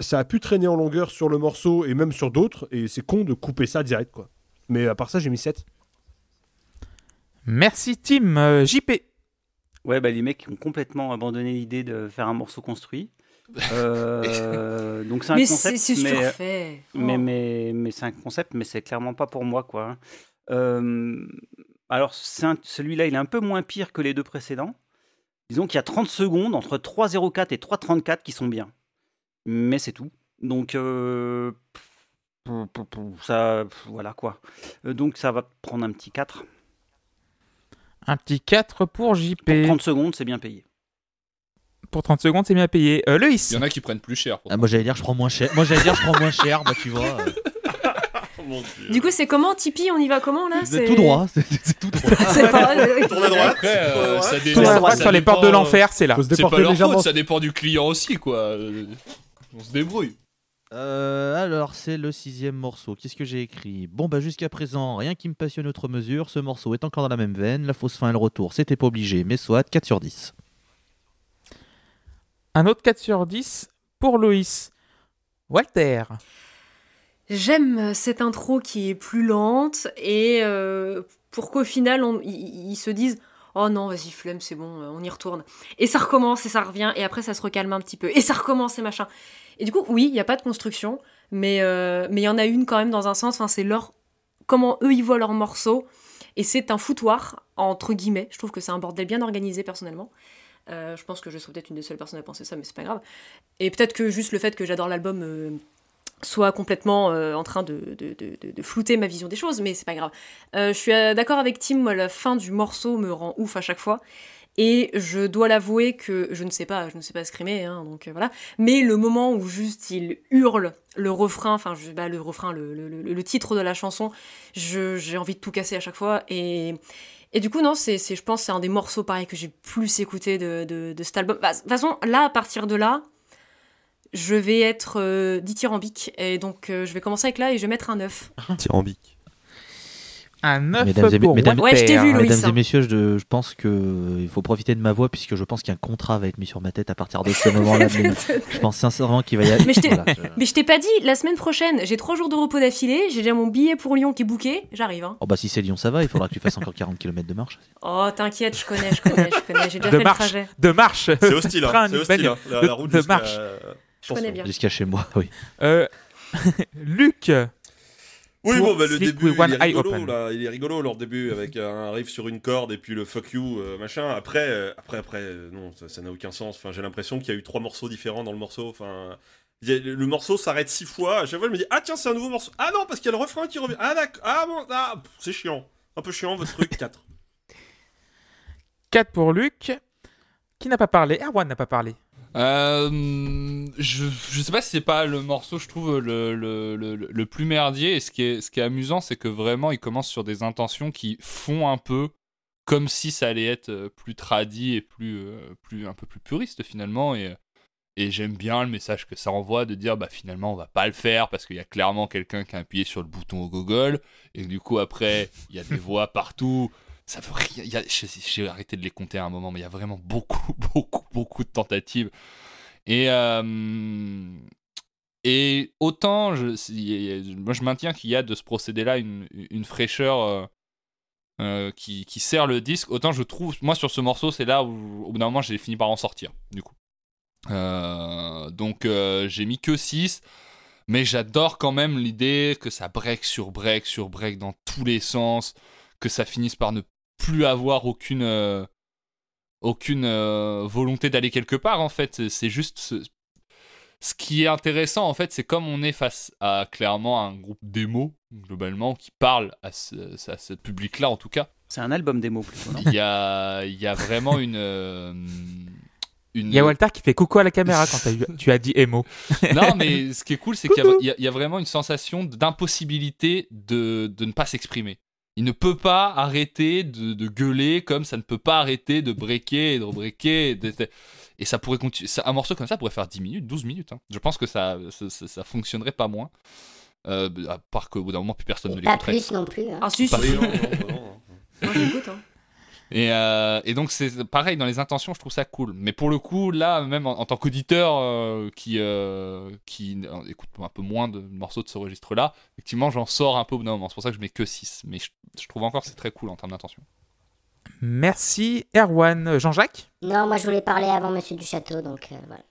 Ça a pu traîner en longueur sur le morceau et même sur d'autres, et c'est con de couper ça direct, quoi. Mais à part ça, j'ai mis 7. Merci Tim. Euh, JP. Ouais, bah, les mecs ont complètement abandonné l'idée de faire un morceau construit. [laughs] Euh, donc c'est un Mais c'est concept, c'est mais, mais, Oh. mais, mais c'est un concept, mais c'est clairement pas pour moi, quoi. Euh, alors c'est un- celui-là, il est un peu moins pire que les deux précédents. Disons qu'il y a 30 secondes entre 3.04 et 3.34 qui sont bien. Mais c'est tout. Donc, euh, ça, voilà quoi. Euh, Donc, ça va prendre un petit 4. Un petit 4 pour JP. Pour 30 secondes, c'est bien payé. Pour 30 secondes, c'est bien payé. Euh, Loïs Il y en a qui prennent plus cher. pour Ah, moi j'allais dire je prends moins cher. Moi j'allais dire je prends moins cher, bah tu vois. euh, [laughs] Oh. Du coup, c'est comment Tipeee On y va comment là? C'est tout droit, c'est tout droit. [laughs] C'est pas- Tourne à droite. Après, euh, tourne à droite. ça dé- Tourne à ça- droite ça sur les portes de l'enfer, c'est là. C'est pas leur faute, ça dépend du client aussi, quoi. On se débrouille. Euh, alors, c'est le sixième morceau. Qu'est-ce que j'ai écrit? Bon, bah jusqu'à présent, rien qui me passionne outre mesure. Ce morceau est encore dans la même veine. La fausse fin et le retour, c'était pas obligé, mais soit 4 sur 10. Un autre 4 sur 10 pour Loïs. Walter. J'aime cette intro qui est plus lente et euh, pour qu'au final on- ils se disent oh non vas-y flemme c'est bon on y retourne et ça recommence et ça revient et après ça se recalme un petit peu et ça recommence et machin et du coup oui il n'y a pas de construction mais euh, mais il y en a une quand même dans un sens enfin, c'est leur comment eux ils voient leur morceau et c'est un foutoir entre guillemets je trouve que c'est un bordel bien organisé personnellement Euh, je pense que je serais peut-être une des seules personnes à penser ça mais c'est pas grave et peut-être que juste le fait que j'adore l'album euh, soit complètement en train de, de, de- de- flouter ma vision des choses, mais c'est pas grave. Je suis d'accord avec Tim, moi, la fin du morceau me rend ouf à chaque fois. Et je dois l'avouer que je ne sais pas, je ne sais pas scrimer, hein, donc euh, voilà. Mais le moment où juste il hurle le refrain, enfin bah, le refrain, le, titre de la chanson, j'ai envie de tout casser à chaque fois. Et, et du coup, non, c'est, je pense c'est un des morceaux pareil que j'ai plus écouté de, de, cet album. Bah, de toute façon, là, à partir de là, je vais être euh, dithyrambique. Et donc, euh, je vais commencer avec là et je vais mettre un 9. Tyrambique. Un 9 Mesdames et- pour mesdames- Ouais, je vu, Loïs. Mesdames et messieurs, je, je pense que il faut profiter de ma voix puisque je pense qu'un contrat va être mis sur ma tête à partir de ce moment-là. [laughs] Je pense sincèrement qu'il va y avoir. Mais je t'ai- Voilà, je- pas dit, la semaine prochaine, j'ai 3 jours de repos d'affilée, j'ai déjà mon billet pour Lyon qui est booké, j'arrive. Hein. Oh bah si c'est Lyon, ça va. Il faudra que tu fasses encore 40 km de marche. Oh, t'inquiète, je connais, je connais, je connais, j'ai déjà De fait marche. le trajet. De marche. C'est hostile, hein. C'est hostile, hein. La, De- la route de marche. Je connais bien. Jusqu'à chez moi, oui. Euh, [laughs] Luc. Oui, bon, bah, le début, il est rigolo, là. Il est rigolo, leur début, avec euh, un riff sur une corde et puis le fuck you, euh, machin. Après, euh, après, après, euh, non, ça n'a aucun sens. Enfin, j'ai l'impression qu'il y a eu trois morceaux différents dans le morceau. Enfin, a- le, le morceau s'arrête six fois. À chaque fois, je me dis, ah tiens, c'est un nouveau morceau. Ah non, parce qu'il y a le refrain qui revient. Ah d'accord. Ah bon, ah, c'est chiant. Un peu chiant, votre truc. 4. 4 pour Luc. Qui n'a pas parlé? Erwan n'a pas parlé. Euh, je, sais pas si c'est pas le morceau, je trouve, le, le, le, le plus merdier. Et ce qui est, ce qui est amusant, c'est que vraiment, il commence sur des intentions qui font un peu comme si ça allait être euh, plus tradi et plus, euh, plus, un peu plus puriste finalement. Et, et j'aime bien le message que ça envoie de dire, bah finalement, on va pas le faire parce qu'il y a clairement quelqu'un qui a appuyé sur le bouton au Google. Et du coup, après, il y a des voix partout. Ça veut rien. J'ai arrêté de les compter à un moment, mais il y a vraiment beaucoup, [laughs] beaucoup, beaucoup de tentatives. Et, euh, et autant, je, maintiens qu'il y a de ce procédé-là une, une fraîcheur euh, euh, qui, qui sert le disque, autant je trouve, moi sur ce morceau, c'est là où au bout d'un moment j'ai fini par en sortir, du coup. Donc j'ai mis que 6, mais j'adore quand même l'idée que ça break sur break sur break dans tous les sens, que ça finisse par ne plus avoir aucune. euh, aucune euh, volonté d'aller quelque part en fait C'est- juste ce, ce qui est intéressant en fait c'est comme on est face à clairement un groupe démo globalement qui parle à ce, à ce public là en tout cas C'est un album démo plutôt, non? Il y a, il y a vraiment une euh, une Il y a Walter qui fait coucou à la caméra quand eu- tu as dit emo. [laughs] non, mais ce qui est cool, c'est qu'il y y a vraiment une sensation d'impossibilité de, de ne pas s'exprimer. Il ne peut pas arrêter de, de gueuler comme ça ne peut pas arrêter de breaker et de rebreaker. Et, de- et ça pourrait continuer. ça- Un morceau comme ça pourrait faire 10 minutes, 12 minutes. hein. Je pense que ça, ça, ça- ça fonctionnerait pas moins. Euh, à part qu'au bout d'un moment, plus personne ne Pas l'écouterait. plus non plus. hein. Ah, si, si, Pas- si. Oui, non, non, non, non. Moi, j'écoute, hein. Et, euh, et donc c'est pareil dans les intentions, je trouve ça cool. Mais pour le coup, là, même en, en tant qu'auditeur euh, qui euh, qui euh, écoute un peu moins de morceaux de ce registre-là, effectivement, j'en sors un peu au bout d'un moment. C'est pour ça que je mets que 6 Mais je, je trouve encore que c'est très cool en termes d'intention. Merci Erwan. Jean-Jacques? Non, moi je voulais parler avant Monsieur du Château, donc euh, voilà.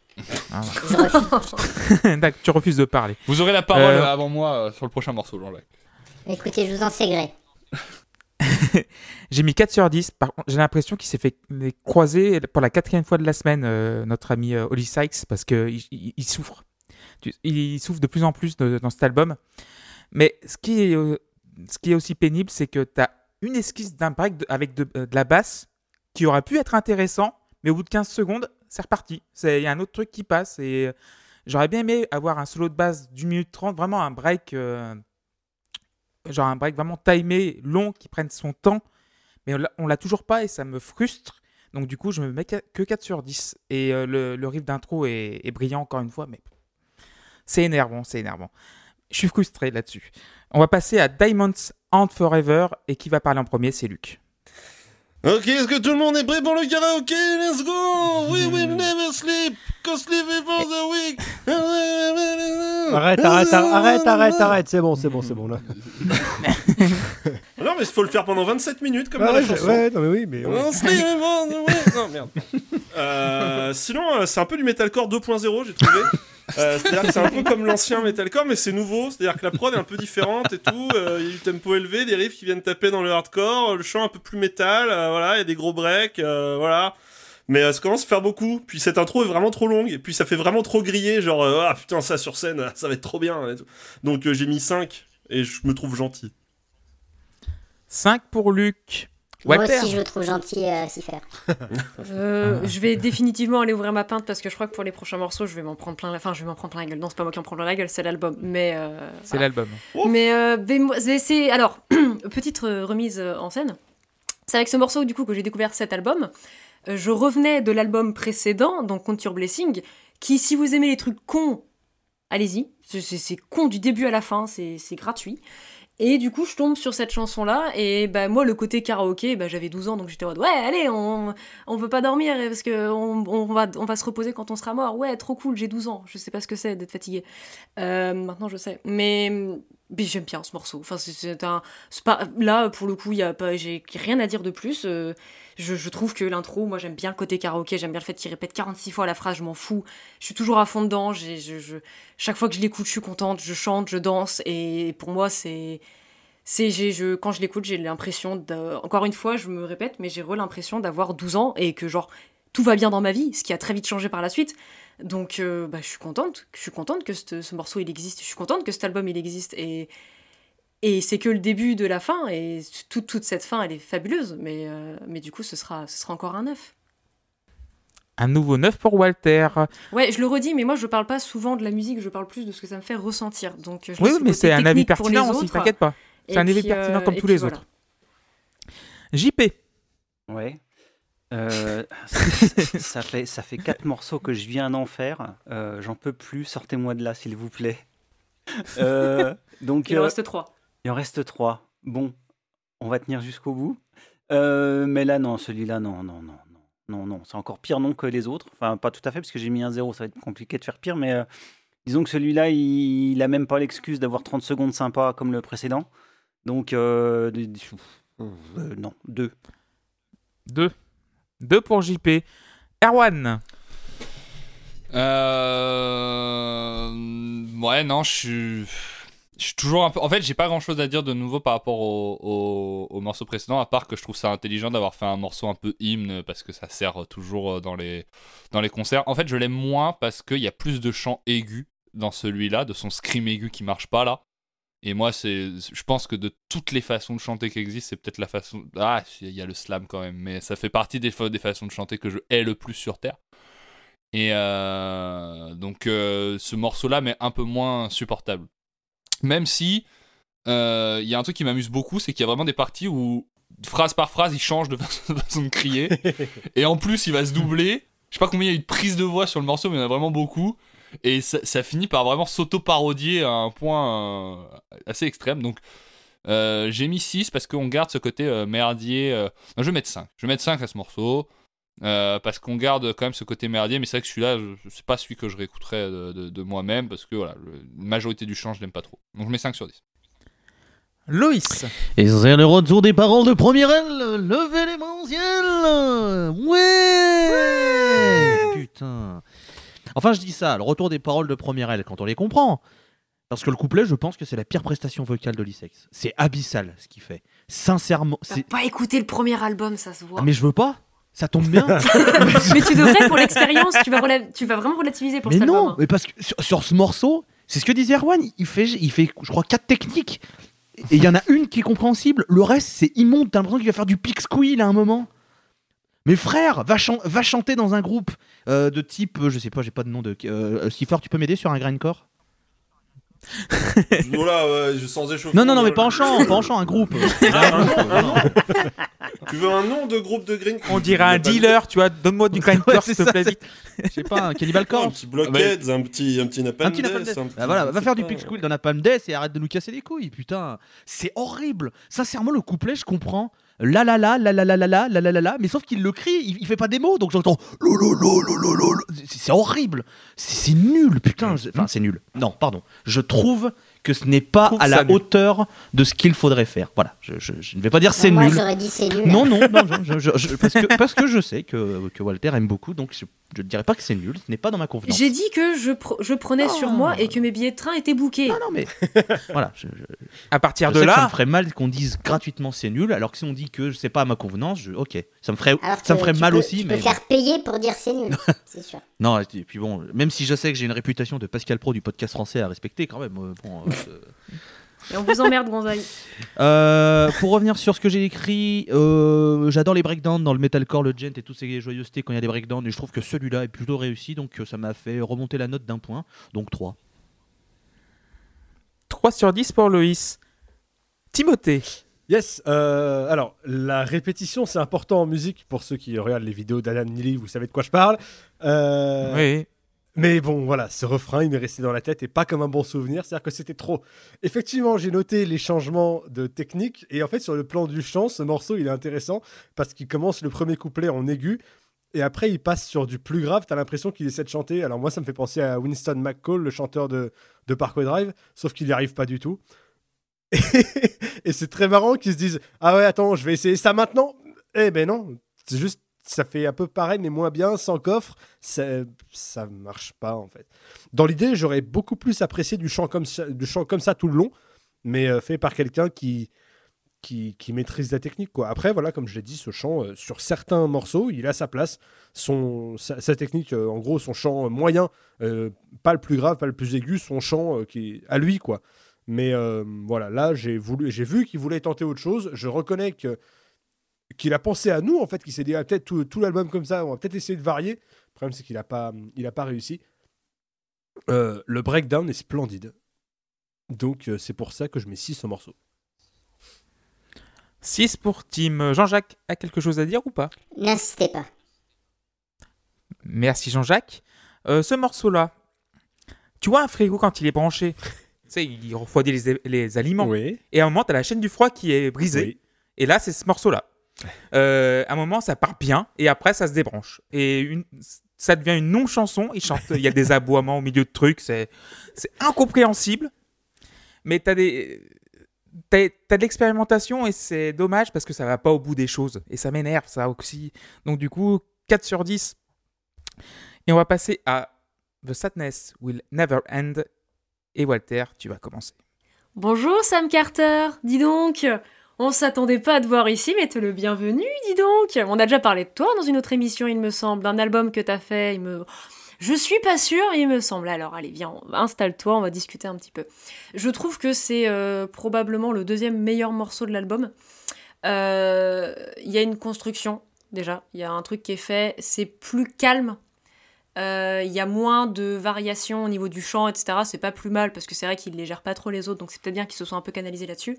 Ah, Je refuse. [laughs] D'accord, tu refuses de parler. Vous aurez la parole Euh, avant moi euh, sur le prochain morceau, Jean-Jacques. Écoutez, je vous en sais gré. [laughs] J'ai mis 4 sur 10. Par contre, j'ai l'impression qu'il s'est fait croiser pour la quatrième fois de la semaine, euh, notre ami euh, Holly Sykes, parce qu'il il, souffre. Il souffre de plus en plus dans cet album. Mais ce qui est, euh, aussi pénible, c'est que tu as une esquisse d'un break avec de, euh, de la basse qui aurait pu être intéressant, mais au bout de 15 secondes, c'est reparti. Il y a un autre truc qui passe et j'aurais bien aimé avoir un solo de basse d'une minute trente, vraiment un break, genre un break vraiment timé, long, qui prenne son temps, mais on l'a- toujours pas et ça me frustre. Donc du coup, je me mets que que 4 sur 10. Et euh, le, le riff d'intro est, est brillant encore une fois, mais c'est énervant, c'est énervant. Je suis frustré là-dessus. On va passer à Diamonds Hand Forever et qui va parler en premier, c'est Luc. Ok, est-ce que tout le monde est prêt pour le karaoké? Let's go We will never sleep, cause living for the week. Arrête, arrête, arrête, arrête, arrête, c'est bon, c'est bon, c'est bon là. [laughs] Non, mais il faut le faire pendant 27 minutes comme Ah dans la chanson. ouais, non mais oui, mais. [laughs] Non, merde. Euh, sinon, euh, c'est un peu du metalcore 2.0, j'ai trouvé. [laughs] Euh, c'est un peu comme l'ancien metalcore, mais c'est nouveau. C'est-à-dire que la prod est un peu différente et tout. Euh, Il y a du tempo élevé, des riffs qui viennent taper dans le hardcore, le chant un peu plus métal. euh, voilà, il y a des gros breaks. voilà. Mais ça commence à faire beaucoup. Puis cette intro est vraiment trop longue. Et puis ça fait vraiment trop griller. Genre, ah putain, ça sur scène, ça va être trop bien. Donc j'ai mis 5 et je me trouve gentil. 5 pour Luc. Moi aussi, je le trouve gentil à s'y faire. Euh, je vais définitivement aller ouvrir ma pinte parce que je crois que pour les prochains morceaux, je vais m'en prendre plein la. Enfin, je vais m'en prendre plein la gueule. Non, c'est pas moi qui en prends plein la gueule, c'est l'album. Mais. euh, C'est voilà. l'album. Mais euh, c'est- c'est alors [clears throat] petite euh, remise euh, en scène. C'est avec ce morceau du coup que j'ai découvert cet album. Euh, je revenais de l'album précédent, donc Count Your Blessing, qui si vous aimez les trucs cons, allez-y. C'est- con du début à la fin, c'est gratuit. Et du coup, je tombe sur cette chanson-là, et bah, moi, le côté karaoké, bah, j'avais 12 ans, donc j'étais en mode, ouais, allez, on, on veut pas dormir, parce que on, va, on va se reposer quand on sera mort. Ouais, trop cool, j'ai 12 ans, je sais pas ce que c'est d'être fatigué. Euh, maintenant, je sais. Mais, j'aime bien ce morceau. C'est- un, pas, là, pour le coup, y a j'ai rien à dire de plus. Euh, je, trouve que l'intro, moi, j'aime bien le côté karaoké, j'aime bien le fait qu'il répète 46 fois la phrase, je m'en fous. Je suis toujours à fond dedans. chaque fois que je l'écoute, je suis contente, je chante, je danse, et pour moi, c'est quand je l'écoute j'ai l'impression encore une fois je me répète mais j'ai re l'impression d'avoir 12 ans et que genre tout va bien dans ma vie ce qui a très vite changé par la suite donc euh, bah, je suis contente je suis contente que ce, ce morceau il existe je suis contente que cet album il existe et c'est que le début de la fin et toute toute cette fin elle est fabuleuse mais euh, mais du coup ce sera ce sera encore un neuf Un nouveau 9 pour Walter. ouais je le redis mais moi je parle pas souvent de la musique je parle plus de ce que ça me fait ressentir donc je Oui, mais c'est un avis pertinent aussi, t'inquiète pas. C'est un avis puis, pertinent euh, comme tous les voilà. autres. JP. Ouais. Euh, ça, [laughs] ça fait ça fait quatre morceaux que je viens d'en faire. Euh, J'en peux plus. Sortez-moi de là, s'il vous plaît. Euh, donc il en euh, reste trois il en reste trois. Bon, on va tenir jusqu'au bout. Euh, mais là, non, celui-là, non, non, non, non, non, non. C'est encore pire non que les autres. Enfin, pas tout à fait parce que j'ai mis un zéro. Ça va être compliqué de faire pire, mais euh, disons que celui-là, il, il a même pas l'excuse d'avoir 30 secondes sympa comme le précédent. Donc, euh, euh, non, deux. 2. 2 pour JP. Erwan. Euh... Ouais, non, je suis... En fait, j'ai pas grand-chose à dire de nouveau par rapport au, au, au morceau précédent, à part que je trouve ça intelligent d'avoir fait un morceau un peu hymne, parce que ça sert toujours dans les, dans les concerts. En fait, je l'aime moins parce qu'il y a plus de chants aigus dans celui-là, de son scream aigu qui marche pas là. Et moi, c'est, je pense que de toutes les façons de chanter qui existent, c'est peut-être la façon. Ah, il y a le slam quand même, mais ça fait partie des, des façons de chanter que je hais le plus sur Terre. Et euh, donc, euh, ce morceau-là m'est un peu moins supportable. Même si, euh, il y a un truc qui m'amuse beaucoup, c'est qu'il y a vraiment des parties où, phrase par phrase, il change de [laughs] façon, de crier. [laughs] Et en plus, il va se doubler. Je sais pas combien il y a eu de prises de voix sur le morceau, mais il y en a vraiment beaucoup. Et ça, ça finit par vraiment s'auto-parodier à un point euh, assez extrême. Donc, euh, j'ai mis 6 parce qu'on garde ce côté euh, merdier. euh, Non, je vais mettre 5. Je vais mettre 5 à ce morceau. Euh, parce qu'on garde quand même ce côté merdier, mais c'est vrai que celui-là, sais pas celui que je réécouterai de, de- de moi-même, parce que voilà, le- la majorité du chant, je l'aime pas trop. Donc je mets 5 sur 10. Loïs. Et c'est le retour des paroles de première aile. Levez les mains au ciel. Ouais. Putain. Enfin, je dis ça, le retour des paroles de première aile, quand on les comprend. Parce que le couplet, je pense que c'est la pire prestation vocale de l'Isex. C'est abyssal ce qu'il fait. Sincèrement, T'as c'est. pas écouté le premier album, ça se voit. Ah, mais je veux pas. Ça tombe bien. [laughs] mais tu devrais pour [laughs] l'expérience, tu, tu vas vraiment relativiser pour mais cet non, album. mais parce que sur, sur ce morceau, c'est ce que disait Erwan. Il fait, il fait, je crois, quatre techniques. Et il y en a une qui est compréhensible. Le reste, c'est immonde. T'as l'impression qu'il va faire du pick squeal à un moment. Mais frère, va, chan- va chanter dans un groupe euh, de type, je sais pas, j'ai pas de nom de. Euh, tu peux m'aider sur un grindcore? Voilà, ouais, je sans échauffer. Non, non, non, mais pas en chant, pas en chant, un groupe. [laughs] Un nom, un nom. [laughs] Tu veux un nom de groupe de green On dirait un dealer, tu vois. Donne-moi du [laughs] Ouais, s'il c'est te ça, plaît. c'est- vite. Je sais pas, un Cannibal Un Corpse. petit blockheads, un petit, un petit Napalm Un petit Napalm Death, un petit- Bah voilà, va faire du squeal dans Napalm Death et arrête de nous casser les couilles, putain. C'est horrible. Sincèrement, le couplet, je comprends. La la la la la la la la la la la la, mais sauf qu'il le crie, il, il fait pas des mots, donc j'entends. C'est horrible. C'est nul, putain. Enfin, c'est nul. Non, pardon. Je trouve que ce n'est pas à la nul. hauteur de ce qu'il faudrait faire. Voilà. Je, je- je ne vais pas dire c'est Moi, nul. j'aurais dit c'est nul. Non, non, non, je- je- je- parce, que, parce que je sais que, que Walter aime beaucoup, donc je ne dirais pas que c'est nul, ce n'est pas dans ma convenance. J'ai dit que je, pr- je prenais sur Non. moi et que mes billets de train étaient bookés. Non, non, mais [laughs] voilà, je, je- À partir je de sais que ça me là, ferait mal qu'on dise gratuitement c'est nul, alors que si on dit que c'est pas à ma convenance, je- ok, ça me ferait, Alors ça me ferait mal peux- aussi, Tu mais peux faire payer pour dire c'est nul, [laughs] c'est sûr. Non. Et puis bon, même si je sais que j'ai une réputation de Pascal Pro du podcast français à respecter, quand même. euh, bon, euh, [laughs] Et on vous emmerde, Gonzague. Euh, pour revenir sur ce que j'ai écrit, euh, j'adore les breakdowns dans le metalcore, le gent et toutes ces joyeusetés quand il y a des breakdowns, et je trouve que celui-là est plutôt réussi, donc euh, ça m'a fait remonter la note d'un point, donc 3. 3 sur 10 pour Loïs. Timothée. Yes, euh, alors la répétition c'est important en musique pour ceux qui regardent les vidéos d'Adam Neely, vous savez de quoi je parle. Euh, Oui. Mais bon, voilà, ce refrain, il m'est resté dans la tête et pas comme un bon souvenir, c'est-à-dire que c'était trop. Effectivement, j'ai noté les changements de technique et en fait, sur le plan du chant, ce morceau, il est intéressant parce qu'il commence le premier couplet en aigu et après, il passe sur du plus grave. T'as l'impression qu'il essaie de chanter. Alors, moi, ça me fait penser à Winston McCall, le chanteur de, de Parkway Drive, sauf qu'il n'y arrive pas du tout. [laughs] et c'est très marrant qu'ils se disent Ah ouais, attends, je vais essayer ça maintenant. Eh ben non, c'est juste, ça fait un peu pareil, mais moins bien, sans coffre. Ça, ça marche pas en fait. Dans l'idée, j'aurais beaucoup plus apprécié du chant comme ça, du chant comme ça tout le long, mais euh, fait par quelqu'un qui, qui, qui maîtrise la technique. Quoi. Après, voilà, comme je l'ai dit, ce chant, euh, sur certains morceaux, il a sa place. Son, sa, technique, euh, en gros, son chant moyen, pas le plus grave, pas le plus aigu, son chant qui à lui, quoi. Mais euh, voilà, là, j'ai voulu, j'ai vu qu'il voulait tenter autre chose. Je reconnais que qu'il a pensé à nous, en fait, qu'il s'est dit ah, peut-être tout, tout l'album comme ça, on va peut-être essayer de varier. Le problème, c'est qu'il n'a pas, il a pas réussi. Euh, le breakdown est splendide. Donc, euh, c'est pour ça que je mets 6 au morceau. 6 pour Tim. Jean-Jacques a quelque chose à dire ou pas? N'insistez pas. Merci Jean-Jacques. Euh, ce morceau-là, tu vois un frigo quand il est branché, [laughs] sais, il refroidit les, les aliments. Oui. Et à un moment, tu as la chaîne du froid qui est brisée. Oui. Et là, c'est ce morceau-là. [laughs] Euh, à un moment, ça part bien et après, ça se débranche. Et une- ça devient une non-chanson. Il chante, il y a des [laughs] aboiements au milieu de trucs. C'est incompréhensible. Mais as des. T'as t'as de l'expérimentation et c'est dommage parce que ça va pas au bout des choses. Et ça m'énerve, ça aussi. Donc, du coup, 4 sur 10. Et on va passer à The Sadness Will Never End. Et Walter, tu vas commencer. Bonjour Sam Carter, dis donc, on s'attendait pas à te voir ici, mais t'es le bienvenu, dis donc. On a déjà parlé de toi dans une autre émission, il me semble, d'un album que t'as fait, il me... Je suis pas sûre, il me semble. Alors allez, viens, installe-toi, on va discuter un petit peu. Je trouve que c'est euh, probablement le deuxième meilleur morceau de l'album. Euh, Il y a une construction, déjà, il y a un truc qui est fait, c'est plus calme euh, Il y a moins de variations au niveau du chant, etc. C'est pas plus mal parce que c'est vrai qu'ils les gèrent pas trop les autres, donc c'est peut-être bien qu'ils se sont un peu canalisés là-dessus.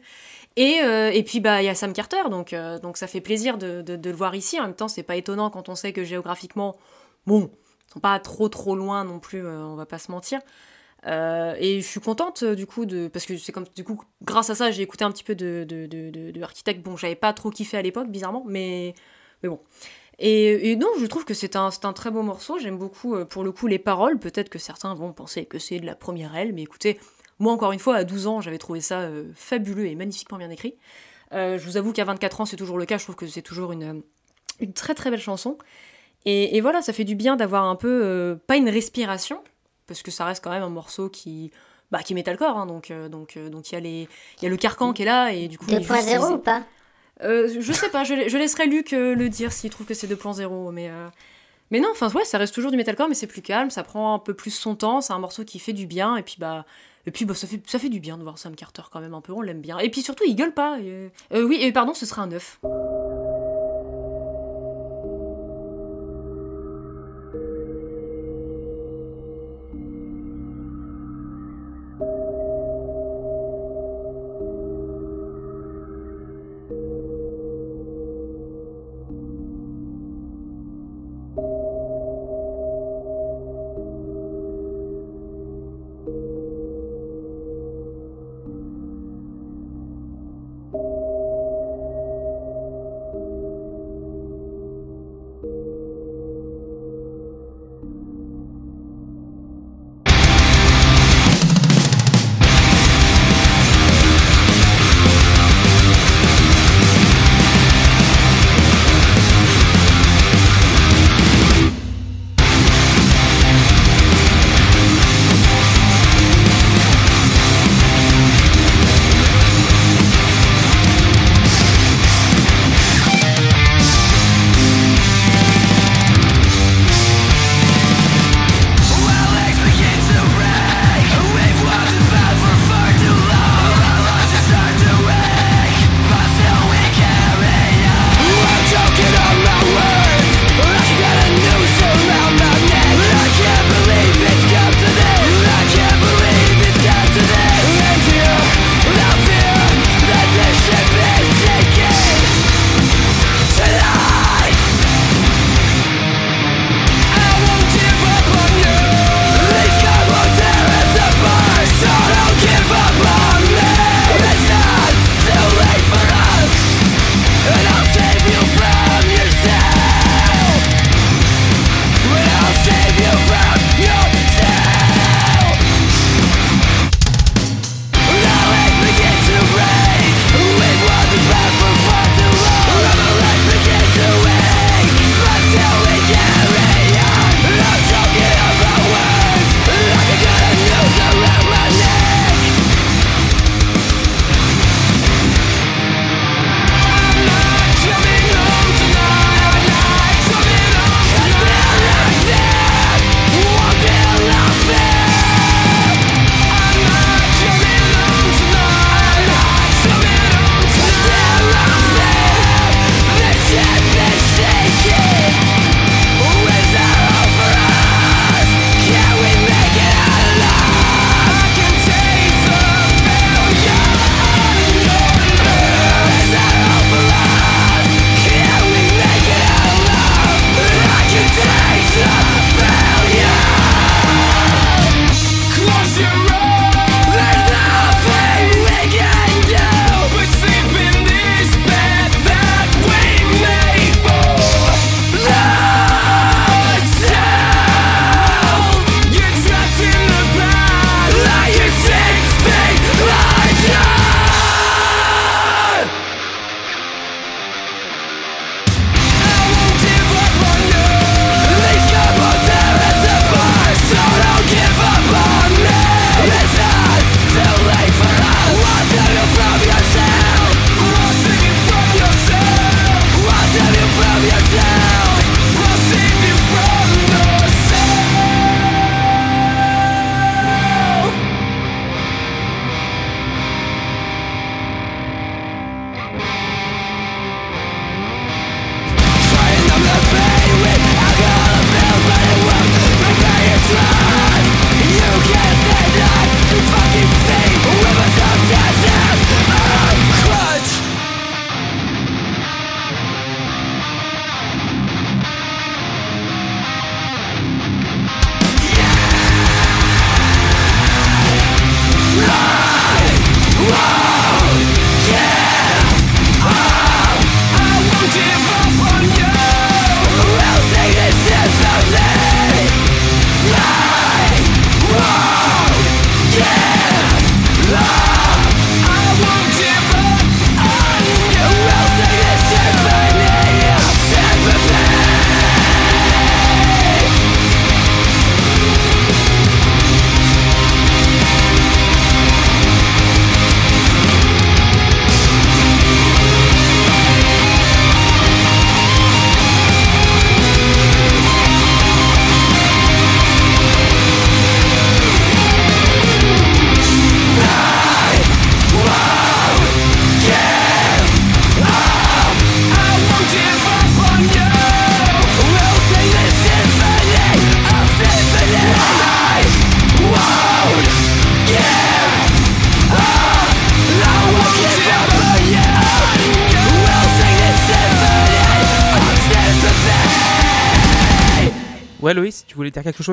Et, euh, et puis bah il y a Sam Carter, donc, euh, donc ça fait plaisir de, de- le voir ici. En même temps, c'est pas étonnant quand on sait que géographiquement, bon, ils sont pas trop trop loin non plus, on va pas se mentir. Et je suis contente du coup de parce que c'est comme du coup grâce à ça j'ai écouté un petit peu de de, de, de- de Architect. Bon, j'avais pas trop kiffé à l'époque bizarrement, mais mais bon. Et, et non, je trouve que c'est un, un très beau morceau. J'aime beaucoup, euh, pour le coup, les paroles. Peut-être que certains vont penser que c'est de la première aile, mais écoutez, moi, encore une fois, à 12 ans, j'avais trouvé ça euh, fabuleux et magnifiquement bien écrit. Euh, je vous avoue qu'à 24 ans, c'est toujours le cas. Je trouve que c'est toujours une, une très très belle chanson. Et, et voilà, ça fait du bien d'avoir un peu, pas une respiration, parce que ça reste quand même un morceau qui, bah, qui est metalcore. hein, donc euh, donc donc il y, a les- il y a le carcan qui est là, et du coup. il est juste- 2.0 ou pas? Euh, je sais pas, je, laisserai Luc euh, le dire s'il trouve que c'est 2.0, mais... euh, Mais non, enfin ouais, ça reste toujours du metalcore, mais c'est plus calme, ça prend un peu plus son temps, c'est un morceau qui fait du bien, et puis bah... Et puis bah, ça, fait, ça fait du bien de voir Sam Carter quand même un peu, on l'aime bien. Et puis surtout, il gueule pas. et- Euh, oui, et pardon, ce sera un 9.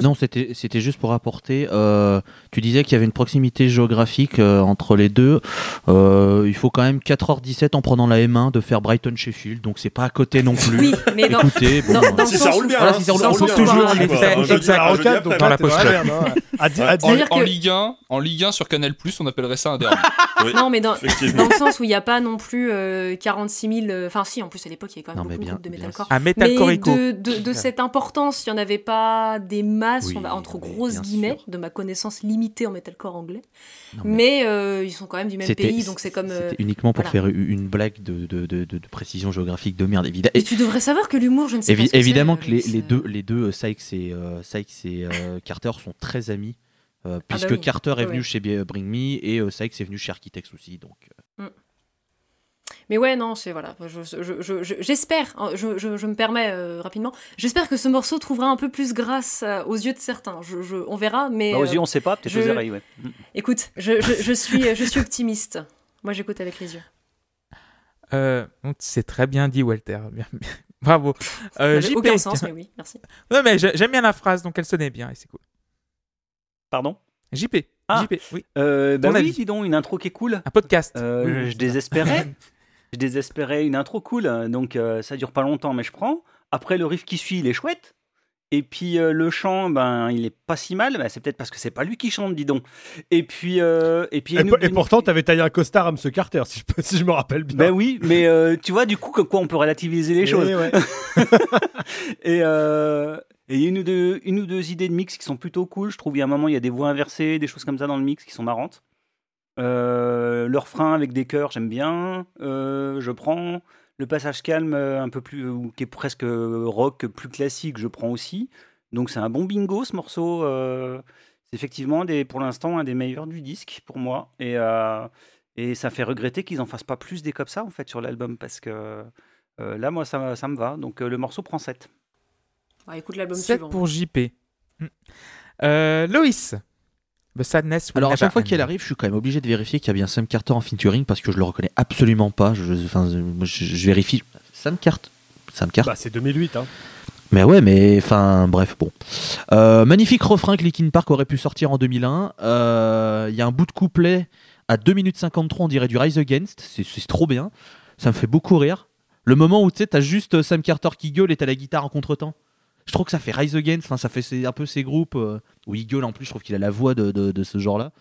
Non, c'était c'était juste pour apporter. euh, tu disais qu'il y avait une proximité géographique euh, entre les deux. Euh, il faut quand même 4h17 en prenant la M1 de faire Brighton-Sheffield, donc c'est pas à côté non plus. Oui, mais dans, Écoutez, bon, dans- dans le Si ça roule bien, Voilà, hein, si ça roule toujours hein, un quoi. effet exact. donc dans la dans hein. En, en Ligue 1, en Ligue 1 sur Canal+, on appellerait ça un derby. [laughs] Oui, Non, mais dans, dans le sens où il n'y a pas non plus euh, 46 000. euh, Enfin, si, en plus, à l'époque, il y avait quand même beaucoup bien- de metalcore. Mais de, de, de cette importance, il n'y en avait pas des masses, Oui, on va- entre grosses guillemets, sûr. de ma connaissance limitée en metalcore anglais. non, mais Mais euh, ils sont quand même du même pays, donc c'est comme. euh, uniquement pour voilà. faire une blague de, de, de, de- de précision géographique de merde, évidemment. Et tu devrais savoir que l'humour, je ne sais Évi- pas. évidemment que les, les euh, deux, les deux euh, Sykes et, euh, Sykes et euh, [laughs] Carter sont très amis, euh, puisque oui. Carter est Oui, venu chez Bring Me et euh, Sykes est venu chez Architects aussi. Donc, euh, Mais ouais, non, c'est voilà. je- je- je- je- J'espère, hein, je, je- je me permets euh, rapidement, j'espère que ce morceau trouvera un peu plus grâce euh, aux yeux de certains. Je, je- on verra, mais. Bah, aux euh, yeux, on sait pas, peut-être je- aux oreilles, ouais. Mm. Écoute, je, je- je suis, je suis optimiste. Moi, j'écoute avec les yeux. Euh, c'est très bien dit, Walter. [laughs] Bravo. Ça Euh, n'avait JP. aucun sens, mais oui, merci. [laughs] Non, mais j'ai- j'aime bien la phrase, donc elle sonnait bien et c'est cool. Pardon? JP. Ah. JP, oui. euh, Bah Ton oui, avis? dis donc, une intro qui est cool. Un podcast. Euh, Oui, je ça. désespérais. [laughs] je désespérais une intro cool, hein, donc euh, ça dure pas longtemps, mais je prends. Après, le riff qui suit, il est chouette. Et puis euh, le chant, ben, il est pas si mal. Ben, c'est peut-être parce que c'est pas lui qui chante, dis donc. Et puis, euh, et puis. Et, une- et une- pourtant, t'avais taillé un costard à M. Carter, si je, peux- si je me rappelle bien. Ben oui, mais euh, tu vois, du coup, comme quoi on peut relativiser les Eh choses. ouais. [laughs] Et euh, et il y a une ou, deux, une ou deux idées de mix qui sont plutôt cool. Je trouve il y a un moment, il y a des voix inversées, des choses comme ça dans le mix qui sont marrantes. Euh, le refrain avec des chœurs, j'aime bien. Euh, je prends. Le passage calme, euh, un peu plus, qui est presque rock, plus classique, je prends aussi. Donc c'est un bon bingo ce morceau. euh, c'est effectivement des, pour l'instant un des meilleurs du disque pour moi. Et, euh, et ça fait regretter qu'ils en fassent pas plus des comme ça en fait sur l'album parce que euh, là moi ça, ça me va. Donc euh, le morceau prend 7. Ah, écoute l'album 7 suivant. pour JP. Hmm. Euh, Loïs. The Sadness Will Alors à chaque fois qu'elle arrive, je suis quand même obligé de vérifier qu'il y a bien Sam Carter en featuring parce que je le reconnais absolument pas. Je, enfin, je, vérifie. Sam Carter. Sam Carter. Bah, c'est 2008. Hein. Mais ouais, mais enfin, bref, bon. Euh, magnifique refrain que Linkin Park aurait pu sortir en 2001. Euh, Il y a un bout de couplet à 2 minutes 53, on dirait du Rise Against. C'est- C'est trop bien. Ça me fait beaucoup rire. Le moment où tu sais, t'as juste Sam Carter qui gueule et t'as la guitare en contretemps. Je trouve que ça fait Rise Against. Enfin, ça fait un peu ces groupes euh, où il gueule en plus. Je trouve qu'il a la voix de, de- de ce genre-là.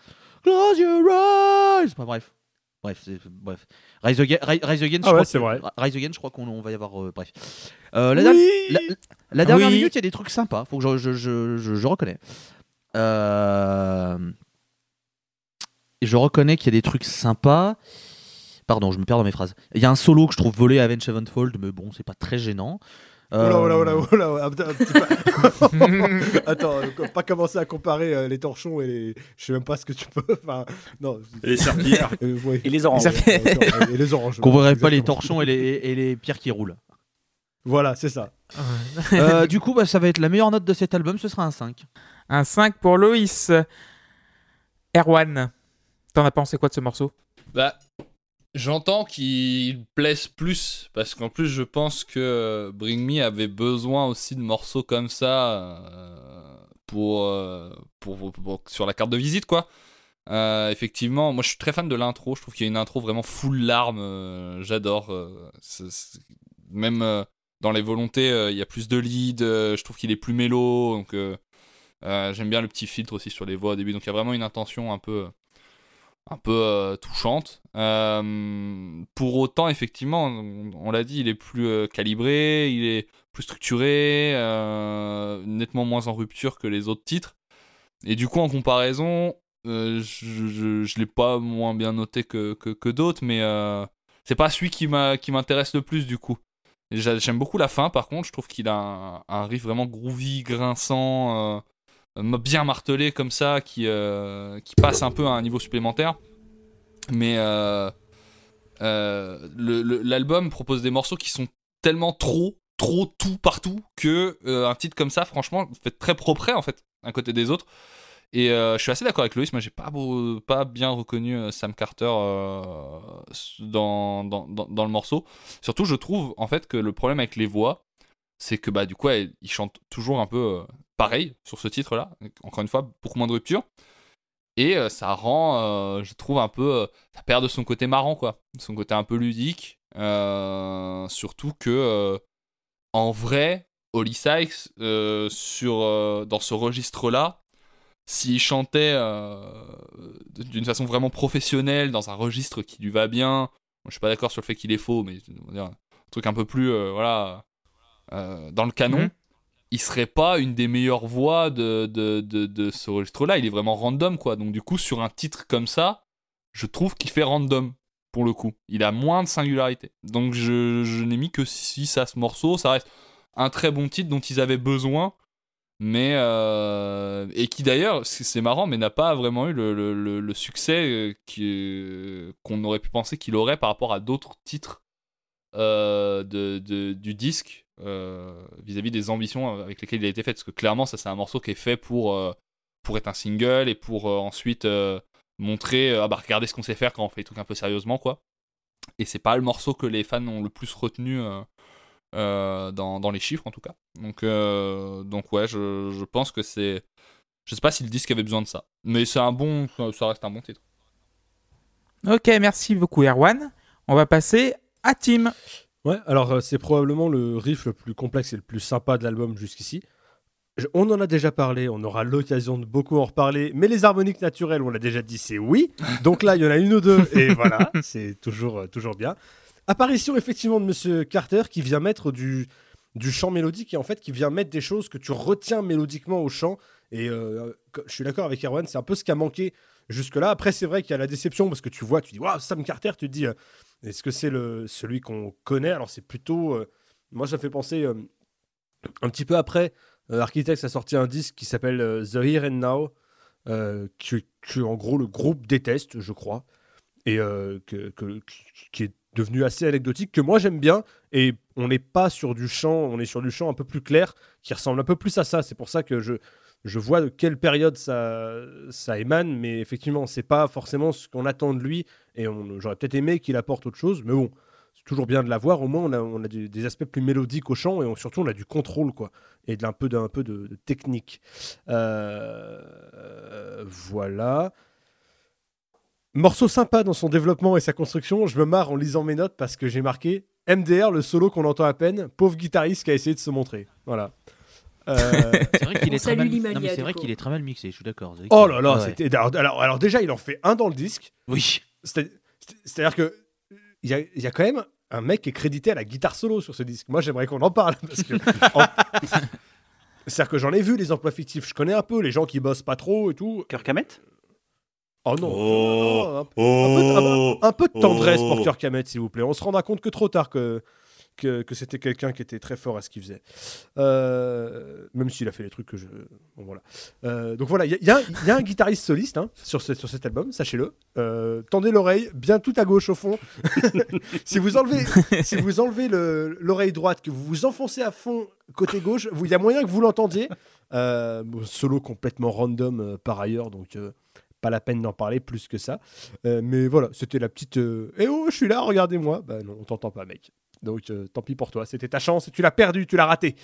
Close your eyes. Enfin, bref. Bref, bref. Rise Against, Rise Against, Ah je ouais, crois que- vrai. Rise Against, je crois qu'on on va y avoir. euh, bref. Euh, la, dernière- la- la dernière Oui. minute, il y a des trucs sympas. Faut que je, je, je, je- je reconnais. Euh, je reconnais qu'il y a des trucs sympas. Pardon, je me perds dans mes phrases. Il y a un solo que je trouve volé à Avenged Sevenfold, mais bon, c'est pas très gênant. Euh, Oula, oula, oula, oula, oula, un un petit peu- [laughs] Attends, euh, pas commencer à comparer euh, les torchons et les. Je sais même pas ce que tu peux. [laughs] Enfin, non. Et les serpillères. Euh, ouais. Et les oranges. Ça fait- D'accord, Et les oranges. Qu'on verrait pas les torchons et les, et les pierres qui roulent. Voilà, c'est ça. Euh, du coup, bah, ça va être la meilleure note de cet album, ce sera un 5. Un 5 pour Loïs. Erwan. T'en as pensé quoi de ce morceau? Bah, j'entends qu'il plaise plus parce qu'en plus, je pense que euh, Bring Me avait besoin aussi de morceaux comme ça euh, pour, euh, pour, pour- sur la carte de visite, quoi. Effectivement, moi je suis très fan de l'intro. Je trouve qu'il y a une intro vraiment full larmes. J'adore. même dans les volontés, il y a plus de lead. je trouve qu'il est plus mélo. Donc j'aime bien le petit filtre aussi sur les voix au début. Donc il y a vraiment une intention un peu un peu euh, touchante. Euh, pour autant, effectivement, on, l'a dit, il est plus euh, calibré, il est plus structuré, nettement moins en rupture que les autres titres. Et du coup, en comparaison, je, je l'ai pas moins bien noté que, que, d'autres, mais c'est pas celui qui m'intéresse le plus du coup. J'aime beaucoup la fin, par contre, je trouve qu'il a un, riff vraiment groovy, grinçant. Bien martelé comme ça qui, euh, qui passe un peu à un niveau supplémentaire. Mais euh, euh, l'album propose des morceaux qui sont tellement trop, trop tout partout que un titre comme ça, franchement, fait très propre en fait, un côté des autres. Et je suis assez d'accord avec Loïs, moi j'ai pas, pas bien reconnu Sam Carter dans, dans, dans, le morceau. Surtout, je trouve en fait que le problème avec les voix, c'est que bah du coup, il chante toujours un peu pareil sur ce titre-là. Encore une fois, beaucoup moins de rupture. Et euh, ça rend, euh, je trouve, un peu. euh, ça perd de son côté marrant, quoi. Son côté un peu ludique. Surtout que, en vrai, Holly Sykes, sur, dans ce registre-là, s'il chantait d'une façon vraiment professionnelle, dans un registre qui lui va bien, je suis pas d'accord sur le fait qu'il est faux, mais un truc un peu plus, voilà, dans le canon, Mhm. Il serait pas une des meilleures voix de, ce registre-là. Il est vraiment random, quoi. Donc, du coup, sur un titre comme ça, je trouve qu'il fait random, pour le coup. Il a moins de singularité. Donc, je, n'ai mis que 6 à ce morceau. Ça reste un très bon titre dont ils avaient besoin. Mais euh, et qui d'ailleurs, c'est marrant, mais n'a pas vraiment eu le, succès euh, qui- qu'on aurait pu penser qu'il aurait par rapport à d'autres titres euh, du disque euh, vis-à-vis des ambitions avec lesquelles il a été fait. Parce que clairement, ça c'est un morceau qui est fait pour, euh, pour être un single et pour euh, ensuite montrer, ah bah regardez ce qu'on sait faire quand on fait des trucs un peu sérieusement quoi. Et c'est pas le morceau que les fans ont le plus retenu dans, les chiffres en tout cas. Donc, donc ouais, je, pense que c'est. Je sais pas si le disque avait besoin de ça. Mais c'est un bon. Ça reste un bon titre. Ok, merci beaucoup Erwan. On va passer à Tim. Ouais, alors euh, c'est probablement le riff le plus complexe et le plus sympa de l'album jusqu'ici. On en a déjà parlé, on aura l'occasion de beaucoup en reparler, mais les harmoniques naturelles, on l'a déjà dit, c'est oui. [laughs] Donc là, il y en a une ou deux, et [laughs] voilà, c'est toujours, euh, toujours bien. Apparition effectivement de Monsieur Carter qui vient mettre du, du chant mélodique et en fait qui vient mettre des choses que tu retiens mélodiquement au chant. Et euh, je suis d'accord avec Erwan, c'est un peu ce qui a manqué jusque-là. Après, c'est vrai qu'il y a la déception parce que tu vois, tu dis, waouh, Sam Carter, tu te dis, euh, est-ce que c'est celui qu'on connaît? Alors c'est plutôt... euh, moi, ça fait penser euh, un petit peu après, euh, Architects a sorti un disque qui s'appelle The Here and Now, que, en gros le groupe déteste, je crois, et qui est devenu assez anecdotique, que moi j'aime bien, et on n'est pas sur du chant, on est sur du chant un peu plus clair, qui ressemble un peu plus à ça. C'est pour ça que je, je vois de quelle période ça, émane, mais effectivement, c'est pas forcément ce qu'on attend de lui, et j'aurais peut-être aimé qu'il apporte autre chose, mais bon, c'est toujours bien de l'avoir. Au moins, on a, des aspects plus mélodiques au chant, et surtout, on a du contrôle, quoi, et de, un peu, d'un peu de, de technique. Euh, voilà. Morceau sympa dans son développement et sa construction. Je me marre en lisant mes notes parce que j'ai marqué MDR, le solo qu'on entend à peine, pauvre guitariste qui a essayé de se montrer. Voilà. Euh, [laughs] C'est vrai qu'il est, très mal... Limalia, non, mais c'est vrai qu'il est très mal mixé, je suis d'accord. Oh là là, Ouais, c'était. Alors, alors, alors déjà, il en fait un dans le disque. Oui. C'est- c'est- C'est-à-dire que il y a, il y a quand même un mec qui est crédité à la guitare solo sur ce disque. Moi, j'aimerais qu'on en parle [laughs] parce que. en- [laughs] C'est-à-dire que j'en ai vu les emplois fictifs. Je connais un peu les gens qui bossent pas trop et tout. Kirk Hammett? Oh non. Oh, non, non, un- oh, un peu de tendresse oh. pour Kirk Hammett, s'il vous plaît. On se rendra compte que trop tard que, que, c'était quelqu'un qui était très fort à ce qu'il faisait. Euh, même s'il a fait des trucs que je. Voilà. Euh, donc voilà, il y, a- un- guitariste soliste hein, sur, sur cet album, sachez-le. Euh, tendez l'oreille, bien tout à gauche au fond. [laughs] si vous enlevez, si vous enlevez le- l'oreille droite, que vous vous enfoncez à fond côté gauche, il y a moyen que vous l'entendiez. Euh, solo complètement random par ailleurs, donc. pas la peine d'en parler plus que ça. Mais voilà, c'était la petite. Eh oh, je suis là, regardez-moi. Bah non, on t'entend pas, mec. Donc euh, tant pis pour toi. C'était ta chance tu l'as perdu, tu l'as raté.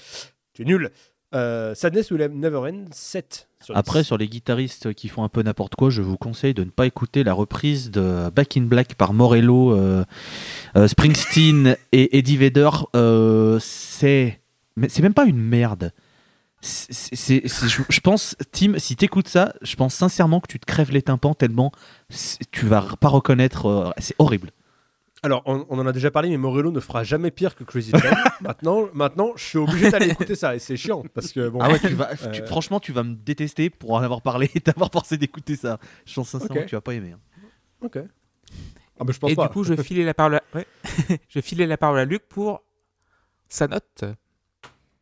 Tu es nul. Euh, Sadness Will Never End, 7. Sur Après, 10. sur les guitaristes qui font un peu n'importe quoi, je vous conseille de ne pas écouter la reprise de Back in Black par Morello, euh, Springsteen et Eddie Vedder. C'est, c'est même pas une merde. Je, pense, Tim, si t'écoutes ça, je pense sincèrement que tu te crèves les tympans tellement tu vas pas reconnaître. c'est horrible. Alors, on, on en a déjà parlé, mais Morello ne fera jamais pire que Crazy Town. [laughs] maintenant, maintenant, je suis obligé d'aller écouter ça et c'est chiant parce que bon. Ah ouais, tu vas, tu- Euh, franchement, tu vas me détester pour en avoir parlé et t'avoir forcé d'écouter ça. Je pense sincèrement que tu vas pas aimer. hein. Ok. Ah bah je pense Et pas. du coup, je filais la parole à, ouais. [laughs] je filais la parole à Luc pour sa note.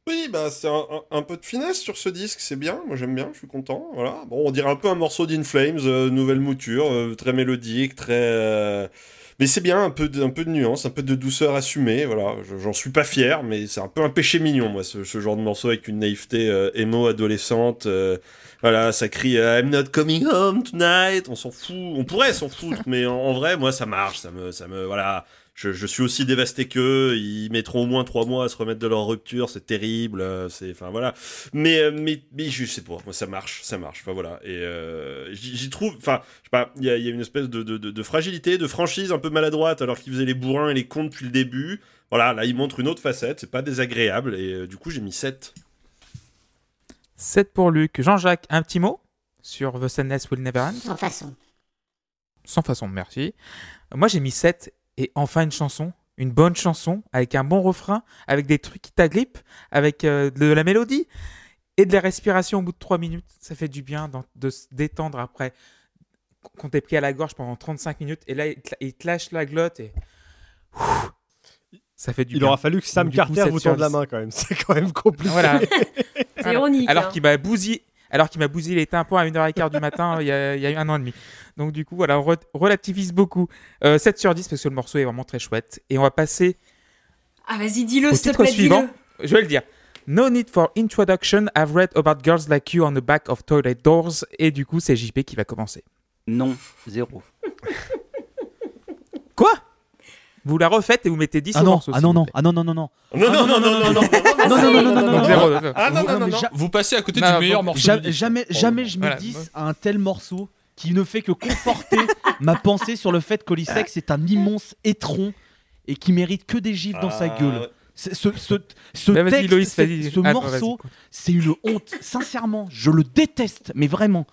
Oui, bah c'est un, un- un peu de finesse sur ce disque, c'est bien, moi j'aime bien, je suis content, voilà. Bon, on dirait un peu un morceau d'In Flames, euh, nouvelle mouture, euh, très mélodique, très... euh, Mais c'est bien, un peu, de, nuance, un peu de douceur assumée, voilà. Je- J'en suis pas fier, mais c'est un peu un péché mignon, moi, ce, genre de morceau avec une naïveté euh, émo adolescente. euh, voilà, ça crie euh, I'm not coming home tonight, on s'en fout, on pourrait s'en foutre, [laughs] mais en, en vrai, moi ça marche, ça me... Ça me voilà. Je, je suis aussi dévasté qu'eux. Ils mettront au moins trois mois à se remettre de leur rupture. C'est terrible. euh, C'est, enfin voilà. Mais, euh, mais, mais je sais pas. Moi, ça marche, ça marche. Enfin voilà. Et euh, j'y trouve. Enfin, je sais pas. Il y a, il y a une espèce de, de, de, de fragilité, de franchise un peu maladroite, alors qu'ils faisaient les bourrins et les cons depuis le début. Voilà, là, ils montrent une autre facette. C'est pas désagréable. Et euh, du coup, j'ai mis 7. 7 pour Luc. Jean-Jacques, un petit mot sur The Sadness Will Never End? Sans façon. Sans façon, merci. Moi, j'ai mis 7 et enfin une chanson. Une bonne chanson avec un bon refrain, avec des trucs qui t'agrippent, avec euh, de la mélodie et de la respiration au bout de 3 minutes. Ça fait du bien de se détendre après qu'on t'ait pris à la gorge pendant 35 minutes et là, il te, il te lâche la glotte et. Ouh, Ça fait du Il bien. aura fallu que Sam coup, Carter 7 vous tende la 10. main quand même. [laughs] C'est quand même compliqué. Voilà. C'est ironique. Alors hein. qu'il m'a bousillé, alors qu'il m'a bousillé les tympans à 1h15 du matin il y, a, il y a eu un an et demi. Donc du coup, voilà, on re- relativise beaucoup. Euh, 7 sur 10 parce que le morceau est vraiment très chouette. Et on va passer Ah, vas-y, dis-le, s'il te titre plaît, suivant. dis-le. Je vais le dire. No need for introduction. I've read about girls like you on the back of toilet doors. Et du coup, c'est JP qui va commencer. Non, zéro. Quoi? Vous la refaites et vous mettez 10 Ah non, ah non, non, ah non, non, non, non. Non, non, non, non, non, non, non, non, non, non, non, non, non, Donc non. zéro. Ah non, non, non, mais non. ja- Vous passez à côté Non, du meilleur morceau. Jamais, jamais, je me Voilà. dis à un tel morceau qui ne fait que conforter ma pensée sur le fait qu'Olisex est un immense étron et qui mérite que des gifles dans sa Ah, gueule. Ce, ce, ce Bah, texte, Loïs, vas-y. ce Ah, morceau, c'est une honte. Sincèrement, je le déteste, mais vraiment.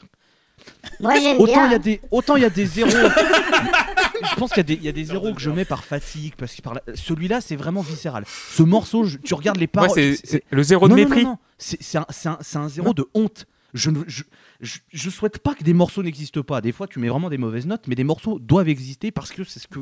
Moi, j'aime Autant il y a des, autant il y a des zéros. je pense qu'il y a des, il y a des zéros que je mets par fatigue parce que par la- celui-là c'est vraiment viscéral. Ce morceau, je- tu regardes les paroles. c'est c'est- c'est le zéro de non, non, mépris. non, non. C'est c'est un, c'est un- c'est un zéro de honte. Je ne je, je, je souhaite pas que des morceaux n'existent pas. Des fois, tu mets vraiment des mauvaises notes, mais des morceaux doivent exister parce que c'est ce que.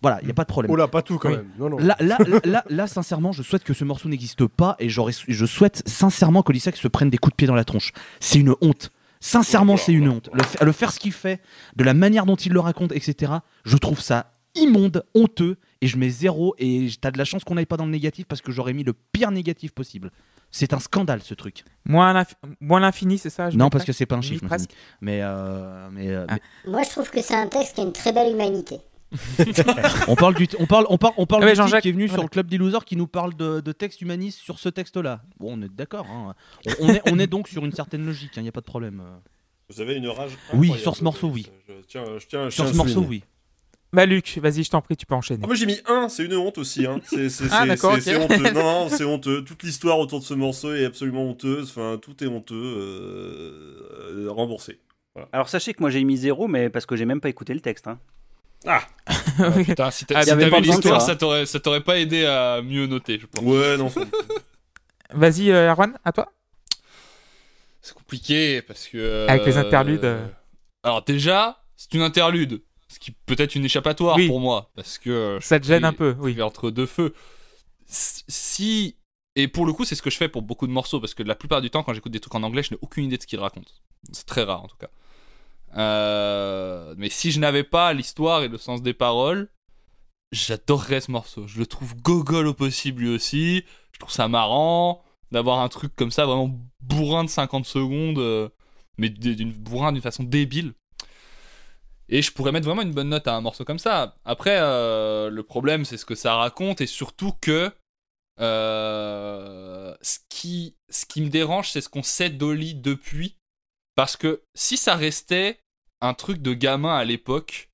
Voilà, il n'y a pas de problème. Oh là, pas tout quand Oui. même. Non, non. Là, là, là, là, là, sincèrement, je souhaite que ce morceau n'existe pas et j'aurais- je souhaite sincèrement que Lissac se prenne des coups de pied dans la tronche. C'est une honte. Sincèrement, c'est une honte. Le, fa- le faire ce qu'il fait, de la manière dont il le raconte, etc., je trouve ça immonde, honteux, et je mets zéro, et t'as de la chance qu'on n'aille pas dans le négatif parce que j'aurais mis le pire négatif possible. C'est un scandale ce truc. Moins l'inf- moins l'infini, c'est ça je non, parce que c'est pas un chiffre. Mais, euh, mais, euh, Ah. Moi, je trouve que c'est un texte qui a une très belle humanité. On parle du, on parle, on parle, on parle Ah ouais, du type Jean-Jacques, qui est venu voilà. sur le club des losers qui nous parle de, de texte humaniste sur ce texte-là. Bon, on est d'accord. hein. On, on est, on est donc sur une certaine logique. Il n'y a pas de problème. Vous avez une rage. Oui, sur ce morceau, oui. Je, je tiens, je tiens, je Sur tiens ce morceau, oui. Bah Luc, vas-y, je t'en prie, tu peux enchaîner. Ah, moi j'ai mis 1, c'est une honte aussi. Hein. C'est, Ah, c'est- d'accord, c'est- ok. c'est honteux. Non, [laughs] non, c'est honteux. Toute l'histoire autour de ce morceau est absolument honteuse. Enfin, tout est honteux. euh, euh, remboursé. Alors sachez que moi j'ai mis zéro, mais parce que j'ai même pas écouté le texte. hein. Ah [laughs] Ouais, putain, si t'a- Ah, si t'avais de l'histoire, ça, ça t'aurait ça t'aurait pas aidé à mieux noter, je pense. Ouais, non. [laughs] Vas-y, euh, Erwan, à toi. C'est compliqué parce que. Avec les euh, interludes, euh. Alors, déjà, c'est une interlude. Ce qui peut être une échappatoire Oui. pour moi. Parce que. euh, Ça te gêne un peu, oui. Entre deux feux. Si. Et pour le coup, c'est ce que je fais pour beaucoup de morceaux. Parce que la plupart du temps, quand j'écoute des trucs en anglais, je n'ai aucune idée de ce qu'ils racontent. C'est très rare en tout cas. Euh, Mais si je n'avais pas l'histoire et le sens des paroles, j'adorerais ce morceau. Je le trouve gogol au possible lui aussi. Je trouve ça marrant d'avoir un truc comme ça, vraiment bourrin de 50 secondes, euh, mais d'une bourrin d'une façon débile. Et je pourrais mettre vraiment une bonne note à un morceau comme ça. Après, euh, le problème, c'est ce que ça raconte et surtout que ce, qui, ce qui me dérange, c'est ce qu'on sait d'Oli depuis. Parce que si ça restait un truc de gamin à l'époque,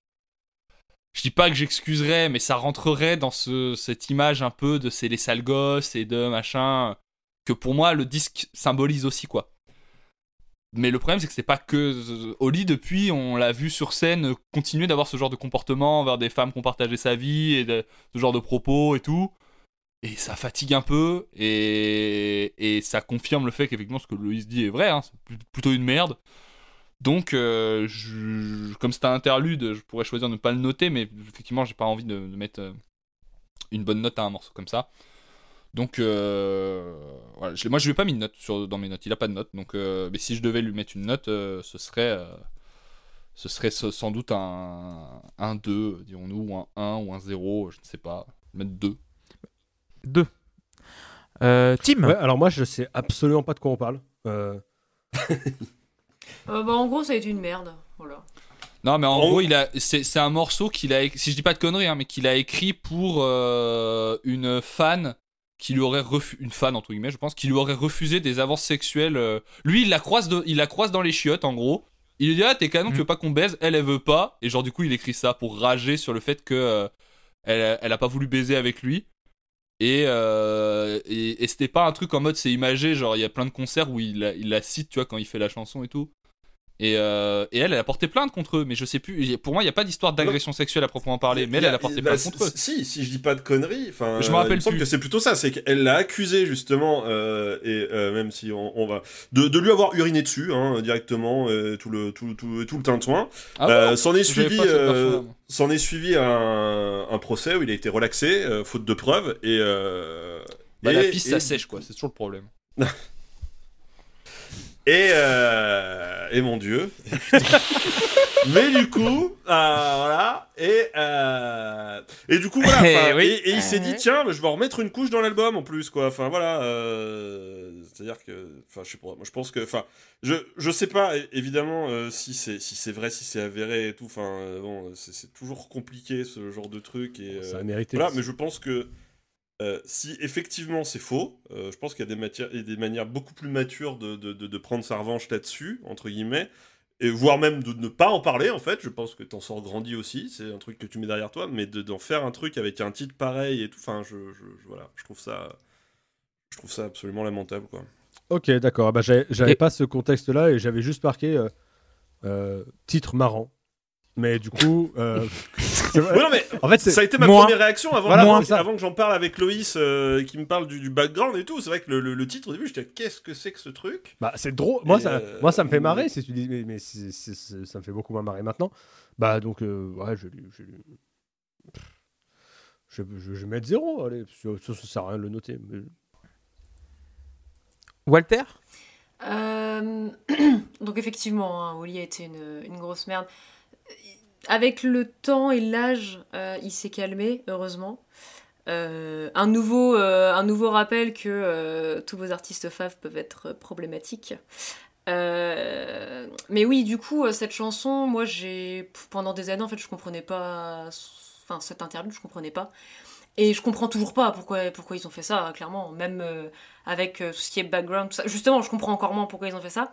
je dis pas que j'excuserais, mais ça rentrerait dans ce, cette image un peu de c'est les sales gosses et de machin, que pour moi le disque symbolise aussi quoi. Mais le problème c'est que c'est pas que Oli depuis on l'a vu sur scène continuer d'avoir ce genre de comportement envers des femmes qui ont partagé sa vie et ce genre de propos et tout. Et ça fatigue un peu et, et ça confirme le fait qu'effectivement ce que Loïs dit est vrai, hein, c'est pl- plutôt une merde. Donc, euh, je- comme c'est un interlude, je pourrais choisir de ne pas le noter, mais effectivement, j'ai pas envie de, de mettre euh, une bonne note à un morceau comme ça. Donc, euh, voilà, je moi, je lui ai pas mis de note sur, dans mes notes. Il a pas de note. Donc, euh, mais si je devais lui mettre une note, euh, ce serait, euh, ce serait sans doute un, un 2, dirons-nous, ou un 1 ou un 0, je ne sais pas. Mettre 2. 2. Euh, Tim Ouais, alors moi, je sais absolument pas de quoi on parle. [laughs] Euh, bah, en gros, ça a été une merde. Voilà. Non, mais en En- gros, il a, c'est, c'est un morceau qu'il a, écrit- si je dis pas de conneries, hein, mais qu'il a écrit pour euh, une fan qui lui aurait refusé, une fan entre guillemets, je pense, qui lui aurait refusé des avances sexuelles. euh. Lui, il la croise, de- il la croise dans les chiottes, en gros. Il lui dit ah t'es canon, tu Mm. veux pas qu'on baise? Elle, elle veut pas. Et genre du coup, il écrit ça pour rager sur le fait que euh, elle, elle a pas voulu baiser avec lui. Et, euh, et, et c'était pas un truc en mode c'est imagé, genre il y a plein de concerts où il, la- il la cite, tu vois, quand il fait la chanson et tout. Et, euh, et elle, elle a porté plainte contre eux, mais je sais plus. Pour moi, il n'y a pas d'histoire d'agression sexuelle à proprement parler, mais elle, elle a porté Bah, plainte contre eux. Si, si je dis pas de conneries, enfin, Je me rappelle il me semble plus. que c'est plutôt ça, c'est qu'elle l'a accusé justement, euh, et euh, même si on, on va, de, de lui avoir uriné dessus hein, directement, euh, tout le tout, tout, tout le tintouin. Ah Euh, ouais s'en est suivi, euh, s'en est suivi un, un procès où il a été relaxé, euh, faute de preuves, et, euh, Bah, et- la piste, ça sèche, quoi, c'est toujours le problème. [laughs] Et, euh, et mon dieu. [laughs] Mais du coup, euh, voilà. Et, euh, et du coup, voilà. [laughs] Oui. Et, et il s'est dit, Ouais. tiens, mais je vais en remettre une couche dans l'album en plus, quoi. Enfin, voilà. euh, C'est-à-dire que. Enfin, je sais pas. Moi, je pense que. Enfin, je, je sais pas, évidemment, euh, si c'est si c'est vrai, si c'est avéré et tout. Enfin, euh, bon, c'est toujours compliqué, ce genre de truc. Et, Ça a mérité. voilà, mais je pense que euh, si effectivement c'est faux, euh, je pense qu'il y a des, matières, et des manières beaucoup plus matures de, de, de- de prendre sa revanche là-dessus, entre guillemets, et voire même de ne pas en parler en fait. Je pense que t'en sors grandi aussi, c'est un truc que tu mets derrière toi, mais de- d'en faire un truc avec un titre pareil et tout, enfin, je, je- je- voilà, je trouve ça, je trouve ça absolument lamentable quoi. Ok, d'accord. Bah, j'avais j'avais Et- pas ce contexte-là et j'avais juste marqué euh, euh, titre marrant. Mais du coup, euh, [laughs] c'est vrai. Ouais, non, mais en fait, ça a été ma première réaction avant, Voilà, avant, c'est ça. avant que j'en parle avec Loïs, euh, qui me parle du, du background et tout. C'est vrai que le, le- le titre au début, j'étais qu'est-ce que c'est que ce truc? Bah, c'est drôle. Moi, Et, ça, euh, moi, ça me fait marrer. Si tu dis, mais, ça me fait beaucoup moins marrer maintenant. Bah, donc, euh, ouais, je, lui- je, je, je, je vais mettre zéro. Allez, ça, ça, ça sert à rien de le noter. mais- Walter? Euh, [clears throat] Donc effectivement, hein, Oli a été une, une grosse merde. Avec le temps et l'âge, euh, il s'est calmé, heureusement. Euh, un, nouveau, euh, un nouveau rappel que tous vos artistes faves peuvent être problématiques. Mais oui, du coup, cette chanson, moi, j'ai pendant des années, en fait, je comprenais pas. Enfin, cette interlude, je comprenais pas. Et je comprends toujours pas pourquoi, pourquoi ils ont fait ça, clairement. Même avec tout ce qui est background, tout ça. Justement, je comprends encore moins pourquoi ils ont fait ça.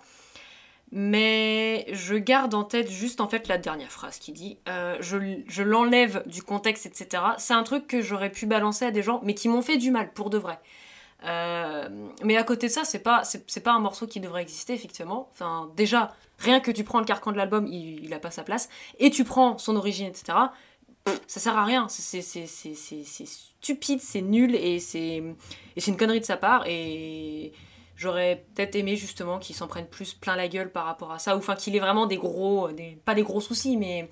Mais je garde en tête juste en fait la dernière phrase qui dit euh, je, je l'enlève du contexte, etc. C'est un truc que j'aurais pu balancer à des gens, mais qui m'ont fait du mal pour de vrai. Euh, mais à côté de ça, c'est pas, c'est, pas un morceau qui devrait exister, effectivement. Enfin, déjà, rien que tu prends le carcan de l'album, il, il a pas sa place. Et tu prends son origine, etc. Ça sert à rien. C'est, stupide, c'est nul et c'est, et c'est une connerie de sa part. Et j'aurais peut-être aimé justement qu'il s'en prenne plus plein la gueule par rapport à ça. Ou enfin, qu'il ait vraiment des gros, des, pas des gros soucis, mais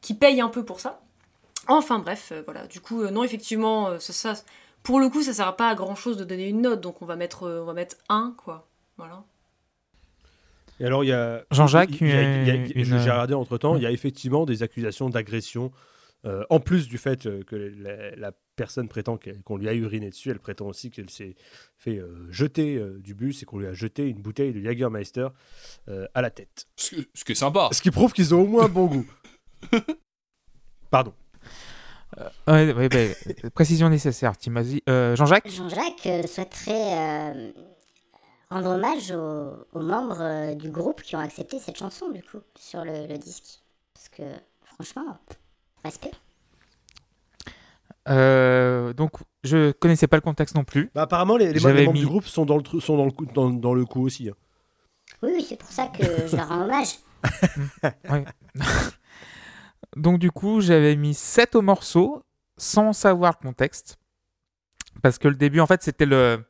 qu'il paye un peu pour ça. Enfin bref, euh, voilà. Du coup, euh, non, effectivement, euh, ça, ça- pour le coup, ça sert pas à grand chose de donner une note, donc on va mettre, euh, on va mettre 1, quoi. Voilà. Et alors, il y a. Jean-Jacques, une- J'ai regardé entre temps, il y a effectivement des accusations d'agression. Euh, en plus du fait euh, que la, la personne prétend qu'on lui a uriné dessus, elle prétend aussi qu'elle s'est fait euh, jeter euh, du bus et qu'on lui a jeté une bouteille de Jägermeister euh, à la tête. Ce, qui est sympa. Ce qui prouve qu'ils ont au moins bon goût. [laughs] Pardon. Ouais, ouais, ouais, précision nécessaire. Euh, Jean-Jacques Jean-Jacques euh, souhaiterait euh, rendre hommage aux, aux membres euh, du groupe qui ont accepté cette chanson, du coup, sur le, le disque. Parce que, franchement, respect. Euh, donc, je connaissais pas le contexte non plus. Bah, apparemment, les, les membres mis- du groupe sont dans le, tru- sont dans le, coup, dans, dans le coup aussi. hein. Oui, c'est pour ça que je leur rends hommage. [laughs] Donc, du coup, j'avais mis 7 au morceau sans savoir le contexte. Parce que le début, en fait, c'était le.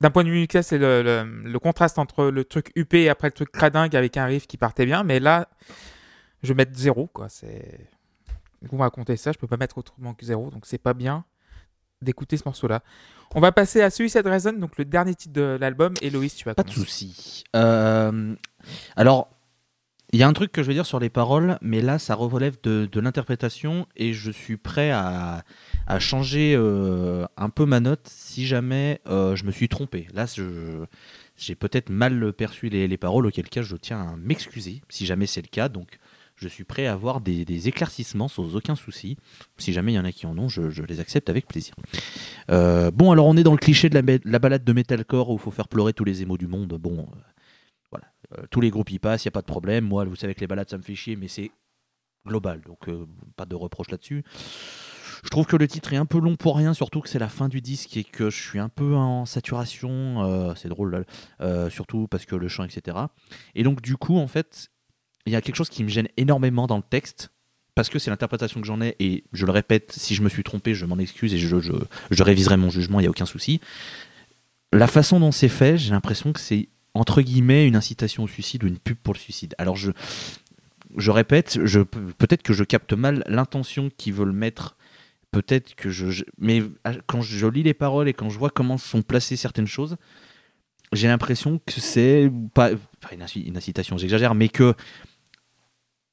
D'un point de vue musical, c'est le, le- le contraste entre le truc UP et après le truc cradingue avec un riff qui partait bien. Mais là, je vais mettre 0, quoi. C'est. Va compter ça. Je peux pas mettre autrement que 0. Donc, c'est pas bien d'écouter ce morceau-là. On va passer à Suicide Reason, donc le dernier titre de l'album. Et Loïs, tu vas Pas de souci. Euh, alors, il y a un truc que je veux dire sur les paroles, mais là, ça relève de, de l'interprétation et je suis prêt à, à changer euh, un peu ma note si jamais euh, je me suis trompé. Là, je- j'ai peut-être mal perçu les, les paroles, auquel cas je tiens à m'excuser si jamais c'est le cas. Donc, je suis prêt à avoir des, éclaircissements sans aucun souci. Si jamais il y en a qui en ont, je, les accepte avec plaisir. Euh, bon, alors on est dans le cliché de la, ba- la balade de metalcore où il faut faire pleurer tous les émaux du monde. Bon, euh, voilà. Euh, tous les groupes y passent, il n'y a pas de problème. Moi, vous savez que les balades, ça me fait chier, mais c'est global, donc pas de reproche là-dessus. Je trouve que le titre est un peu long pour rien, surtout que c'est la fin du disque et que je suis un peu en saturation. c'est drôle, surtout parce que le chant, etc. Et donc, du coup, en fait, il y a quelque chose qui me gêne énormément dans le texte. Parce que c'est l'interprétation que j'en ai, et je le répète, si je me suis trompé, je m'en excuse et je, je, réviserai mon jugement, il n'y a aucun souci. La façon dont c'est fait, j'ai l'impression que c'est entre guillemets une incitation au suicide ou une pub pour le suicide. Alors je, je répète, je, peut-être que je capte mal l'intention qu'ils veulent mettre. Peut-être que je, Mais quand je lis les paroles et quand je vois comment sont placées certaines choses, j'ai l'impression que c'est pas une incitation, j'exagère, mais que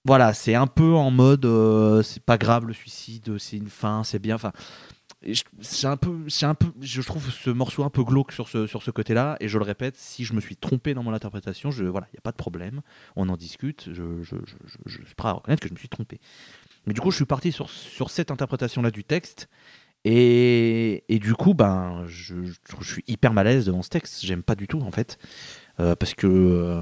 voilà, c'est un peu en mode euh, c'est pas grave le suicide, c'est une fin, c'est bien. Enfin, c'est un peu, c'est un peu, je trouve ce morceau un peu glauque sur ce, sur ce côté-là. Et je le répète, si je me suis trompé dans mon interprétation, je, voilà, il n'y a pas de problème, on en discute. Je, suis prêt à reconnaître que je me suis trompé. Mais du coup, je suis parti sur, sur cette interprétation-là du texte. Et, et du coup, ben, je, suis hyper mal à l'aise devant ce texte. J'aime pas du tout, en fait. Euh, parce que euh,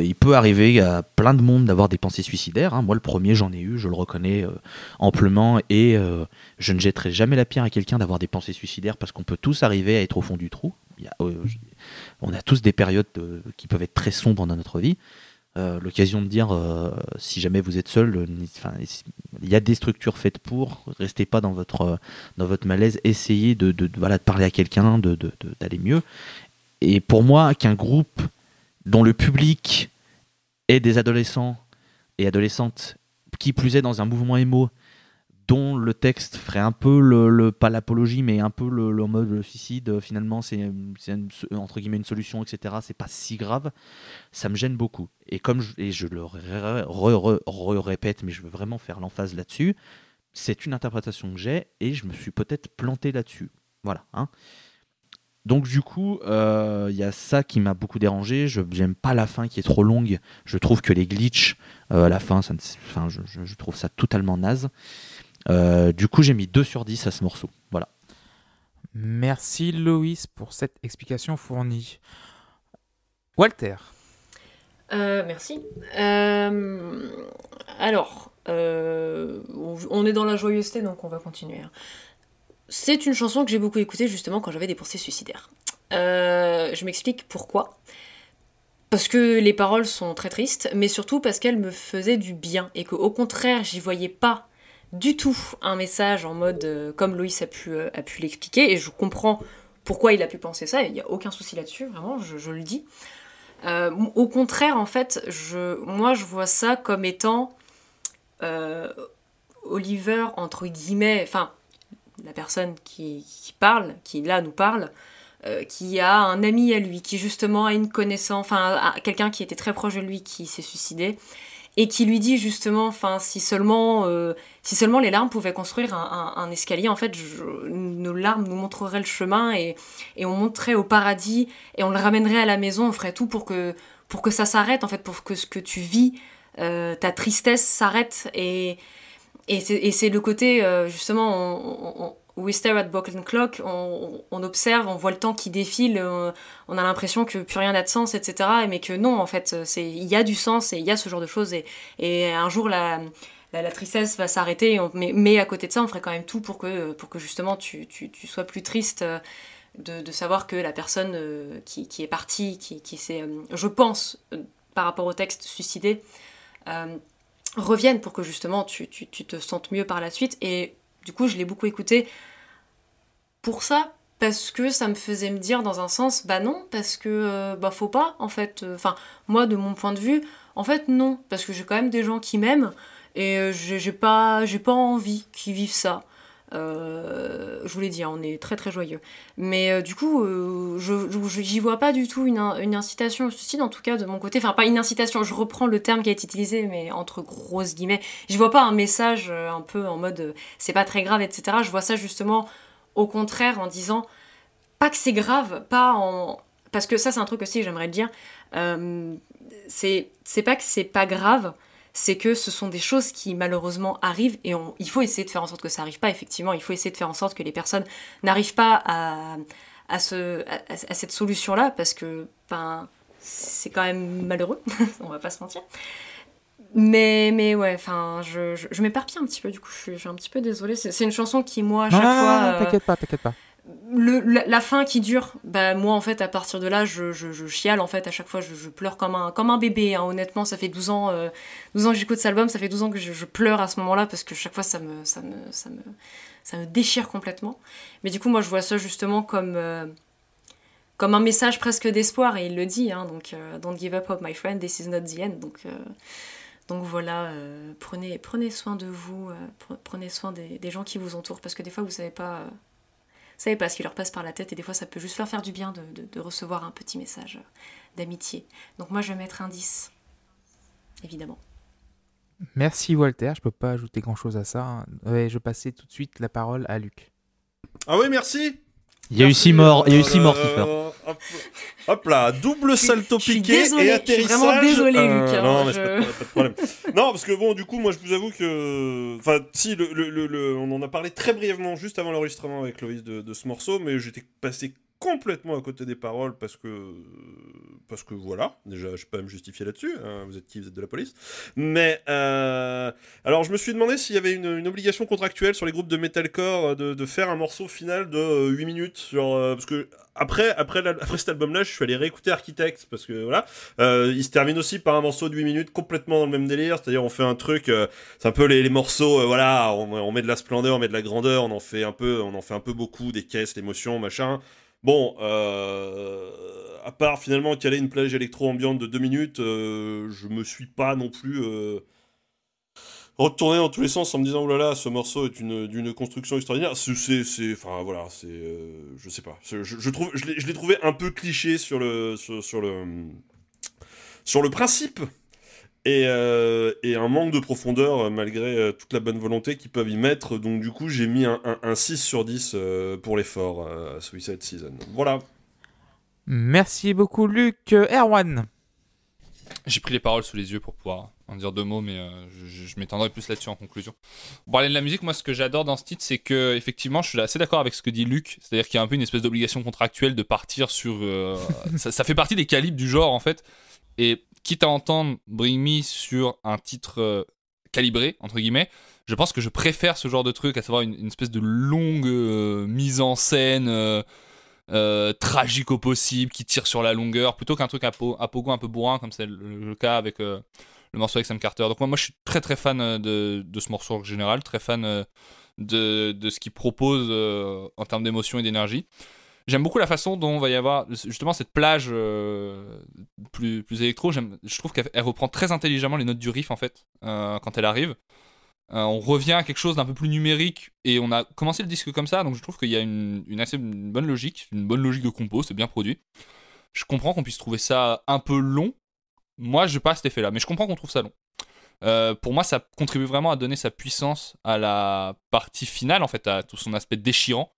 il peut arriver à plein de monde d'avoir des pensées suicidaires. hein. Moi, le premier, j'en ai eu, je le reconnais euh, amplement. Et euh, je ne jetterai jamais la pierre à quelqu'un d'avoir des pensées suicidaires parce qu'on peut tous arriver à être au fond du trou. Euh, on a tous des périodes euh, qui peuvent être très sombres dans notre vie. Euh, L'occasion de dire, euh, si jamais vous êtes seul, euh, il y a des structures faites pour. Restez pas dans votre, euh, dans votre malaise. Essayez de, voilà, de parler à quelqu'un, d'aller mieux. Et pour moi, qu'un groupe dont le public est des adolescents et adolescentes, qui plus est dans un mouvement émo, dont le texte ferait un peu le, pas l'apologie, mais un peu le, mode le suicide, euh, finalement, c'est entre guillemets une solution, etc. C'est pas si grave, ça me gêne beaucoup. Et comme je, et je le répète, mais je veux vraiment faire l'emphase là-dessus, c'est une interprétation que j'ai et je me suis peut-être planté là-dessus. Voilà. Hein. Donc du coup, euh, il y a ça qui m'a beaucoup dérangé. Je j'aime pas la fin qui est trop longue. Je trouve que les glitches euh, à la fin, ça ne- enfin, je, trouve ça totalement naze. Euh, du coup, j'ai mis 2 sur 10 à ce morceau. Voilà. Merci Loïs pour cette explication fournie. Walter. Euh, merci. Euh, alors, euh, on- on est dans la joyeuseté, donc on va continuer. C'est une chanson que j'ai beaucoup écoutée justement quand j'avais des pensées suicidaires. Euh, je m'explique pourquoi. Parce que les paroles sont très tristes, mais surtout parce qu'elles me faisaient du bien et qu'au contraire, j'y voyais pas du tout un message en mode euh, comme Loïs a pu, euh, a pu l'expliquer, et je comprends pourquoi il a pu penser ça, il n'y a aucun souci là-dessus, vraiment, je, le dis. Au contraire, en fait, moi je vois ça comme étant Oliver, entre guillemets, enfin, la personne qui, parle, qui là nous parle, euh, qui a un ami à lui, qui justement a une connaissance, enfin, quelqu'un qui était très proche de lui qui s'est suicidé, et qui lui dit justement, enfin, si seulement, euh, si seulement les larmes pouvaient construire un, escalier, en fait, nos larmes nous montreraient le chemin et, et on monterait au paradis et on le ramènerait à la maison, on ferait tout pour que, pour que ça s'arrête, en fait, pour que ce que tu vis, euh, ta tristesse s'arrête et, et c'est le côté, euh, justement, on, on- we stare at broken clock, on, observe, on voit le temps qui défile, on a l'impression que plus rien n'a de sens, etc. Mais que non, en fait, il y a du sens et il y a ce genre de choses. Et, un jour, la, tristesse va s'arrêter. Mais, à côté de ça, on ferait quand même tout pour que, pour que justement tu, sois plus triste. euh, De, savoir que la personne euh, qui, est partie, qui, s'est, euh, je pense, par rapport au texte, suicidé, euh, revienne pour que justement tu, te sentes mieux par la suite. Et du coup, je l'ai beaucoup écouté pour ça, parce que ça me faisait me dire dans un sens, bah non, parce que euh, bah faut pas en fait. Enfin, moi de mon point de vue, en fait non, parce que j'ai quand même des gens qui m'aiment et euh, j'ai pas, j'ai pas envie qu'ils vivent ça. Euh, je vous l'ai dit, hein, on est très très joyeux. Mais euh, du coup, euh, je j'y vois pas du tout une, in- une incitation au suicide, en tout cas de mon côté. Enfin, pas une incitation, je reprends le terme qui a été utilisé, mais entre grosses guillemets. Je vois pas un message un peu en mode c'est pas très grave, etc. Je vois ça justement au contraire en disant pas que c'est grave, pas en. Parce que ça, c'est un truc aussi, j'aimerais le dire. C'est pas que c'est pas grave, c'est que ce sont des choses qui malheureusement arrivent et on, il faut essayer de faire en sorte que ça arrive pas. Effectivement, il faut essayer de faire en sorte que les personnes n'arrivent pas à, à, ce, à, à cette solution-là parce que ben, c'est quand même malheureux, [laughs] on va pas se mentir. Mais, mais ouais, enfin, je, je, je m'éparpille un petit peu, du coup, je suis, je suis un petit peu désolée. C'est une chanson qui, moi, à chaque non, fois. non, euh, t'inquiète pas, t'inquiète pas. La, la fin qui dure, bah moi en fait à partir de là je, chiale en fait à chaque fois je, pleure comme un, comme un bébé hein. honnêtement ça fait 12 ans, euh, 12 ans que j'écoute cet album ça fait 12 ans que je, pleure à ce moment là parce que chaque fois ça me, ça, me, ça, me, ça me déchire complètement. Mais du coup moi je vois ça justement comme, euh, comme un message presque d'espoir et il le dit hein, donc euh, don't give up my friend this is not the end. Donc, euh, donc voilà euh, prenez, prenez soin de vous pre- prenez soin des, des gens qui vous entourent parce que des fois vous savez pas vous savez pas ce qui leur passe par la tête et des fois ça peut juste leur faire du bien de, de- de recevoir un petit message d'amitié. Donc moi je vais mettre un 10, évidemment. Merci Walter, je peux pas ajouter grand chose à ça. hein. Ouais, je passais tout de suite la parole à Luc. Ah oui, merci. Il y a eu Merci, six morts, il y a eu euh, six morts, euh, Kiefer. hop, hop là, double salto je suis piqué désolée, et je suis atterrissage. vraiment désolée, Euh, Luc, hein, non, mais je- pas, de- pas de problème. non, parce que bon, du coup, moi, je vous avoue que, enfin, si, le, le- le- le- on en a parlé très brièvement juste avant l'enregistrement avec Loïs de, de ce morceau, mais j'étais passé complètement à côté des paroles parce que, parce que voilà, déjà, je peux pas me justifier là-dessus. hein, vous êtes qui? Vous êtes de la police. Mais euh, alors, je me suis demandé s'il y avait une, obligation contractuelle sur les groupes de metalcore euh, de, faire un morceau final de euh, 8 minutes. Sur, euh, parce que après, après, après cet album-là, je suis allé réécouter Architect parce que voilà, il se termine aussi par un morceau de 8 minutes complètement dans le même délire. C'est-à-dire, on fait un truc, c'est un peu les, les morceaux, voilà, on, on met de la splendeur, on met de la grandeur, on en fait un peu, on en fait un peu beaucoup, des caisses, l'émotion, machin. Bon, euh, à part finalement caler une plage électro-ambiante de 2 minutes, euh, je me suis pas non plus euh, retourné dans tous les sens en me disant oh là là, ce morceau est une, d'une construction extraordinaire. C'est, enfin voilà, c'est, je sais pas. Je, trouve, je l'ai, trouvé un peu cliché sur le, sur le principe. Et, euh, et un manque de profondeur euh, malgré euh, toute la bonne volonté qu'ils peuvent y mettre. Donc du coup j'ai mis un, un, un 6 sur 10 euh, pour l'effort euh, à Suicide Season. Voilà. Merci beaucoup Luc. Erwan. J'ai pris les paroles sous les yeux pour pouvoir en dire deux mots, mais euh, je, je- je m'étendrai plus là-dessus en conclusion. Pour parler de la musique, moi, ce que j'adore dans ce titre, c'est que, effectivement, je suis assez d'accord avec ce que dit Luc. C'est-à-dire qu'il y a un peu une espèce d'obligation contractuelle de partir sur. euh, [laughs] ça, ça fait partie des calibres du genre, en fait. Et quitte à entendre Bring Me sur un titre euh, calibré, entre guillemets, je pense que je préfère ce genre de truc, à savoir une, espèce de longue euh, mise en scène. euh, tragique au possible, qui tire sur la longueur, plutôt qu'un truc à, po- à pogo un peu bourrin, comme c'est le, cas avec le morceau avec Sam Carter. Donc moi, je suis très très fan de, ce morceau en général, très fan de, ce qu'il propose en termes d'émotion et d'énergie. J'aime beaucoup la façon dont va y avoir justement cette plage euh, plus, plus électro. Je trouve qu'elle elle reprend très intelligemment les notes du riff en fait euh, quand elle arrive. Euh, on revient à quelque chose d'un peu plus numérique et on a commencé le disque comme ça, donc je trouve qu'il y a une, assez bonne logique, une bonne logique de compo, c'est bien produit. Je comprends qu'on puisse trouver ça un peu long. Moi, je pas cet effet-là, mais je comprends qu'on trouve ça long. Pour moi, ça contribue vraiment à donner sa puissance à la partie finale, en fait, à tout son aspect déchirant.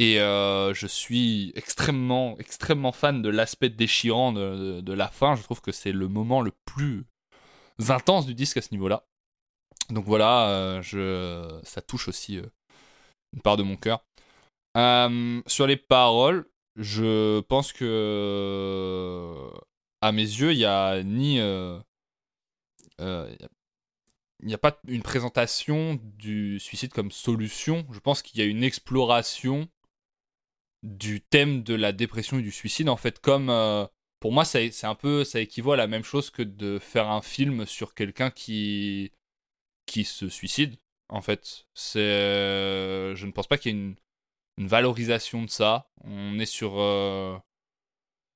Et euh, je suis extrêmement, extrêmement fan de l'aspect déchirant de, la fin. Je trouve que c'est le moment le plus intense du disque à ce niveau-là. Donc voilà, euh, ça touche aussi euh, une part de mon cœur. Sur les paroles, je pense que à mes yeux, il y a ni il n'y a pas une présentation du suicide comme solution. Je pense qu'il y a une exploration du thème de la dépression et du suicide. En fait, comme euh, pour moi, c'est un peu, ça équivaut à la même chose que de faire un film sur quelqu'un qui qui se suicide. En fait, c'est, euh, je ne pense pas qu'il y ait une, valorisation de ça. On est sur, euh,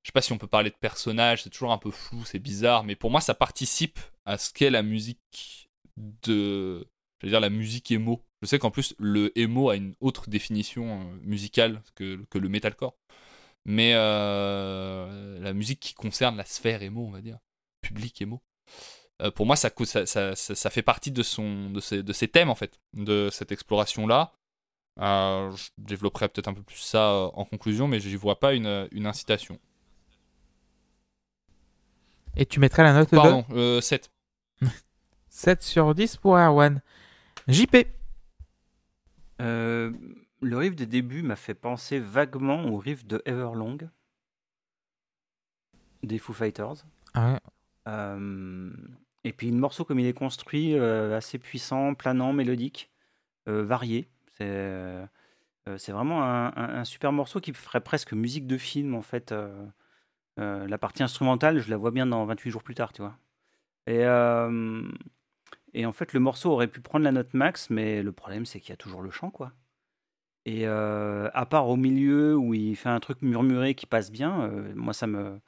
je sais pas si on peut parler de personnage. C'est toujours un peu flou, c'est bizarre, mais pour moi, ça participe à ce qu'est la musique de, je dire la musique emo. Je sais qu'en plus le emo a une autre définition euh, musicale que, que le metalcore. Mais euh, la musique qui concerne la sphère emo, on va dire, public emo, euh, pour moi ça, co- ça, ça, ça- ça fait partie de, son, de, ses, de ses thèmes en fait, de cette exploration-là. Euh, je développerai peut-être un peu plus ça en conclusion, mais je n'y vois pas une, une incitation. Et tu mettrais la note de Pardon, euh, 7. 7 [laughs] sur 10 pour Erwan. JP. Euh, le riff de début m'a fait penser vaguement au riff de Everlong des Foo Fighters. Ah. Euh, et puis le morceau comme il est construit, euh, assez puissant, planant, mélodique, varié. C'est c'est vraiment un, un- un super morceau qui ferait presque musique de film en fait. La partie instrumentale, je la vois bien dans 28 jours plus tard, tu vois. Et, et en fait, le morceau aurait pu prendre la note max, mais le problème c'est qu'il y a toujours le chant, quoi. Et euh, à part au milieu où il fait un truc murmuré qui passe bien, euh, moi ça me,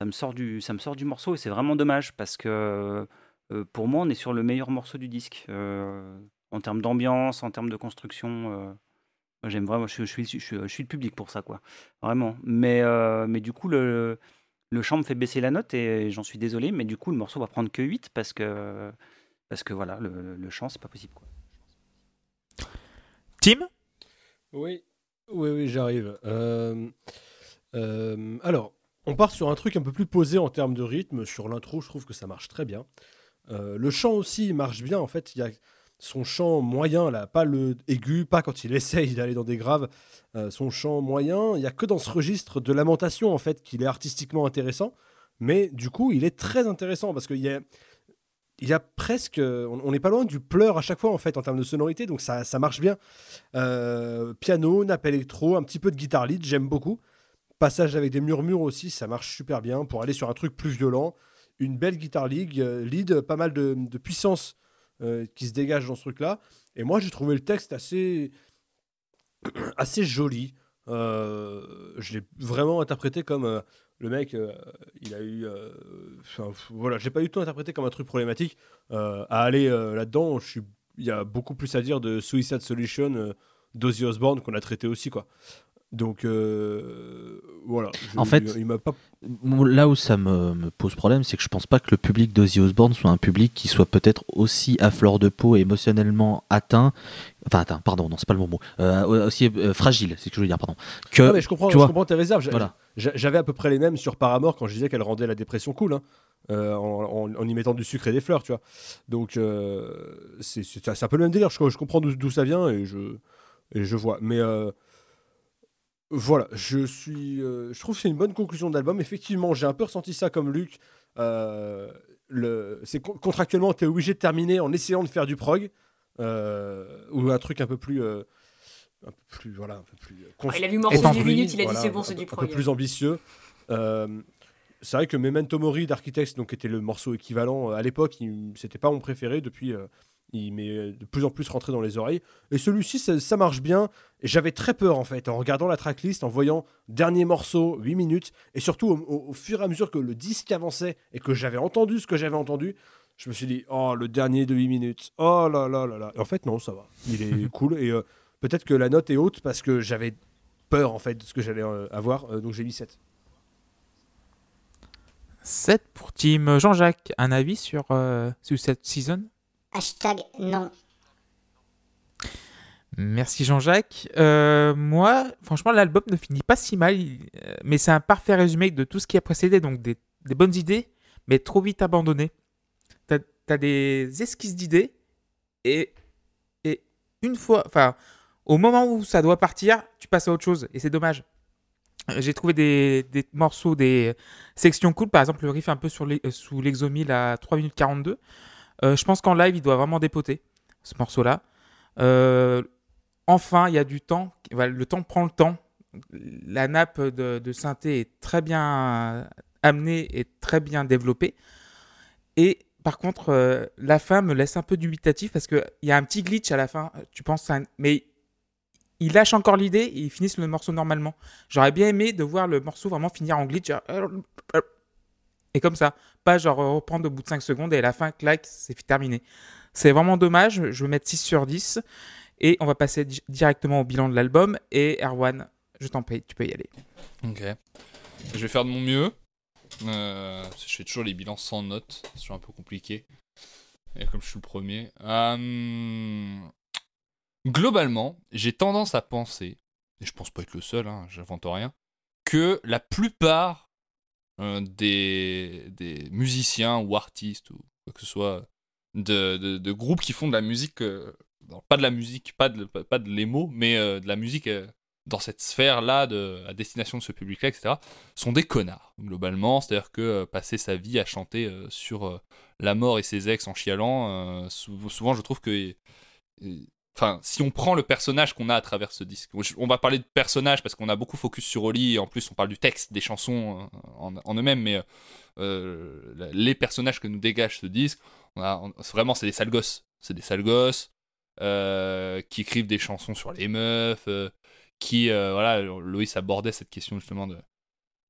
ça me sort du, ça me sort du morceau et c'est vraiment dommage parce que euh, pour moi on est sur le meilleur morceau du disque en termes d'ambiance, en termes de construction. j'aime vraiment, je, je suis, je, suis, le public pour ça quoi, vraiment. Mais mais du coup le le chant me fait baisser la note et j'en suis désolé, mais du coup le morceau va prendre que 8 parce que parce que voilà le, le chant c'est pas possible quoi. Tim? Oui, oui, oui, j'arrive. Euh, euh, alors, on part sur un truc un peu plus posé en termes de rythme. Sur l'intro, je trouve que ça marche très bien. Euh, le chant aussi il marche bien. En fait, il y a son chant moyen, là, pas le aigu, pas quand il [laughs] essaye d'aller dans des graves. Euh, son chant moyen, il y a que dans ce registre de lamentation, en fait, qu'il est artistiquement intéressant. Mais du coup, il est très intéressant parce qu'il y a, il y a presque, on n'est pas loin du pleur à chaque fois en fait en termes de sonorité, donc ça, ça marche bien. Euh, piano, nappe électro, un petit peu de guitare lead, j'aime beaucoup. Passage avec des murmures aussi, ça marche super bien pour aller sur un truc plus violent. Une belle guitare lead, euh, lead pas mal de, puissance euh, qui se dégage dans ce truc-là. Et moi, j'ai trouvé le texte assez, [clears throat] assez joli. Je l'ai vraiment interprété comme le mec, euh, il a eu. euh, enfin, voilà, j'ai pas du tout interprété comme un truc problématique. Euh, à aller euh, là-dedans, il y a beaucoup plus à dire de Suicide Solution d'Ozzy Osbourne qu'on a traité aussi, quoi. Donc euh, voilà. Je- En fait, il, il m'a pas. Là où ça me, me pose problème, c'est que je pense pas que le public d'Ozzy Osbourne soit un public qui soit peut-être aussi à fleur de peau et émotionnellement atteint. Enfin, atteint, pardon, non, c'est pas le bon mot. Euh, aussi euh, fragile, c'est ce que je veux dire, pardon. Que, Ah, mais je comprends, tu je vois, comprends tes réserves. Voilà. J'avais à peu près les mêmes sur Paramore quand je disais qu'elle rendait la dépression cool, hein, euh, en, en- en y mettant du sucre et des fleurs, tu vois. Donc euh, c'est un peu le même délire. Je, je comprends d'où d'où ça vient et je, et je vois. Mais euh, voilà, je suis, euh, je trouve que c'est une bonne conclusion d'album. Effectivement, j'ai un peu ressenti ça comme Luc. Euh, le, c'est con- contractuellement, tu es obligé de terminer en essayant de faire du prog euh, ou un truc un peu plus. euh, un peu plus, voilà, un peu plus cons- Ah, il a vu morceau de construit, 10 minutes, il a dit voilà, c'est bon, un c'est du Un prog. peu plus ambitieux. Euh, c'est vrai que Memento Mori d'Architects, donc était le morceau équivalent à l'époque, il- c'était pas mon préféré. Depuis, euh, il m'est de plus en plus rentré dans les oreilles. Et celui-ci, ça, ça marche bien. Et j'avais très peur en fait en regardant la tracklist, en voyant dernier morceau, 8 minutes, et surtout au, au- au fur et à mesure que le disque avançait et que j'avais entendu ce que j'avais entendu. Je me suis dit, oh, le dernier de 8 minutes. Oh là là là là. Et en fait, non, ça va. Il est [laughs] cool. Et euh, peut-être que la note est haute parce que j'avais peur en fait de ce que j'allais euh, avoir. Euh, donc j'ai mis 7. 7 pour Tim. Jean-Jacques, un avis sur, euh, sur cette season? Hashtag non. Merci Jean-Jacques. Euh, moi, franchement, l'album ne finit pas si mal, euh, mais c'est un parfait résumé de tout ce qui a précédé, donc des, bonnes idées, mais trop vite abandonnées. T'as as des esquisses d'idées, et, une fois, enfin, au moment où ça doit partir, tu passes à autre chose, et c'est dommage. Euh, J'ai trouvé des, morceaux, des sections cool, par exemple le riff un peu sur sous l'exomile à 3 minutes 42. Euh, je pense qu'en live, il doit vraiment dépoter, ce morceau-là. Euh, enfin, il y a du temps. Le temps prend le temps. La nappe de, synthé est très bien amenée et très bien développée. Et par contre, euh, la fin me laisse un peu dubitatif parce qu'il y a un petit glitch à la fin. Tu penses, à mais il lâche encore l'idée et ils finissent le morceau normalement. J'aurais bien aimé de voir le morceau vraiment finir en glitch. Et comme ça, pas genre reprendre au bout de 5 secondes et à la fin, clac, c'est terminé. C'est vraiment dommage. Je vais mettre 6 sur 10. Et on va passer di- directement au bilan de l'album. Et Erwan, je t'en prie, tu peux y aller. Ok. Je vais faire de mon mieux. Euh, je fais toujours les bilans sans notes. C'est toujours un peu compliqué. Et comme je suis le premier. Euh, Globalement, j'ai tendance à penser, et je pense pas être le seul, hein, j'invente rien, que la plupart euh, des, des musiciens ou artistes ou quoi que ce soit de, de, groupes qui font de la musique, euh, pas de la musique, pas de, pas de les mots, mais euh, de la musique euh, dans cette sphère-là, de, à destination de ce public-là, etc., sont des connards, globalement. C'est-à-dire que passer sa vie à chanter sur la mort et ses ex en chialant, sou- souvent je trouve que. Enfin, si on prend le personnage qu'on a à travers ce disque, on va parler de personnage parce qu'on a beaucoup focus sur Oli et en plus on parle du texte, des chansons euh, en, eux-mêmes, mais euh, les personnages que nous dégage ce disque, vraiment c'est des sales gosses, c'est des sales gosses euh, qui écrivent des chansons sur les meufs, qui voilà, Loïs abordait cette question justement de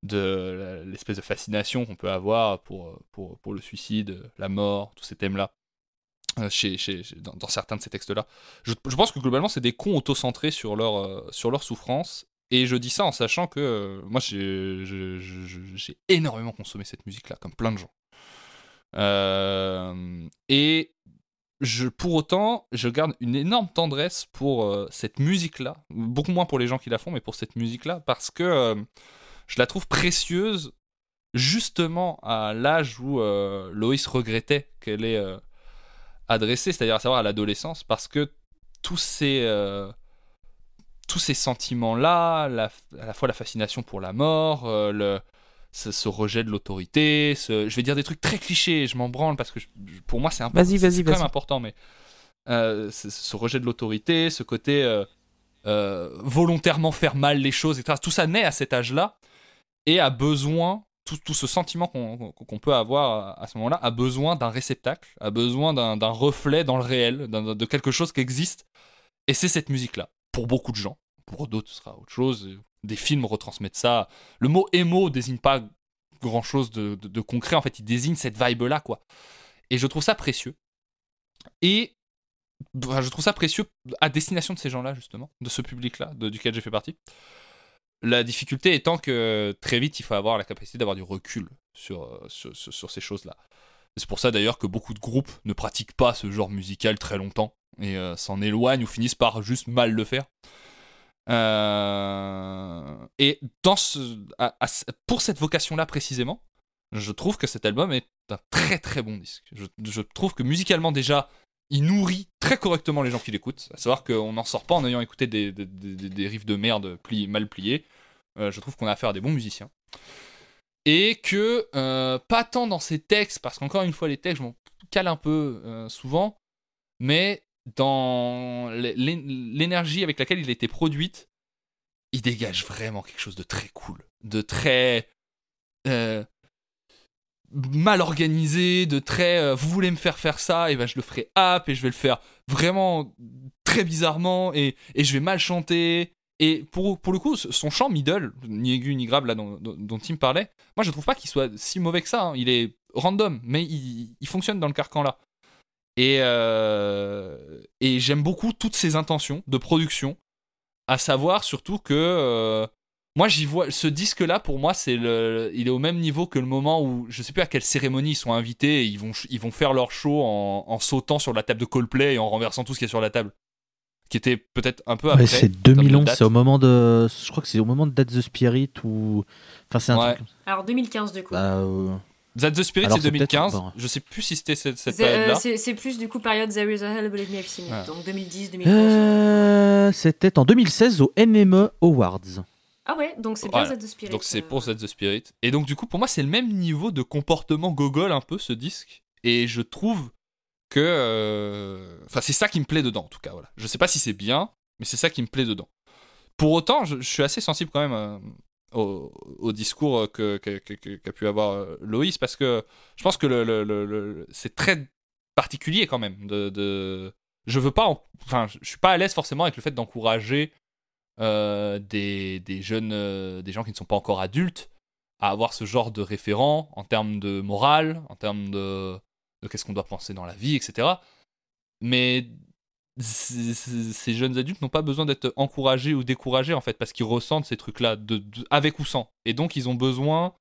de l'espèce de fascination qu'on peut avoir pour, pour, pour le suicide, la mort, tous ces thèmes-là, chez, chez, chez- dans, certains de ces textes-là. Je, pense que globalement, c'est des cons auto-centrés sur leur, euh, sur leur souffrance. Et je dis ça en sachant que euh, moi, j'ai énormément consommé cette musique-là, comme plein de gens. Euh, et je, pour autant, je garde une énorme tendresse pour euh, cette musique-là, beaucoup moins pour les gens qui la font, mais pour cette musique-là, parce que euh, je la trouve précieuse justement à l'âge où euh, Loïs regrettait qu'elle ait euh, adressé, c'est-à-dire à savoir à l'adolescence, parce que tous ces, euh, tous ces sentiments-là, la- à la fois la fascination pour la mort, euh, le, ce, ce rejet de l'autorité, ce- je vais dire des trucs très clichés, je m'en branle parce que je- pour moi c'est important, Vas-y, c'est- quand même important, mais euh, ce, rejet de l'autorité, ce côté volontairement faire mal les choses, etc. Tout ça naît à cet âge-là et a besoin, tout, ce sentiment qu'on peut avoir à, ce moment-là, a besoin d'un réceptacle, a besoin d'un reflet dans le réel, de quelque chose qui existe. Et c'est cette musique-là, pour beaucoup de gens. Pour d'autres, ce sera autre chose. Des films retransmettent ça. Le mot émo désigne pas grand-chose de, de- concret. En fait, il désigne cette vibe-là, quoi. Et je trouve ça précieux. Et je trouve ça précieux à destination de ces gens-là, justement, de ce public-là, duquel j'ai fait partie. La difficulté étant que très vite, il faut avoir la capacité d'avoir du recul sur, euh, sur, sur- ces choses-là. C'est pour ça d'ailleurs que beaucoup de groupes ne pratiquent pas ce genre musical très longtemps et euh, s'en éloignent ou finissent par juste mal le faire. Euh, et pour cette vocation-là précisément, je trouve que cet album est un très très bon disque. Je trouve que musicalement déjà, il nourrit très correctement les gens qui l'écoutent. À savoir qu'on n'en sort pas en ayant écouté des, riffs de merde pli- mal pliés. Euh, je trouve qu'on a affaire à des bons musiciens. Et que, euh, pas tant dans ses textes, parce qu'encore une fois, les textes, m'en cale un peu euh, souvent, mais dans l'é- l'é- l'énergie avec laquelle il a été produite, il dégage vraiment quelque chose de très cool, de très mal organisé, de très euh, vous voulez me faire faire ça, et ben je le ferai app et je vais le faire vraiment très bizarrement et, et je vais mal chanter. Et pour, pour le coup, son chant middle, ni aigu ni grave là dont, dont, Tim parlait, moi je trouve pas qu'il soit si mauvais que ça. hein. Il est random, mais il, il fonctionne dans le carcan là. Et, euh, et j'aime beaucoup toutes ses intentions de production, à savoir surtout que euh, moi j'y vois ce disque là pour moi c'est le, il est au même niveau que le moment où je sais plus à quelle cérémonie ils sont invités et ils vont ils vont faire leur show en, en sautant sur la table de Coldplay et en renversant tout ce qui est sur la table, qui était peut-être un peu après. Ouais, c'est en termes de 2011, date. c'est au moment de. Je crois que c'est au moment de Dead the Spirit ou. Enfin, c'est un Ouais. truc. Alors 2015 du coup. Bah, euh, That the Spirit Alors, c'est c'est peut-être 2015. bon. Je sais plus si c'était cette, cette C'est euh, période-là. c'est- c'est plus du coup période There is a Hell, Believe Me I've Seen It. Ouais. Donc 2010, 2011. euh, C'était en 2016 au NME Awards. Ah ouais, donc c'est bien Voilà. That the Spirit. Donc c'est euh. pour Set the Spirit. Et donc du coup, pour moi, c'est le même niveau de comportement gogol un peu ce disque. Et je trouve que, euh, enfin, c'est ça qui me plaît dedans en tout cas. Voilà. Je sais pas si c'est bien, mais c'est ça qui me plaît dedans. Pour autant, je, je suis assez sensible quand même euh, au, au discours euh, que qu'a pu avoir Loïs parce que je pense que le, le- le- le- c'est très particulier quand même. De, de- je veux pas, en- enfin, je suis pas à l'aise forcément avec le fait d'encourager euh, des, des jeunes, euh, des gens qui ne sont pas encore adultes, à avoir ce genre de référent en termes de morale, en termes de, qu'est-ce qu'on doit penser dans la vie, etc. Mais ces jeunes adultes n'ont pas besoin d'être encouragés ou découragés en fait, parce qu'ils ressentent ces trucs-là, de, avec ou sans. Et donc ils ont besoin,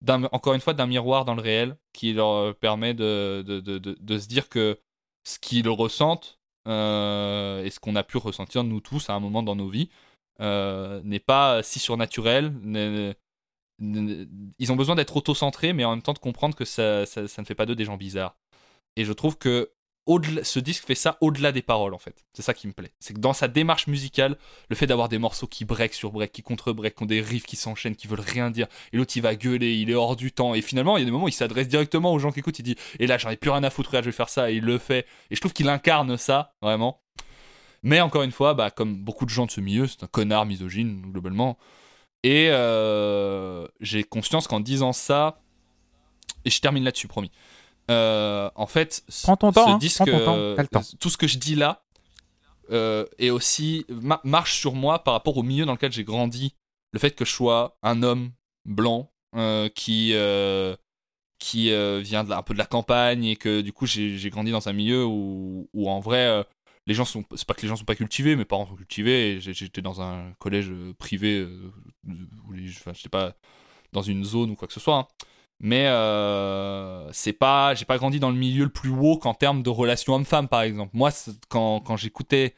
d'un, encore une fois, d'un miroir dans le réel qui leur permet de, de, se dire que ce qu'ils ressentent euh, et ce qu'on a pu ressentir nous tous à un moment dans nos vies n'est pas si surnaturel. Ils ont besoin d'être auto-centrés, mais en même temps de comprendre que ça, ça, ne fait pas d'eux des gens bizarres. Et je trouve que ce disque fait ça au-delà des paroles en fait. C'est ça qui me plaît. C'est que dans sa démarche musicale, le fait d'avoir des morceaux qui break sur break, qui contre break, qui ont des riffs qui s'enchaînent, qui veulent rien dire, et l'autre il va gueuler, il est hors du temps, et finalement il y a des moments où il s'adresse directement aux gens qui écoutent, il dit et là j'en ai plus rien à foutre, regarde, je vais faire ça, et il le fait. Et je trouve qu'il incarne ça vraiment. Mais encore une fois, bah, comme beaucoup de gens de ce milieu, c'est un connard misogyne globalement. Et euh, j'ai conscience qu'en disant ça, et je termine là-dessus, promis. Euh, en fait, ce- Prends ton temps, ce hein, disque, prends ton temps, euh, le temps. tout ce que je dis là, euh, et aussi ma- marche sur moi par rapport au milieu dans lequel j'ai grandi. Le fait que je sois un homme blanc euh, qui euh, qui euh, vient de la- un peu de la campagne et que du coup j'ai grandi dans un milieu où, où en vrai euh, les gens sont c'est pas que les gens sont pas cultivés mes parents sont cultivés j'étais dans un collège euh, privé euh, où les, enfin j'étais pas dans une zone ou quoi que ce soit hein. mais euh, c'est pas j'ai pas grandi dans le milieu le plus woke en termes de relations homme-femme par exemple moi quand, quand j'écoutais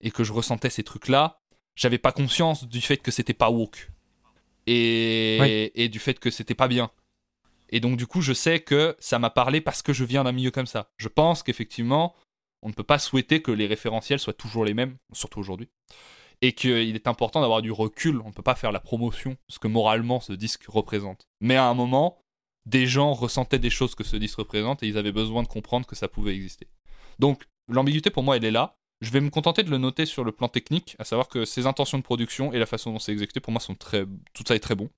et que je ressentais ces trucs là j'avais pas conscience du fait que c'était pas woke et, Oui. et du fait que c'était pas bien et donc du coup je sais que ça m'a parlé parce que je viens d'un milieu comme ça je pense qu'effectivement on ne peut pas souhaiter que les référentiels soient toujours les mêmes surtout aujourd'hui et qu'il est important d'avoir du recul on ne peut pas faire la promotion de ce que moralement ce disque représente mais à un moment des gens ressentaient des choses que ce disque représente et ils avaient besoin de comprendre que ça pouvait exister. Donc l'ambiguïté pour moi elle est là. Je vais me contenter de le noter sur le plan technique, à savoir que ses intentions de production et la façon dont c'est exécuté pour moi sont très tout ça est très bon.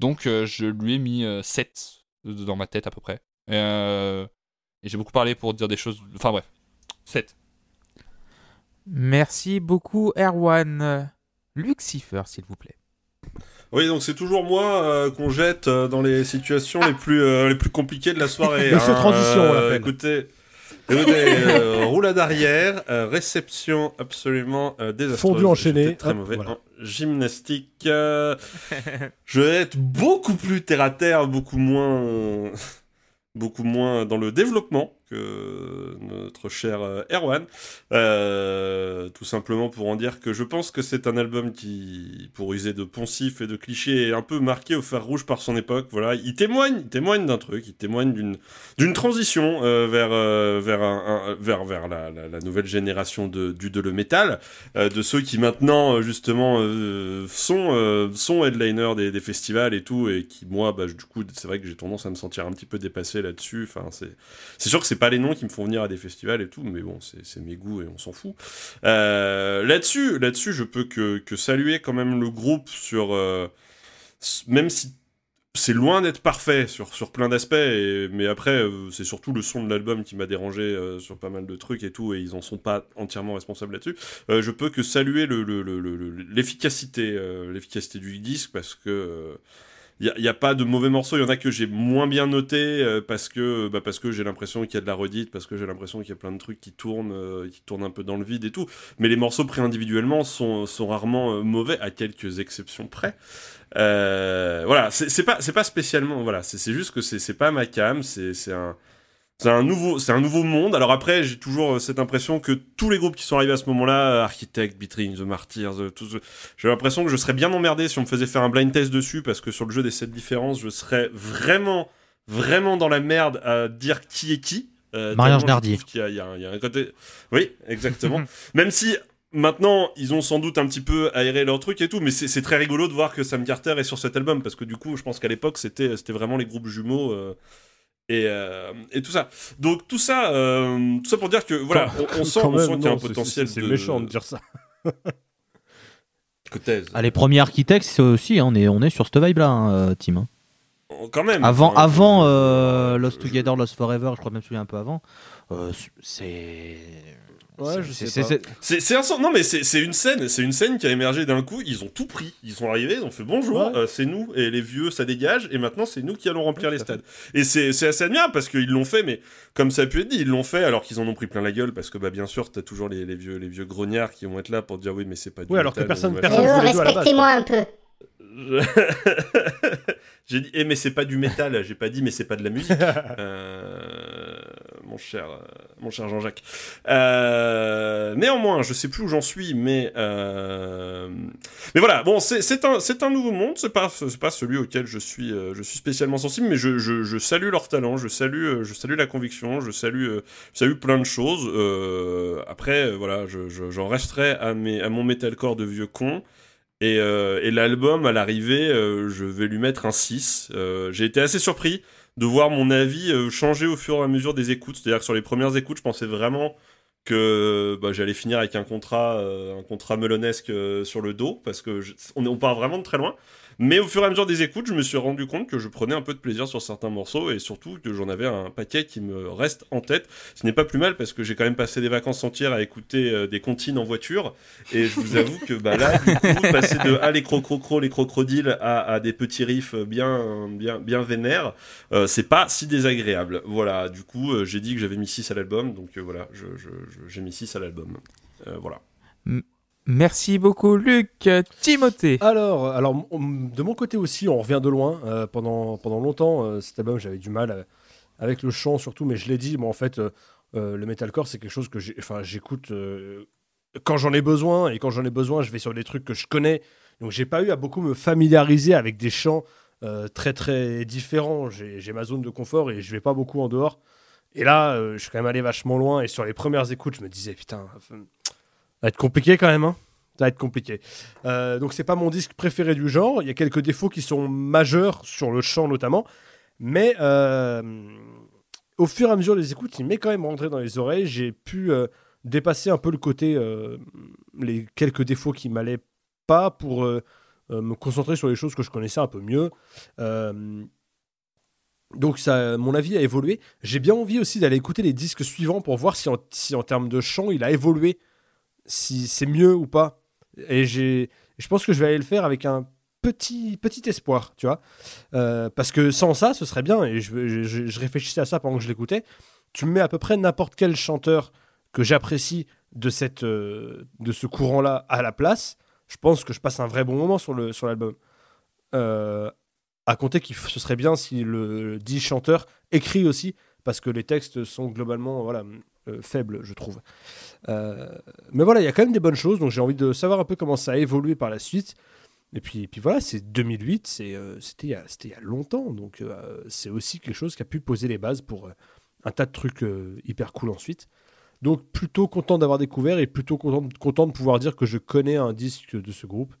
Donc euh, je lui ai mis euh, 7 dans ma tête à peu près. Euh, et j'ai beaucoup parlé pour dire des choses enfin bref. 7. Merci beaucoup, Erwan. Lucifer, s'il vous plaît. Oui, donc c'est toujours moi euh, qu'on jette euh, dans les situations les plus euh, les plus compliquées de la soirée. [laughs] Monsieur hein. Transition, on Euh, l'appelle. Écoutez, écoutez euh, roulade arrière, euh, réception absolument euh, désastreuse. Fondu enchaîné, très hop, mauvais voilà. en gymnastique. euh, je vais être beaucoup plus terre à terre, beaucoup moins beaucoup moins dans le développement que notre cher euh, Erwan. Euh, tout simplement pour en dire que je pense que c'est un album qui, pour user de poncifs et de clichés, est un peu marqué au fer rouge par son époque. Voilà, il témoigne, il témoigne d'un truc, il témoigne d'une transition euh, vers vers un, vers vers la, la, nouvelle génération du de le métal, de ceux qui maintenant justement sont sont headliners des, des festivals et tout, et qui moi, bah, du coup, c'est vrai que j'ai tendance à me sentir un petit peu dépassé là-dessus. Enfin, c'est c'est sûr que c'est pas les noms qui me font venir à des festivals et tout, mais bon, c'est c'est mes goûts et on s'en fout. Euh, là-dessus, là-dessus, je peux que, saluer quand même le groupe sur, euh, même si c'est loin d'être parfait sur, sur plein d'aspects, mais après, euh, c'est surtout le son de l'album qui m'a dérangé sur pas mal de trucs et tout, et ils en sont pas entièrement responsables là-dessus. Je peux que saluer le- le- le- le- le- l'efficacité, l'efficacité du disque parce que. Il n'y a, pas de mauvais morceaux, il y en a que j'ai moins bien noté euh, parce que, bah, parce que j'ai l'impression qu'il y a de la redite, parce que j'ai l'impression qu'il y a plein de trucs qui tournent, euh, qui tournent un peu dans le vide et tout. Mais les morceaux pris individuellement sont, rarement euh, mauvais, à quelques exceptions près. Voilà, c'est pas, pas spécialement, voilà, c'est juste que c'est pas ma cam, c'est un. C'est un, nouveau, c'est un nouveau monde. Alors après, j'ai toujours euh, cette impression que tous les groupes qui sont arrivés à ce moment-là, euh, Architect, Beatrix, The Martyrs, euh, tout ce- j'ai l'impression que je serais bien emmerdé si on me faisait faire un blind test dessus, parce que sur le jeu des 7 différences, je serais vraiment, vraiment dans la merde à dire qui est qui. Euh, Marianne tellement je Nardier. trouve qu'il y a- il y, a un- il y a un côté... Oui, exactement. [laughs] Même si... Maintenant, ils ont sans doute un petit peu aéré leur truc et tout, mais c'est très rigolo de voir que Sam Carter est sur cet album, parce que du coup, je pense qu'à l'époque, c'était c'était vraiment les groupes jumeaux euh, et, euh, et tout ça. Donc tout ça, euh, tout ça pour dire que voilà, on, on sent, qu'il y a un potentiel. c'est- de- méchant de dire ça. [laughs] Ah, les premiers architectes, c'est aussi, hein, on, est, on est sur cette vibe-là, hein, euh, Tim. hein. Quand même. Avant, avant euh, Lost je- Together, Lost Forever, je crois même celui un peu avant, euh, c'est. Ouais, c'est- je sais pas. c'est- un sens- non mais c'est c'est une scène, c'est une scène qui a émergé d'un coup. Ils ont tout pris, ils sont arrivés, ils ont fait bonjour, Ouais. euh, c'est nous et les vieux ça dégage et maintenant c'est nous qui allons remplir les stades. Et c'est c'est assez admirable parce qu'ils l'ont fait, mais comme ça a pu être dit, ils l'ont fait alors qu'ils en ont pris plein la gueule parce que bah bien sûr t'as toujours les, les vieux les vieux grognards qui vont être là pour dire oui mais c'est pas du Oui, alors que métal, personne- respectez-moi un peu. [laughs] J'ai dit, eh, mais c'est pas du métal. J'ai pas dit, mais c'est pas de la musique. Euh, [laughs] Mon cher, euh, mon cher Jean-Jacques. Euh, néanmoins, je sais plus où j'en suis, mais euh, mais voilà. Bon, c'est un c'est un nouveau monde. C'est pas c'est pas celui auquel je suis je suis spécialement sensible, mais je, je, je salue leur talent, je salue je salue la conviction, je salue je salue plein de choses. Après, voilà, je- je- j'en resterai à mes à mon metalcore de vieux con. Et, et l'album, à l'arrivée, je vais lui mettre un 6. Euh, J'ai été assez surpris de voir mon avis euh, changer au fur et à mesure des écoutes. C'est-à-dire que sur les premières écoutes, je pensais vraiment que bah, j'allais finir avec un contrat, euh, un contrat melonesque euh, sur le dos, parce que on, on part vraiment de très loin. Mais au fur et à mesure des écoutes, je me suis rendu compte que je prenais un peu de plaisir sur certains morceaux et surtout que j'en avais un paquet qui me reste en tête. Ce n'est pas plus mal parce que j'ai quand même passé des vacances entières à écouter euh, des comptines en voiture et je vous avoue que bah, là, du coup, passer de ah les crocrocros, les crocodiles à, des petits riffs bien, bien, bien vénères, euh, c'est pas si désagréable. Voilà, du coup, euh, j'ai dit que j'avais mis 6 à l'album, donc voilà, j'ai mis 6 à l'album. Voilà. Merci beaucoup, Luc. Timothée. Alors, alors, de mon côté aussi, on revient de loin. Euh, pendant, pendant longtemps, euh, cet album, j'avais du mal euh, avec le chant surtout, mais je l'ai dit, moi en fait, le metalcore, c'est quelque chose que j'écoute quand j'en ai besoin, et quand j'en ai besoin, je vais sur des trucs que je connais. Donc, j'ai pas eu à beaucoup me familiariser avec des chants très très différents. J'ai ma zone de confort et je vais pas beaucoup en dehors. Et là, je suis quand même allé vachement loin, et sur les premières écoutes, je me disais, putain, ça va être compliqué quand même, hein. Ça va être compliqué. Euh, donc c'est pas mon disque préféré du genre. Il y a quelques défauts qui sont majeurs sur le chant notamment, mais euh, au fur et à mesure des écoutes, il m'est quand même rentré dans les oreilles. J'ai pu euh, dépasser un peu le côté les quelques défauts qui m'allaient pas pour me concentrer sur les choses que je connaissais un peu mieux. Donc ça, mon avis a évolué. J'ai bien envie aussi d'aller écouter les disques suivants pour voir si si en termes de chant il a évolué, si c'est mieux ou pas. Et j'ai, je pense que je vais aller le faire avec un petit, petit espoir, tu vois. Euh, parce que sans ça, ce serait bien. Et je, je- réfléchissais à ça pendant que je l'écoutais. Tu me mets à peu près n'importe quel chanteur que j'apprécie de, cette, euh, de ce courant-là à la place. Je pense que je passe un vrai bon moment sur, le, sur l'album. Euh, à compter f- ce serait bien si le dit chanteur écrit aussi, parce que les textes sont globalement voilà, euh, faibles, je trouve. Euh, mais voilà, il y a quand même des bonnes choses, donc j'ai envie de savoir un peu comment ça a évolué par la suite. Et puis, puis voilà, c'est 2008, c'est, euh, c'était, il y a- c'était il y a longtemps, donc c'est aussi quelque chose qui a pu poser les bases pour un tas de trucs hyper cool ensuite. Donc plutôt content d'avoir découvert et plutôt content, content de pouvoir dire que je connais un disque de ce groupe.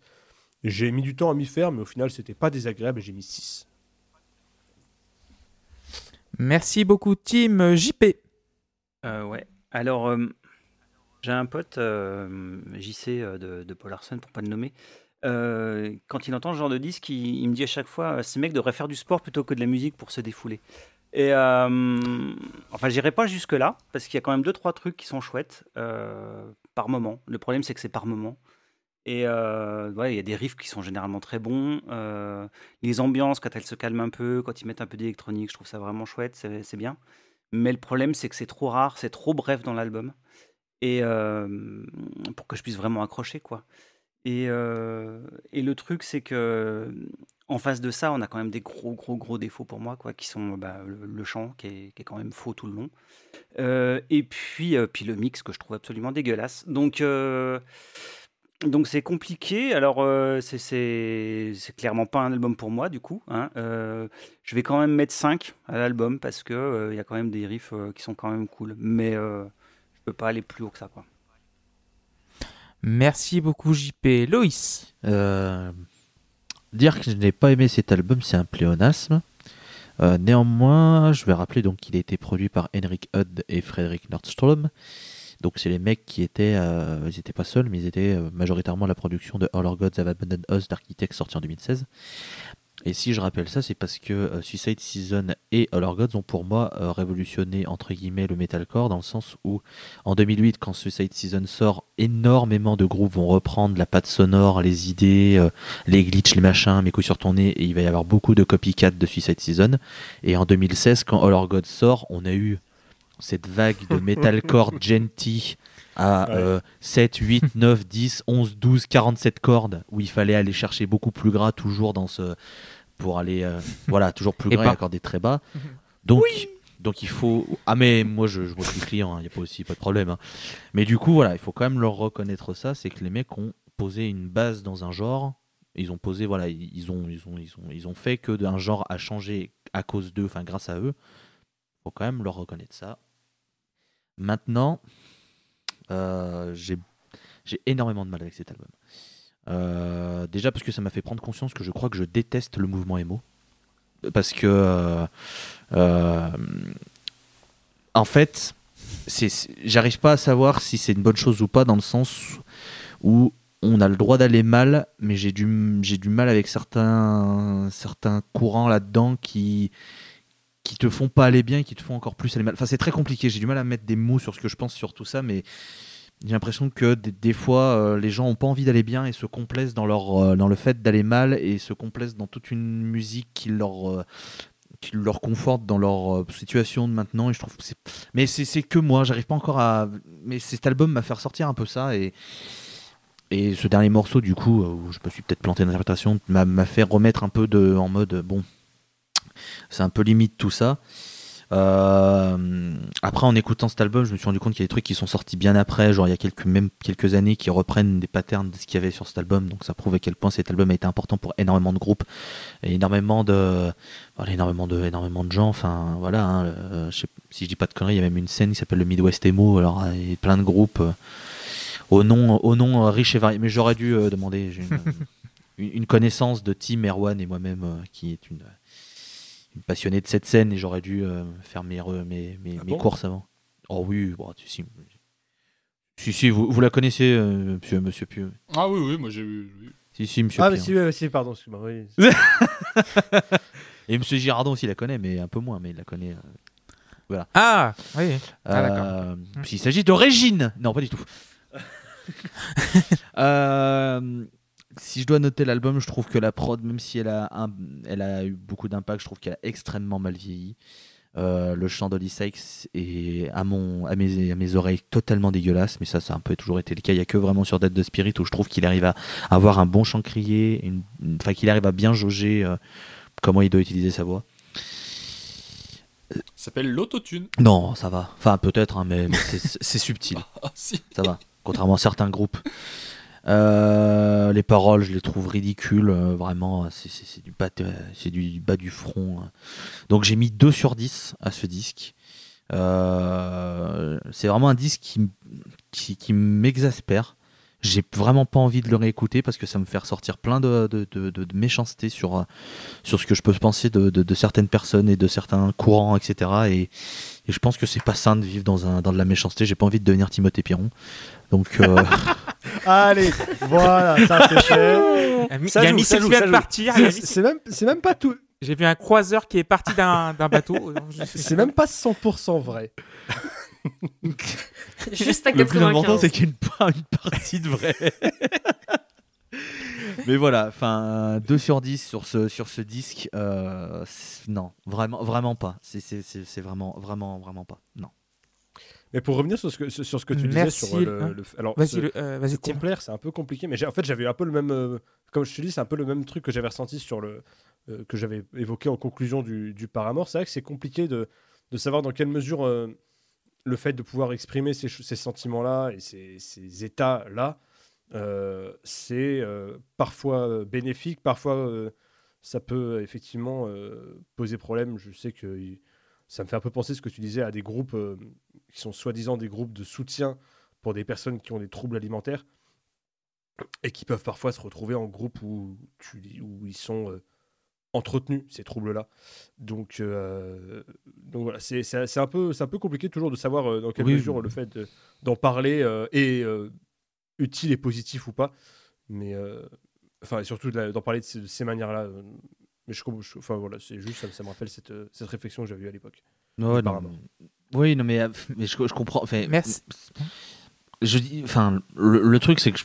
J'ai mis du temps à m'y faire, mais au final, c'était pas désagréable et j'ai mis 6. Merci beaucoup. Euh, JP. Euh, ouais. Alors, euh, j'ai un pote, euh, JC de, de Paul Larsen, pour pas le nommer. quand il entend ce genre de disque, il, me dit à chaque fois, ces mecs devraient faire du sport plutôt que de la musique pour se défouler. Et enfin, j'irai pas jusque là parce qu'il y a quand même deux trois trucs qui sont chouettes par moment. Le problème, c'est que c'est par moment. Et euh, il y a des riffs qui sont généralement très bons. Les ambiances, quand elles se calment un peu, quand ils mettent un peu d'électronique, je trouve ça vraiment chouette, c'est bien. Mais le problème, c'est que c'est trop rare, c'est trop bref dans l'album. Et euh, pour que je puisse vraiment accrocher, quoi. Et, euh, et le truc, c'est que en face de ça, on a quand même des gros, gros, gros défauts pour moi, quoi, qui sont bah, le, chant, qui est, qui est quand même faux tout le long. Euh, et puis, euh, puis le mix, que je trouve absolument dégueulasse. Donc, euh, donc c'est compliqué. Alors, euh, c'est- clairement pas un album pour moi, du coup. hein. Euh, je vais quand même mettre 5 à l'album parce que euh, il y a quand même des riffs euh, qui sont quand même cool. Mais euh, je peux pas aller plus haut que ça. Merci beaucoup, JP. Loïs. Euh, dire que je n'ai pas aimé cet album, c'est un pléonasme. Euh, néanmoins, je vais rappeler donc qu'il a été produit par Henrik Hudd et Frederick Nordstrom. Donc c'est les mecs qui étaient, euh, ils étaient pas seuls, mais ils étaient euh, majoritairement la production de All Our Gods Have Abandoned Us d'Architects sorti en 2016. Et si je rappelle ça, c'est parce que euh, Suicide Season et All Our Gods ont pour moi révolutionné entre guillemets le metalcore dans le sens où en 2008, quand Suicide Season sort, énormément de groupes vont reprendre la patte sonore, les idées, les glitches, les machins, mes couilles sur ton nez, et il va y avoir beaucoup de copycat de Suicide Season. Et en 2016, quand All Our Gods sort, on a eu cette vague de metalcore [laughs] genty à Ouais. euh, 7, 8, 9, 10, 11, 12, 47 cordes, où il fallait aller chercher beaucoup plus gras toujours dans ce... pour aller... euh, voilà, toujours plus gras et bas. accorder très bas. Donc, Donc il faut. Ah mais moi je, je moi, je suis client, il n'y a pas aussi pas de problème. hein. Mais du coup voilà, il faut quand même leur reconnaître ça, c'est que les mecs ont posé une base dans un genre. Ils ont posé voilà, ils ils ont ils ont ils ont ils ont fait que d'un genre a changé à cause d'eux, enfin grâce à eux. Faut quand même leur reconnaître ça. Maintenant, euh, j'ai énormément de mal avec cet album. Euh, déjà parce que ça m'a fait prendre conscience que je crois que je déteste le mouvement emo. Parce que, euh, en fait, j'arrive pas à savoir si c'est une bonne chose ou pas dans le sens où on a le droit d'aller mal, mais j'ai du, du mal avec certains, certains courants là-dedans qui, qui te font pas aller bien et qui te font encore plus aller mal. Enfin, c'est très compliqué. J'ai du mal à mettre des mots sur ce que je pense sur tout ça, mais j'ai l'impression que des, fois, euh, les gens ont pas envie d'aller bien et se complaisent dans, leur, euh, dans le fait d'aller mal et se complaisent dans toute une musique qui leur, euh, qui leur conforte dans leur situation de maintenant. Et je trouve que c'est... Mais c'est, que moi, j'arrive pas encore à. Mais cet album m'a fait ressortir un peu ça et. Et ce dernier morceau, du coup, où je me suis peut-être planté d'interprétation, m'a fait remettre un peu de, en mode bon, c'est un peu limite tout ça. Euh, après, en écoutant cet album, je me suis rendu compte qu'il y a des trucs qui sont sortis bien après, genre il y a quelques, même quelques années, qui reprennent des patterns de ce qu'il y avait sur cet album. Donc ça prouve à quel point cet album a été important pour énormément de groupes et énormément de, voilà, énormément de, énormément de gens. Enfin, voilà. hein, euh, je sais- si je dis pas de conneries, il y a même une scène qui s'appelle le Midwest Emo. Alors il y a plein de groupes euh, au nom, au nom riche et varié. Mais j'aurais dû demander. J'ai [laughs] une, une- connaissance de Tim, Erwan et moi-même qui est une une passionnée de cette scène et j'aurais dû euh, faire mes, re- mes, mes, Ah mes bon courses avant. Oh oui, bon, si, si, si, si, vous, vous la connaissez, euh, monsieur, monsieur Pieux. Ah oui, oui, moi j'ai vu. oui. Si, si, monsieur Ah, mais Pieux. si, ouais, si, pardon, excuse-moi. Oui. [laughs] Et monsieur Girardon aussi la connaît, mais un peu moins, mais il la connaît. euh, Ah, oui. Ah, d'accord. Euh, S'il s'agit de Régine Non, pas du tout. [laughs] Euh, si je dois noter l'album, je trouve que la prod, même si elle a, un- elle a eu beaucoup d'impact, je trouve qu'elle a extrêmement mal vieilli. Euh, le chant d'Holly Sykes est à, mon, à, mes, à mes oreilles totalement dégueulasse, mais ça, ça a un peu toujours été le cas. Il n'y a que vraiment sur Dead the Spirit où je trouve qu'il arrive à avoir un bon chant crié, enfin qu'il arrive à bien jauger euh, comment il doit utiliser sa voix. Ça s'appelle l'autotune. Non, ça va. Enfin, peut-être, hein, mais, mais c'est [laughs] c'est subtil. Ah si. Ça va. Contrairement à certains groupes. Euh, les paroles, je les trouve ridicules. euh, vraiment, c'est- du, du bas du front. hein. Donc j'ai mis 2 sur 10 à ce disque. Euh, c'est vraiment un disque qui, qui, qui m'exaspère. J'ai vraiment pas envie de le réécouter parce que ça me fait ressortir plein de, de, de- de- méchanceté sur, sur ce que je peux penser de certaines personnes et de certains courants, etc. Et, et je pense que c'est pas sain de vivre dans, un, dans de la méchanceté. J'ai pas envie de devenir Timothée Piron. Donc, euh, [laughs] Allez, voilà, ça c'est fait. [laughs] Il y a Mi- Ça il a ça joue, ça joue. partir. C'est même, c'est même pas tout. J'ai vu un croiseur qui est parti d'un d'un bateau. [laughs] C'est même pas 100% vrai. [laughs] Juste à le plus important, 95. c'est qu'il y a une, pa- une partie de vrai. Mais voilà, enfin, 2 sur 10 sur ce, sur ce disque, euh, non, vraiment, vraiment pas. C'est- C'est c'est- c'est vraiment, vraiment, vraiment pas. Non. Mais pour revenir sur ce que, sur ce que tu Merci, disais sur le, hein. le- alors Vas-y, ce- euh, vas-y, ce c'est un peu compliqué, mais j'ai- en fait j'avais un peu le même, euh, comme je te dis, c'est un peu le même truc que j'avais ressenti sur le euh, que j'avais évoqué en conclusion du, du Paramore. C'est vrai que c'est compliqué de, de savoir dans quelle mesure euh, le fait de pouvoir exprimer ces, sentiments-là et ces, ces états-là, euh, c'est euh, parfois euh, bénéfique, parfois euh, ça peut effectivement euh, poser problème. Je sais que ça me fait un peu penser ce que tu disais à des groupes euh, qui sont soi-disant des groupes de soutien pour des personnes qui ont des troubles alimentaires et qui peuvent parfois se retrouver en groupe où, tu, où ils sont euh, entretenus, ces troubles-là. Donc, euh, donc voilà, c'est un, peu- c'est un peu compliqué toujours de savoir dans quelle Oui. mesure le fait de- d'en parler est utile et positif ou pas. Mais enfin, et surtout d'en parler de ces, de ces manières-là. Mais je, je- enfin voilà, c'est juste ça, ça me rappelle cette, euh, cette réflexion que j'avais eue à l'époque. Ouais, non, Oui, non, mais, euh, mais je, je comprends. Enfin, Merci. Je dis, enfin, le, le truc, c'est que je-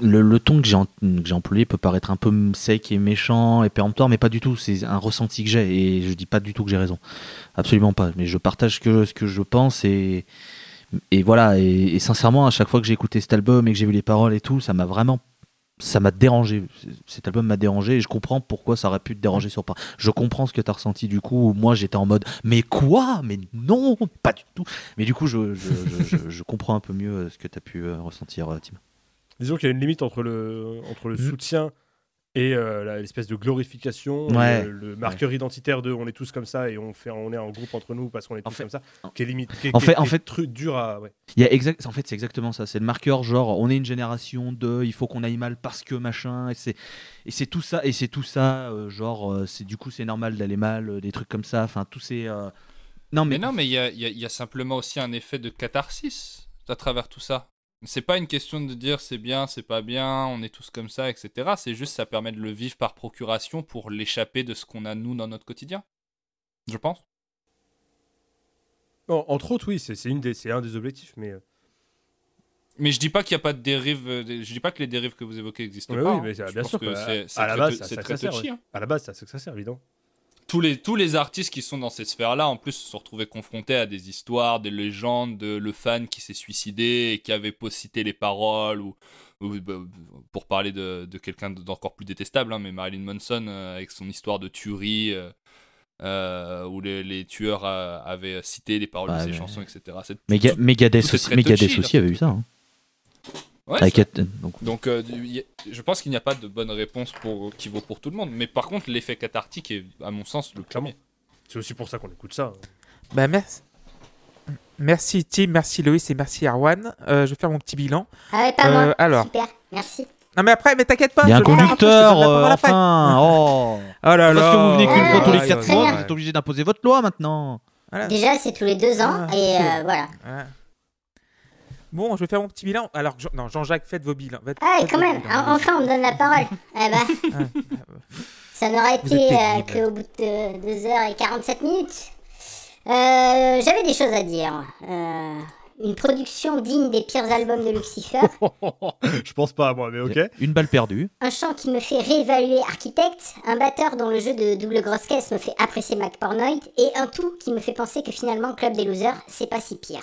le, le ton que j'ai en- que j'ai employé peut paraître un peu sec et méchant et péremptoire, mais pas du tout. C'est un ressenti que j'ai et je dis pas du tout que j'ai raison. Absolument pas. Mais je partage que, ce que je pense et, et voilà. Et, et sincèrement, à chaque fois que j'ai écouté cet album et que j'ai vu les paroles et tout, ça m'a vraiment ça m'a dérangé. Cet album m'a dérangé et je comprends pourquoi ça aurait pu te déranger sur pas. Je comprends ce que tu as ressenti du coup. où Moi, j'étais en mode, mais quoi? Mais non, pas du tout. Mais du coup, je, je, je- je- [laughs] je comprends un peu mieux euh, ce que tu as pu euh, ressentir, euh, Tim. Disons qu'il y a une limite entre le, entre le Mm. soutien et euh, l'espèce de glorification, Ouais. le, le marqueur identitaire de on est tous comme ça et on, fait, on est en groupe entre nous parce qu'on est En tous fait- comme ça, en- qui est limite. Qui en qui fait- en qui fait- tru- dur à. Ouais. Y a exact, en fait, c'est exactement ça. C'est le marqueur, genre, on est une génération de, il faut qu'on aille mal parce que machin. Et c'est, et c'est tout ça, et c'est tout ça, euh, genre, euh, c'est du coup, c'est normal d'aller mal, euh, des trucs comme ça. Enfin, tous ces. euh, Non, mais, Mais non, mais il y a, il y a- il y a simplement aussi un effet de catharsis à travers tout ça. C'est pas une question de dire c'est bien, c'est pas bien, on est tous comme ça, etc. C'est juste ça permet de le vivre par procuration pour l'échapper de ce qu'on a nous dans notre quotidien. Je pense. En- entre autres, oui, c'est un des objectifs, mais. euh, Mais je dis pas qu'il n'y a pas de dérives. euh, Je dis pas que les dérives que vous évoquez n'existent Oui, pas. oui, hein. mais Je bien pense sûr que à- la base, ça- sert, ouais. À la base, c'est ça que ça sert, évidemment. Tous les, tous les artistes qui sont dans cette sphère-là, en plus, se sont retrouvés confrontés à des histoires, des légendes de le fan qui s'est suicidé et qui avait pas cité les paroles, ou, ou, bah, pour parler de, de quelqu'un d'encore plus détestable, hein, mais Marilyn Manson, euh, avec son histoire de tuerie, euh, euh, où les, les tueurs avaient cité les paroles de ses mais- chansons, etc. Méga- Megadeth aussi, avait eu ça. hein. Ouais, Avec donc, donc, euh, je pense qu'il n'y a pas de bonne réponse pour, qui vaut pour tout le monde. Mais par contre, l'effet cathartique est, à mon sens, le Clairement. C'est aussi pour ça qu'on écoute ça. Bah, merci. Merci Tim, merci Loïs et merci Arwan. Euh, je vais faire mon petit bilan. Ah ouais, pas Euh, moi. alors. Super, merci. Non mais après, mais t'inquiète pas. il y a un conducteur, euh, enfin. Oh. [laughs] Oh là là. Parce que vous venez qu'une Ouais, fois tous les ouais, 4 ouais, mois, vous êtes obligé d'imposer votre loi maintenant. Voilà. Déjà, c'est tous les deux ans, Ah, et cool. euh, voilà. Ouais. Bon, je vais faire mon petit bilan. Alors, Jean- non, Jean-Jacques, faites vos bilans. Faites- Ah, quand même, en- enfin, on me donne la parole. [laughs] Eh ben, [laughs] ça n'aurait Vous été êtes euh, pénible. qu'au bout de 2h47 minutes. Euh, J'avais des choses à dire. Euh, une production digne des pires albums de Lucifer. [laughs] Je pense pas à moi, mais ok. Une balle perdue. Un chant qui me fait réévaluer Architect, un batteur dont le jeu de double grosse caisse me fait apprécier Mac Pornoid, et un tout qui me fait penser que finalement Club des Losers, c'est pas si pire.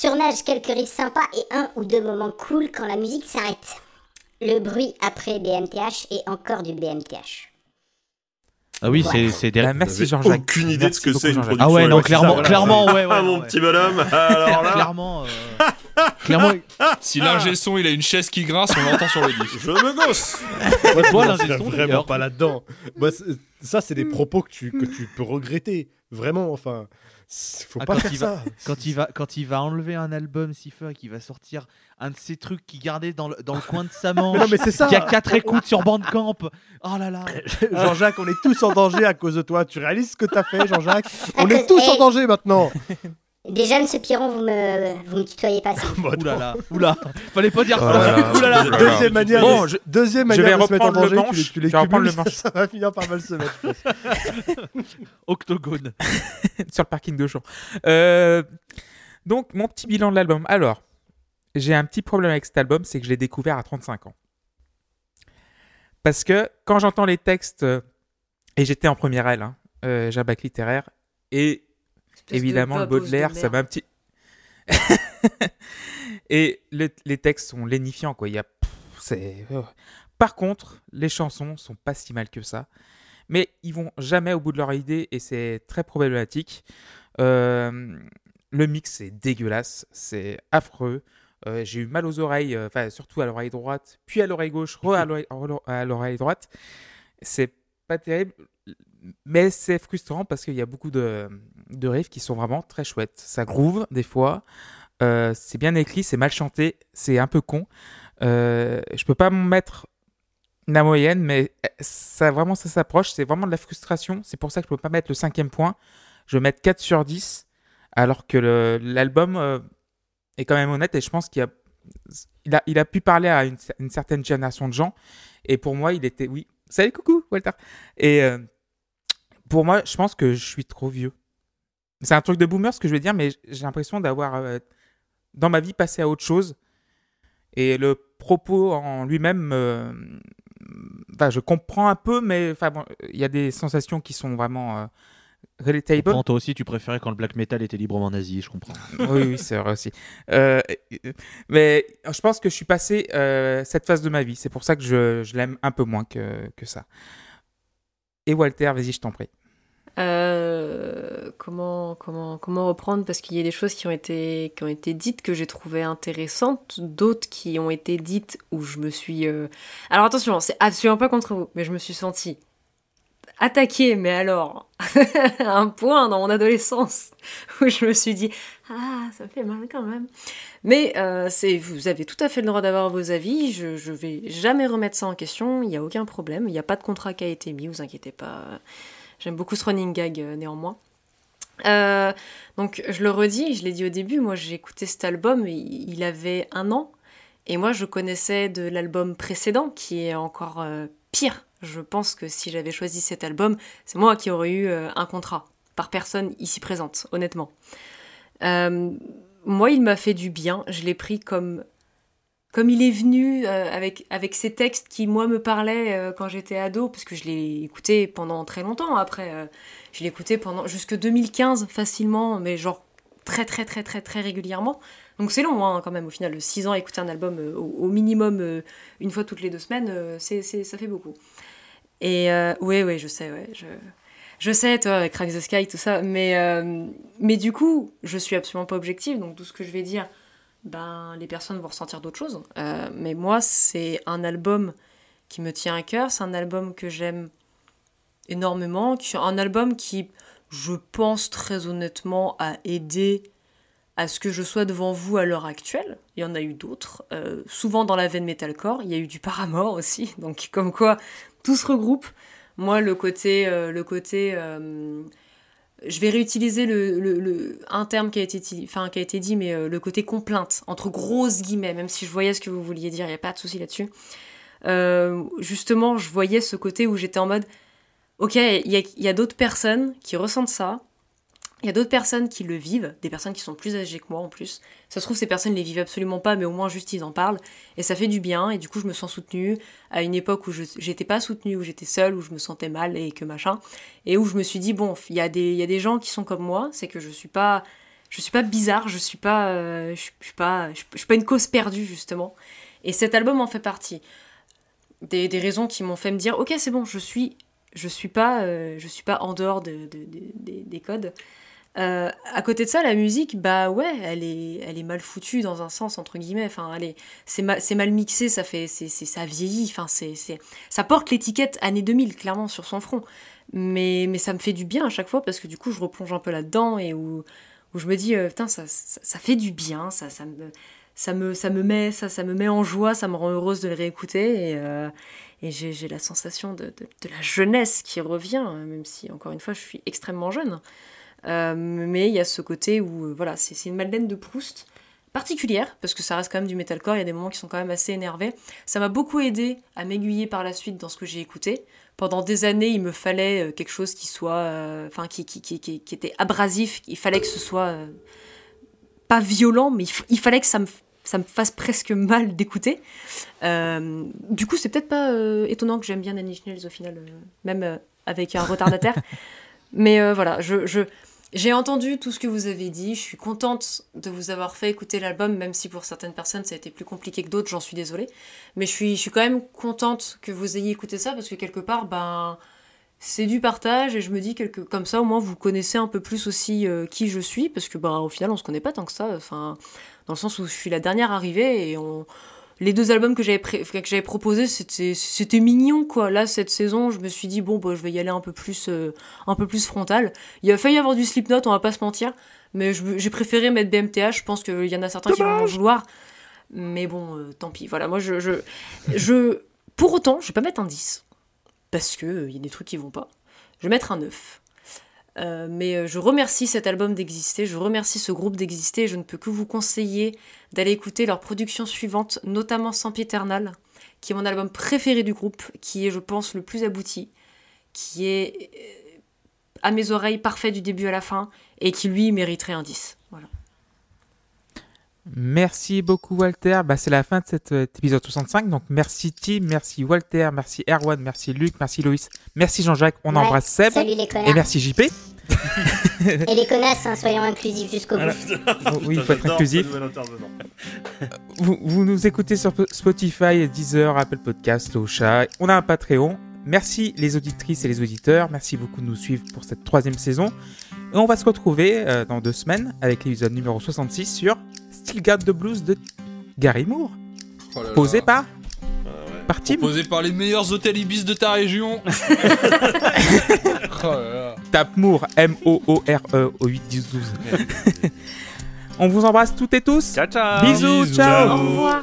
Surnage quelques riffs sympas et un ou deux moments cool quand la musique s'arrête. Le bruit après BMTH et encore du BMTH. Ah oui, Voilà. c'est des. Bah, merci Jean-Jacques. aucune idée de ce que c'est une Jean-Jacques. production. Ah ouais, non, clairement, Voilà. clairement, ouais, ouais. Ah, mon ouais. petit bonhomme. [laughs] Alors là, Clairement. euh, Clairement. [laughs] Si l'ingé son il a une chaise qui grince, on l'entend sur le disque. je me gosse. Moi, Toi, je l'ingé son, vraiment pas là-dedans. Ça, c'est des propos que tu, que tu peux regretter. Vraiment, enfin. Faut Ah, pas quand faire il va- ça. Quand il va, quand il va enlever un album Cipher et qu'il va sortir un de ces trucs qu'il gardait dans le, dans le coin de sa [laughs] manche. Mais. Il y a quatre écoutes sur Bandcamp. Oh là là. [laughs] Jean-Jacques, on est tous en danger à cause de toi. Tu réalises ce que t'as fait, Jean-Jacques? On est tous en danger maintenant. [laughs] Déjà, ce Piron, vous me, vous me tutoyez pas. là. [laughs] [laughs] Oula. Fallait pas dire Oh ça. [laughs] Oh. Deuxième manière, Bon, je- deuxième je vais manière de se mettre en reprendre le danger, tu les, manche. tu les Je vais reprendre cumules, le manche. ça va finir par mal se mettre. Octogone. sur le parking de Champ. Euh, donc, mon petit bilan de l'album. Alors, j'ai un petit problème avec cet album, c'est que je l'ai découvert à 35 ans. Parce que quand j'entends les textes, euh, et j'étais en première L, hein, euh, j'ai un bac littéraire, et évidemment le Baudelaire, ça m'a un petit. [laughs] et le- les textes sont lénifiants, quoi. Il y a. c'est. oh. Par contre, les chansons sont pas si mal que ça. Mais ils vont jamais au bout de leur idée et c'est très problématique. Euh, le mix est dégueulasse, c'est affreux. Euh, J'ai eu mal aux oreilles, euh, enfin surtout à l'oreille droite, puis à l'oreille gauche, re à l'oreille- à l'oreille droite. C'est pas terrible, mais c'est frustrant parce qu'il y a beaucoup de, de riffs qui sont vraiment très chouettes. Ça groove des fois, euh, c'est bien écrit, c'est mal chanté, c'est un peu con. Euh, je peux pas mettre la moyenne, mais ça vraiment ça s'approche. C'est vraiment de la frustration. C'est pour ça que je peux pas mettre le cinquième point. Je vais mettre 4 sur 10, alors que l'album euh, est quand même honnête et je pense qu'il a, il a, pu parler à une, certaine génération de gens. Et pour moi, il était. Oui. Salut, coucou, Walter. Euh, pour moi, je pense que je suis trop vieux. C'est un truc de boomer ce que je veux dire, mais j'ai l'impression d'avoir euh, dans ma vie passé à autre chose. Et le propos en lui-même, euh, je comprends un peu, mais bon, il y a des sensations qui sont vraiment euh, Relatable. Comprends, toi aussi, tu préférais quand le black metal était librement nazi, je comprends. oui, oui, c'est vrai aussi. Euh, mais je pense que je suis passé cette phase de ma vie. C'est pour ça que je, je l'aime un peu moins que, que ça. Et Walter, vas-y, je t'en prie. Euh, comment, comment, comment reprendre? Parce qu'il y a des choses qui ont été, qui ont été dites que j'ai trouvées intéressantes, d'autres qui ont été dites où je me suis. euh, Alors attention, c'est absolument pas contre vous, mais je me suis sentie attaquée, mais alors, à [laughs] un point dans mon adolescence [laughs] où je me suis dit Ah, ça me fait mal quand même. Mais euh, vous avez tout à fait le droit d'avoir vos avis, je, je vais jamais remettre ça en question, il n'y a aucun problème, il n'y a pas de contrat qui a été mis, vous inquiétez pas. J'aime beaucoup ce running gag euh, néanmoins. Euh, donc je le redis, je l'ai dit au début, moi j'ai écouté cet album, il avait un an, et moi je connaissais de l'album précédent qui est encore euh, pire. Je pense que si j'avais choisi cet album, c'est moi qui aurais eu un contrat par personne ici présente, honnêtement. Moi il m'a fait du bien, je l'ai pris comme comme il est venu euh, avec, avec ces textes qui, moi, me parlaient euh, quand j'étais ado, parce que je l'ai écouté pendant très longtemps après. euh, je l'ai écouté pendant jusque 2015 facilement, mais genre très, très, très, très, très régulièrement. Donc c'est long hein, quand même, au final, 6 ans écouter un album au, minimum une fois toutes les deux semaines, c'est, ça fait beaucoup. Et oui, oui, je sais, ouais, je, je sais, toi, avec Crack the Sky, tout ça, mais, mais du coup, je suis absolument pas objective, donc tout ce que je vais dire, ben, les personnes vont ressentir d'autres choses. Euh, mais moi, c'est un album qui me tient à cœur, c'est un album que j'aime énormément, qui- un album qui, je pense très honnêtement, a aidé à ce que je sois devant vous à l'heure actuelle. Il y en a eu d'autres, euh, souvent dans la veine metalcore. Il y a eu du Paramore aussi, [laughs] donc comme quoi tout se regroupe. Moi, le côté, euh, le côté, je vais réutiliser un terme qui a été, dit, mais euh, le côté complainte entre grosses guillemets, même si je voyais ce que vous vouliez dire, il n'y a pas de souci là-dessus. Euh, justement, je voyais ce côté où j'étais en mode, ok, il y a d'autres personnes qui ressentent ça. Il y a d'autres personnes qui le vivent, des personnes qui sont plus âgées que moi en plus. Ça se trouve, ces personnes ne les vivent absolument pas, mais au moins juste ils en parlent. Et ça fait du bien, et du coup je me sens soutenue à une époque où j'étais pas soutenue, où j'étais seule, où je me sentais mal et que machin. Et où je me suis dit, bon, il y, a des- y a des gens qui sont comme moi, c'est que je suis pas. Je suis pas bizarre, je suis euh, je, suis pas, je, suis pas une cause perdue justement. Et cet album en fait partie. Des, des raisons qui m'ont fait me dire, ok c'est bon, je suis, je suis pas, euh, suis pas en dehors de, de- de- des- des codes. Euh, à côté de ça, la musique, bah ouais, elle est, mal foutue dans un sens entre guillemets. Enfin, elle est, c'est mal, mixé, ça fait, ça vieillit. Enfin, ça porte l'étiquette année 2000 clairement sur son front. Mais, mais ça me fait du bien à chaque fois parce que du coup, je replonge un peu là-dedans et où, je me dis, euh, putain, ça, ça, ça fait du bien, ça, ça me, ça me, ça me met, ça, ça me met en joie, ça me rend heureuse de le réécouter et, euh, j'ai, la sensation de, de, la jeunesse qui revient, même si encore une fois, je suis extrêmement jeune. Euh, mais il y a ce côté où, euh, voilà, c'est une Madeleine de Proust particulière, parce que ça reste quand même du metalcore, il y a des moments qui sont quand même assez énervés. Ça m'a beaucoup aidé à m'aiguiller par la suite dans ce que j'ai écouté. Pendant des années, il me fallait euh, quelque chose qui soit, enfin, qui, qui, qui, qui, qui était abrasif, il fallait que ce soit euh, pas violent, mais il, fallait que ça me, ça me fasse presque mal d'écouter. Euh, du coup, c'est peut-être pas étonnant que j'aime bien Nanny Schnells au final, même avec un retardataire. [laughs] mais voilà, je, je, j'ai entendu tout ce que vous avez dit. Je suis contente de vous avoir fait écouter l'album, même si pour certaines personnes ça a été plus compliqué que d'autres, j'en suis désolée. Mais je suis, quand même contente que vous ayez écouté ça parce que quelque part, ben, c'est du partage et je me dis quelque, comme ça au moins vous connaissez un peu plus aussi euh, qui je suis parce que ben, au final on se connaît pas tant que ça. Enfin, dans le sens où je suis la dernière arrivée et on. Les deux albums que j'avais que j'avais proposés, c'était c'était mignon quoi. Là cette saison, je me suis dit bon bah, je vais y aller un peu plus euh, un peu plus frontal. Il a failli y avoir du Slipknot, on va pas se mentir, mais j'ai préféré mettre BMTH. Je pense qu'il y en a certains qui vont vouloir, mais bon, euh, tant pis. Voilà, moi je, je, je- pour autant, je vais pas mettre un 10 parce que il y a des trucs qui vont pas. Je vais mettre un 9. Euh, mais euh, je remercie cet album d'exister, je remercie ce groupe d'exister. Je ne peux que vous conseiller d'aller écouter leur production suivante, notamment Sempiternal, qui est mon album préféré du groupe, qui est, je pense, le plus abouti, qui est euh, à mes oreilles parfait du début à la fin et qui lui mériterait un 10. Voilà. Merci beaucoup Walter. Bah, c'est la fin de cet euh, épisode 65. Donc merci Tim, merci Walter, merci Erwan, merci Luc, merci Loïs, merci Jean-Jacques. On Ouais. embrasse Seb Salut les connards. et merci JP. Et les connasses, hein, soyons inclusifs jusqu'au bout. Oui, il faut être inclusif. Vous, vous nous écoutez sur Spotify, Deezer, Apple Podcast, Ocha. On a un Patreon. Merci les auditrices et les auditeurs. Merci beaucoup de nous suivre pour cette troisième saison. Et on va se retrouver euh, dans deux semaines avec l'épisode numéro 66 sur Still Got the Blues de Gary Moore. Oh là là. Posé par, Ah par Tim. Posé par les meilleurs hôtels Ibis de ta région. [laughs] oh là là. Tape Moore, M-O-O-R-E au 8 10 12. on vous embrasse toutes et tous. Ciao, ciao Bisous, Bisous. ciao. Au revoir.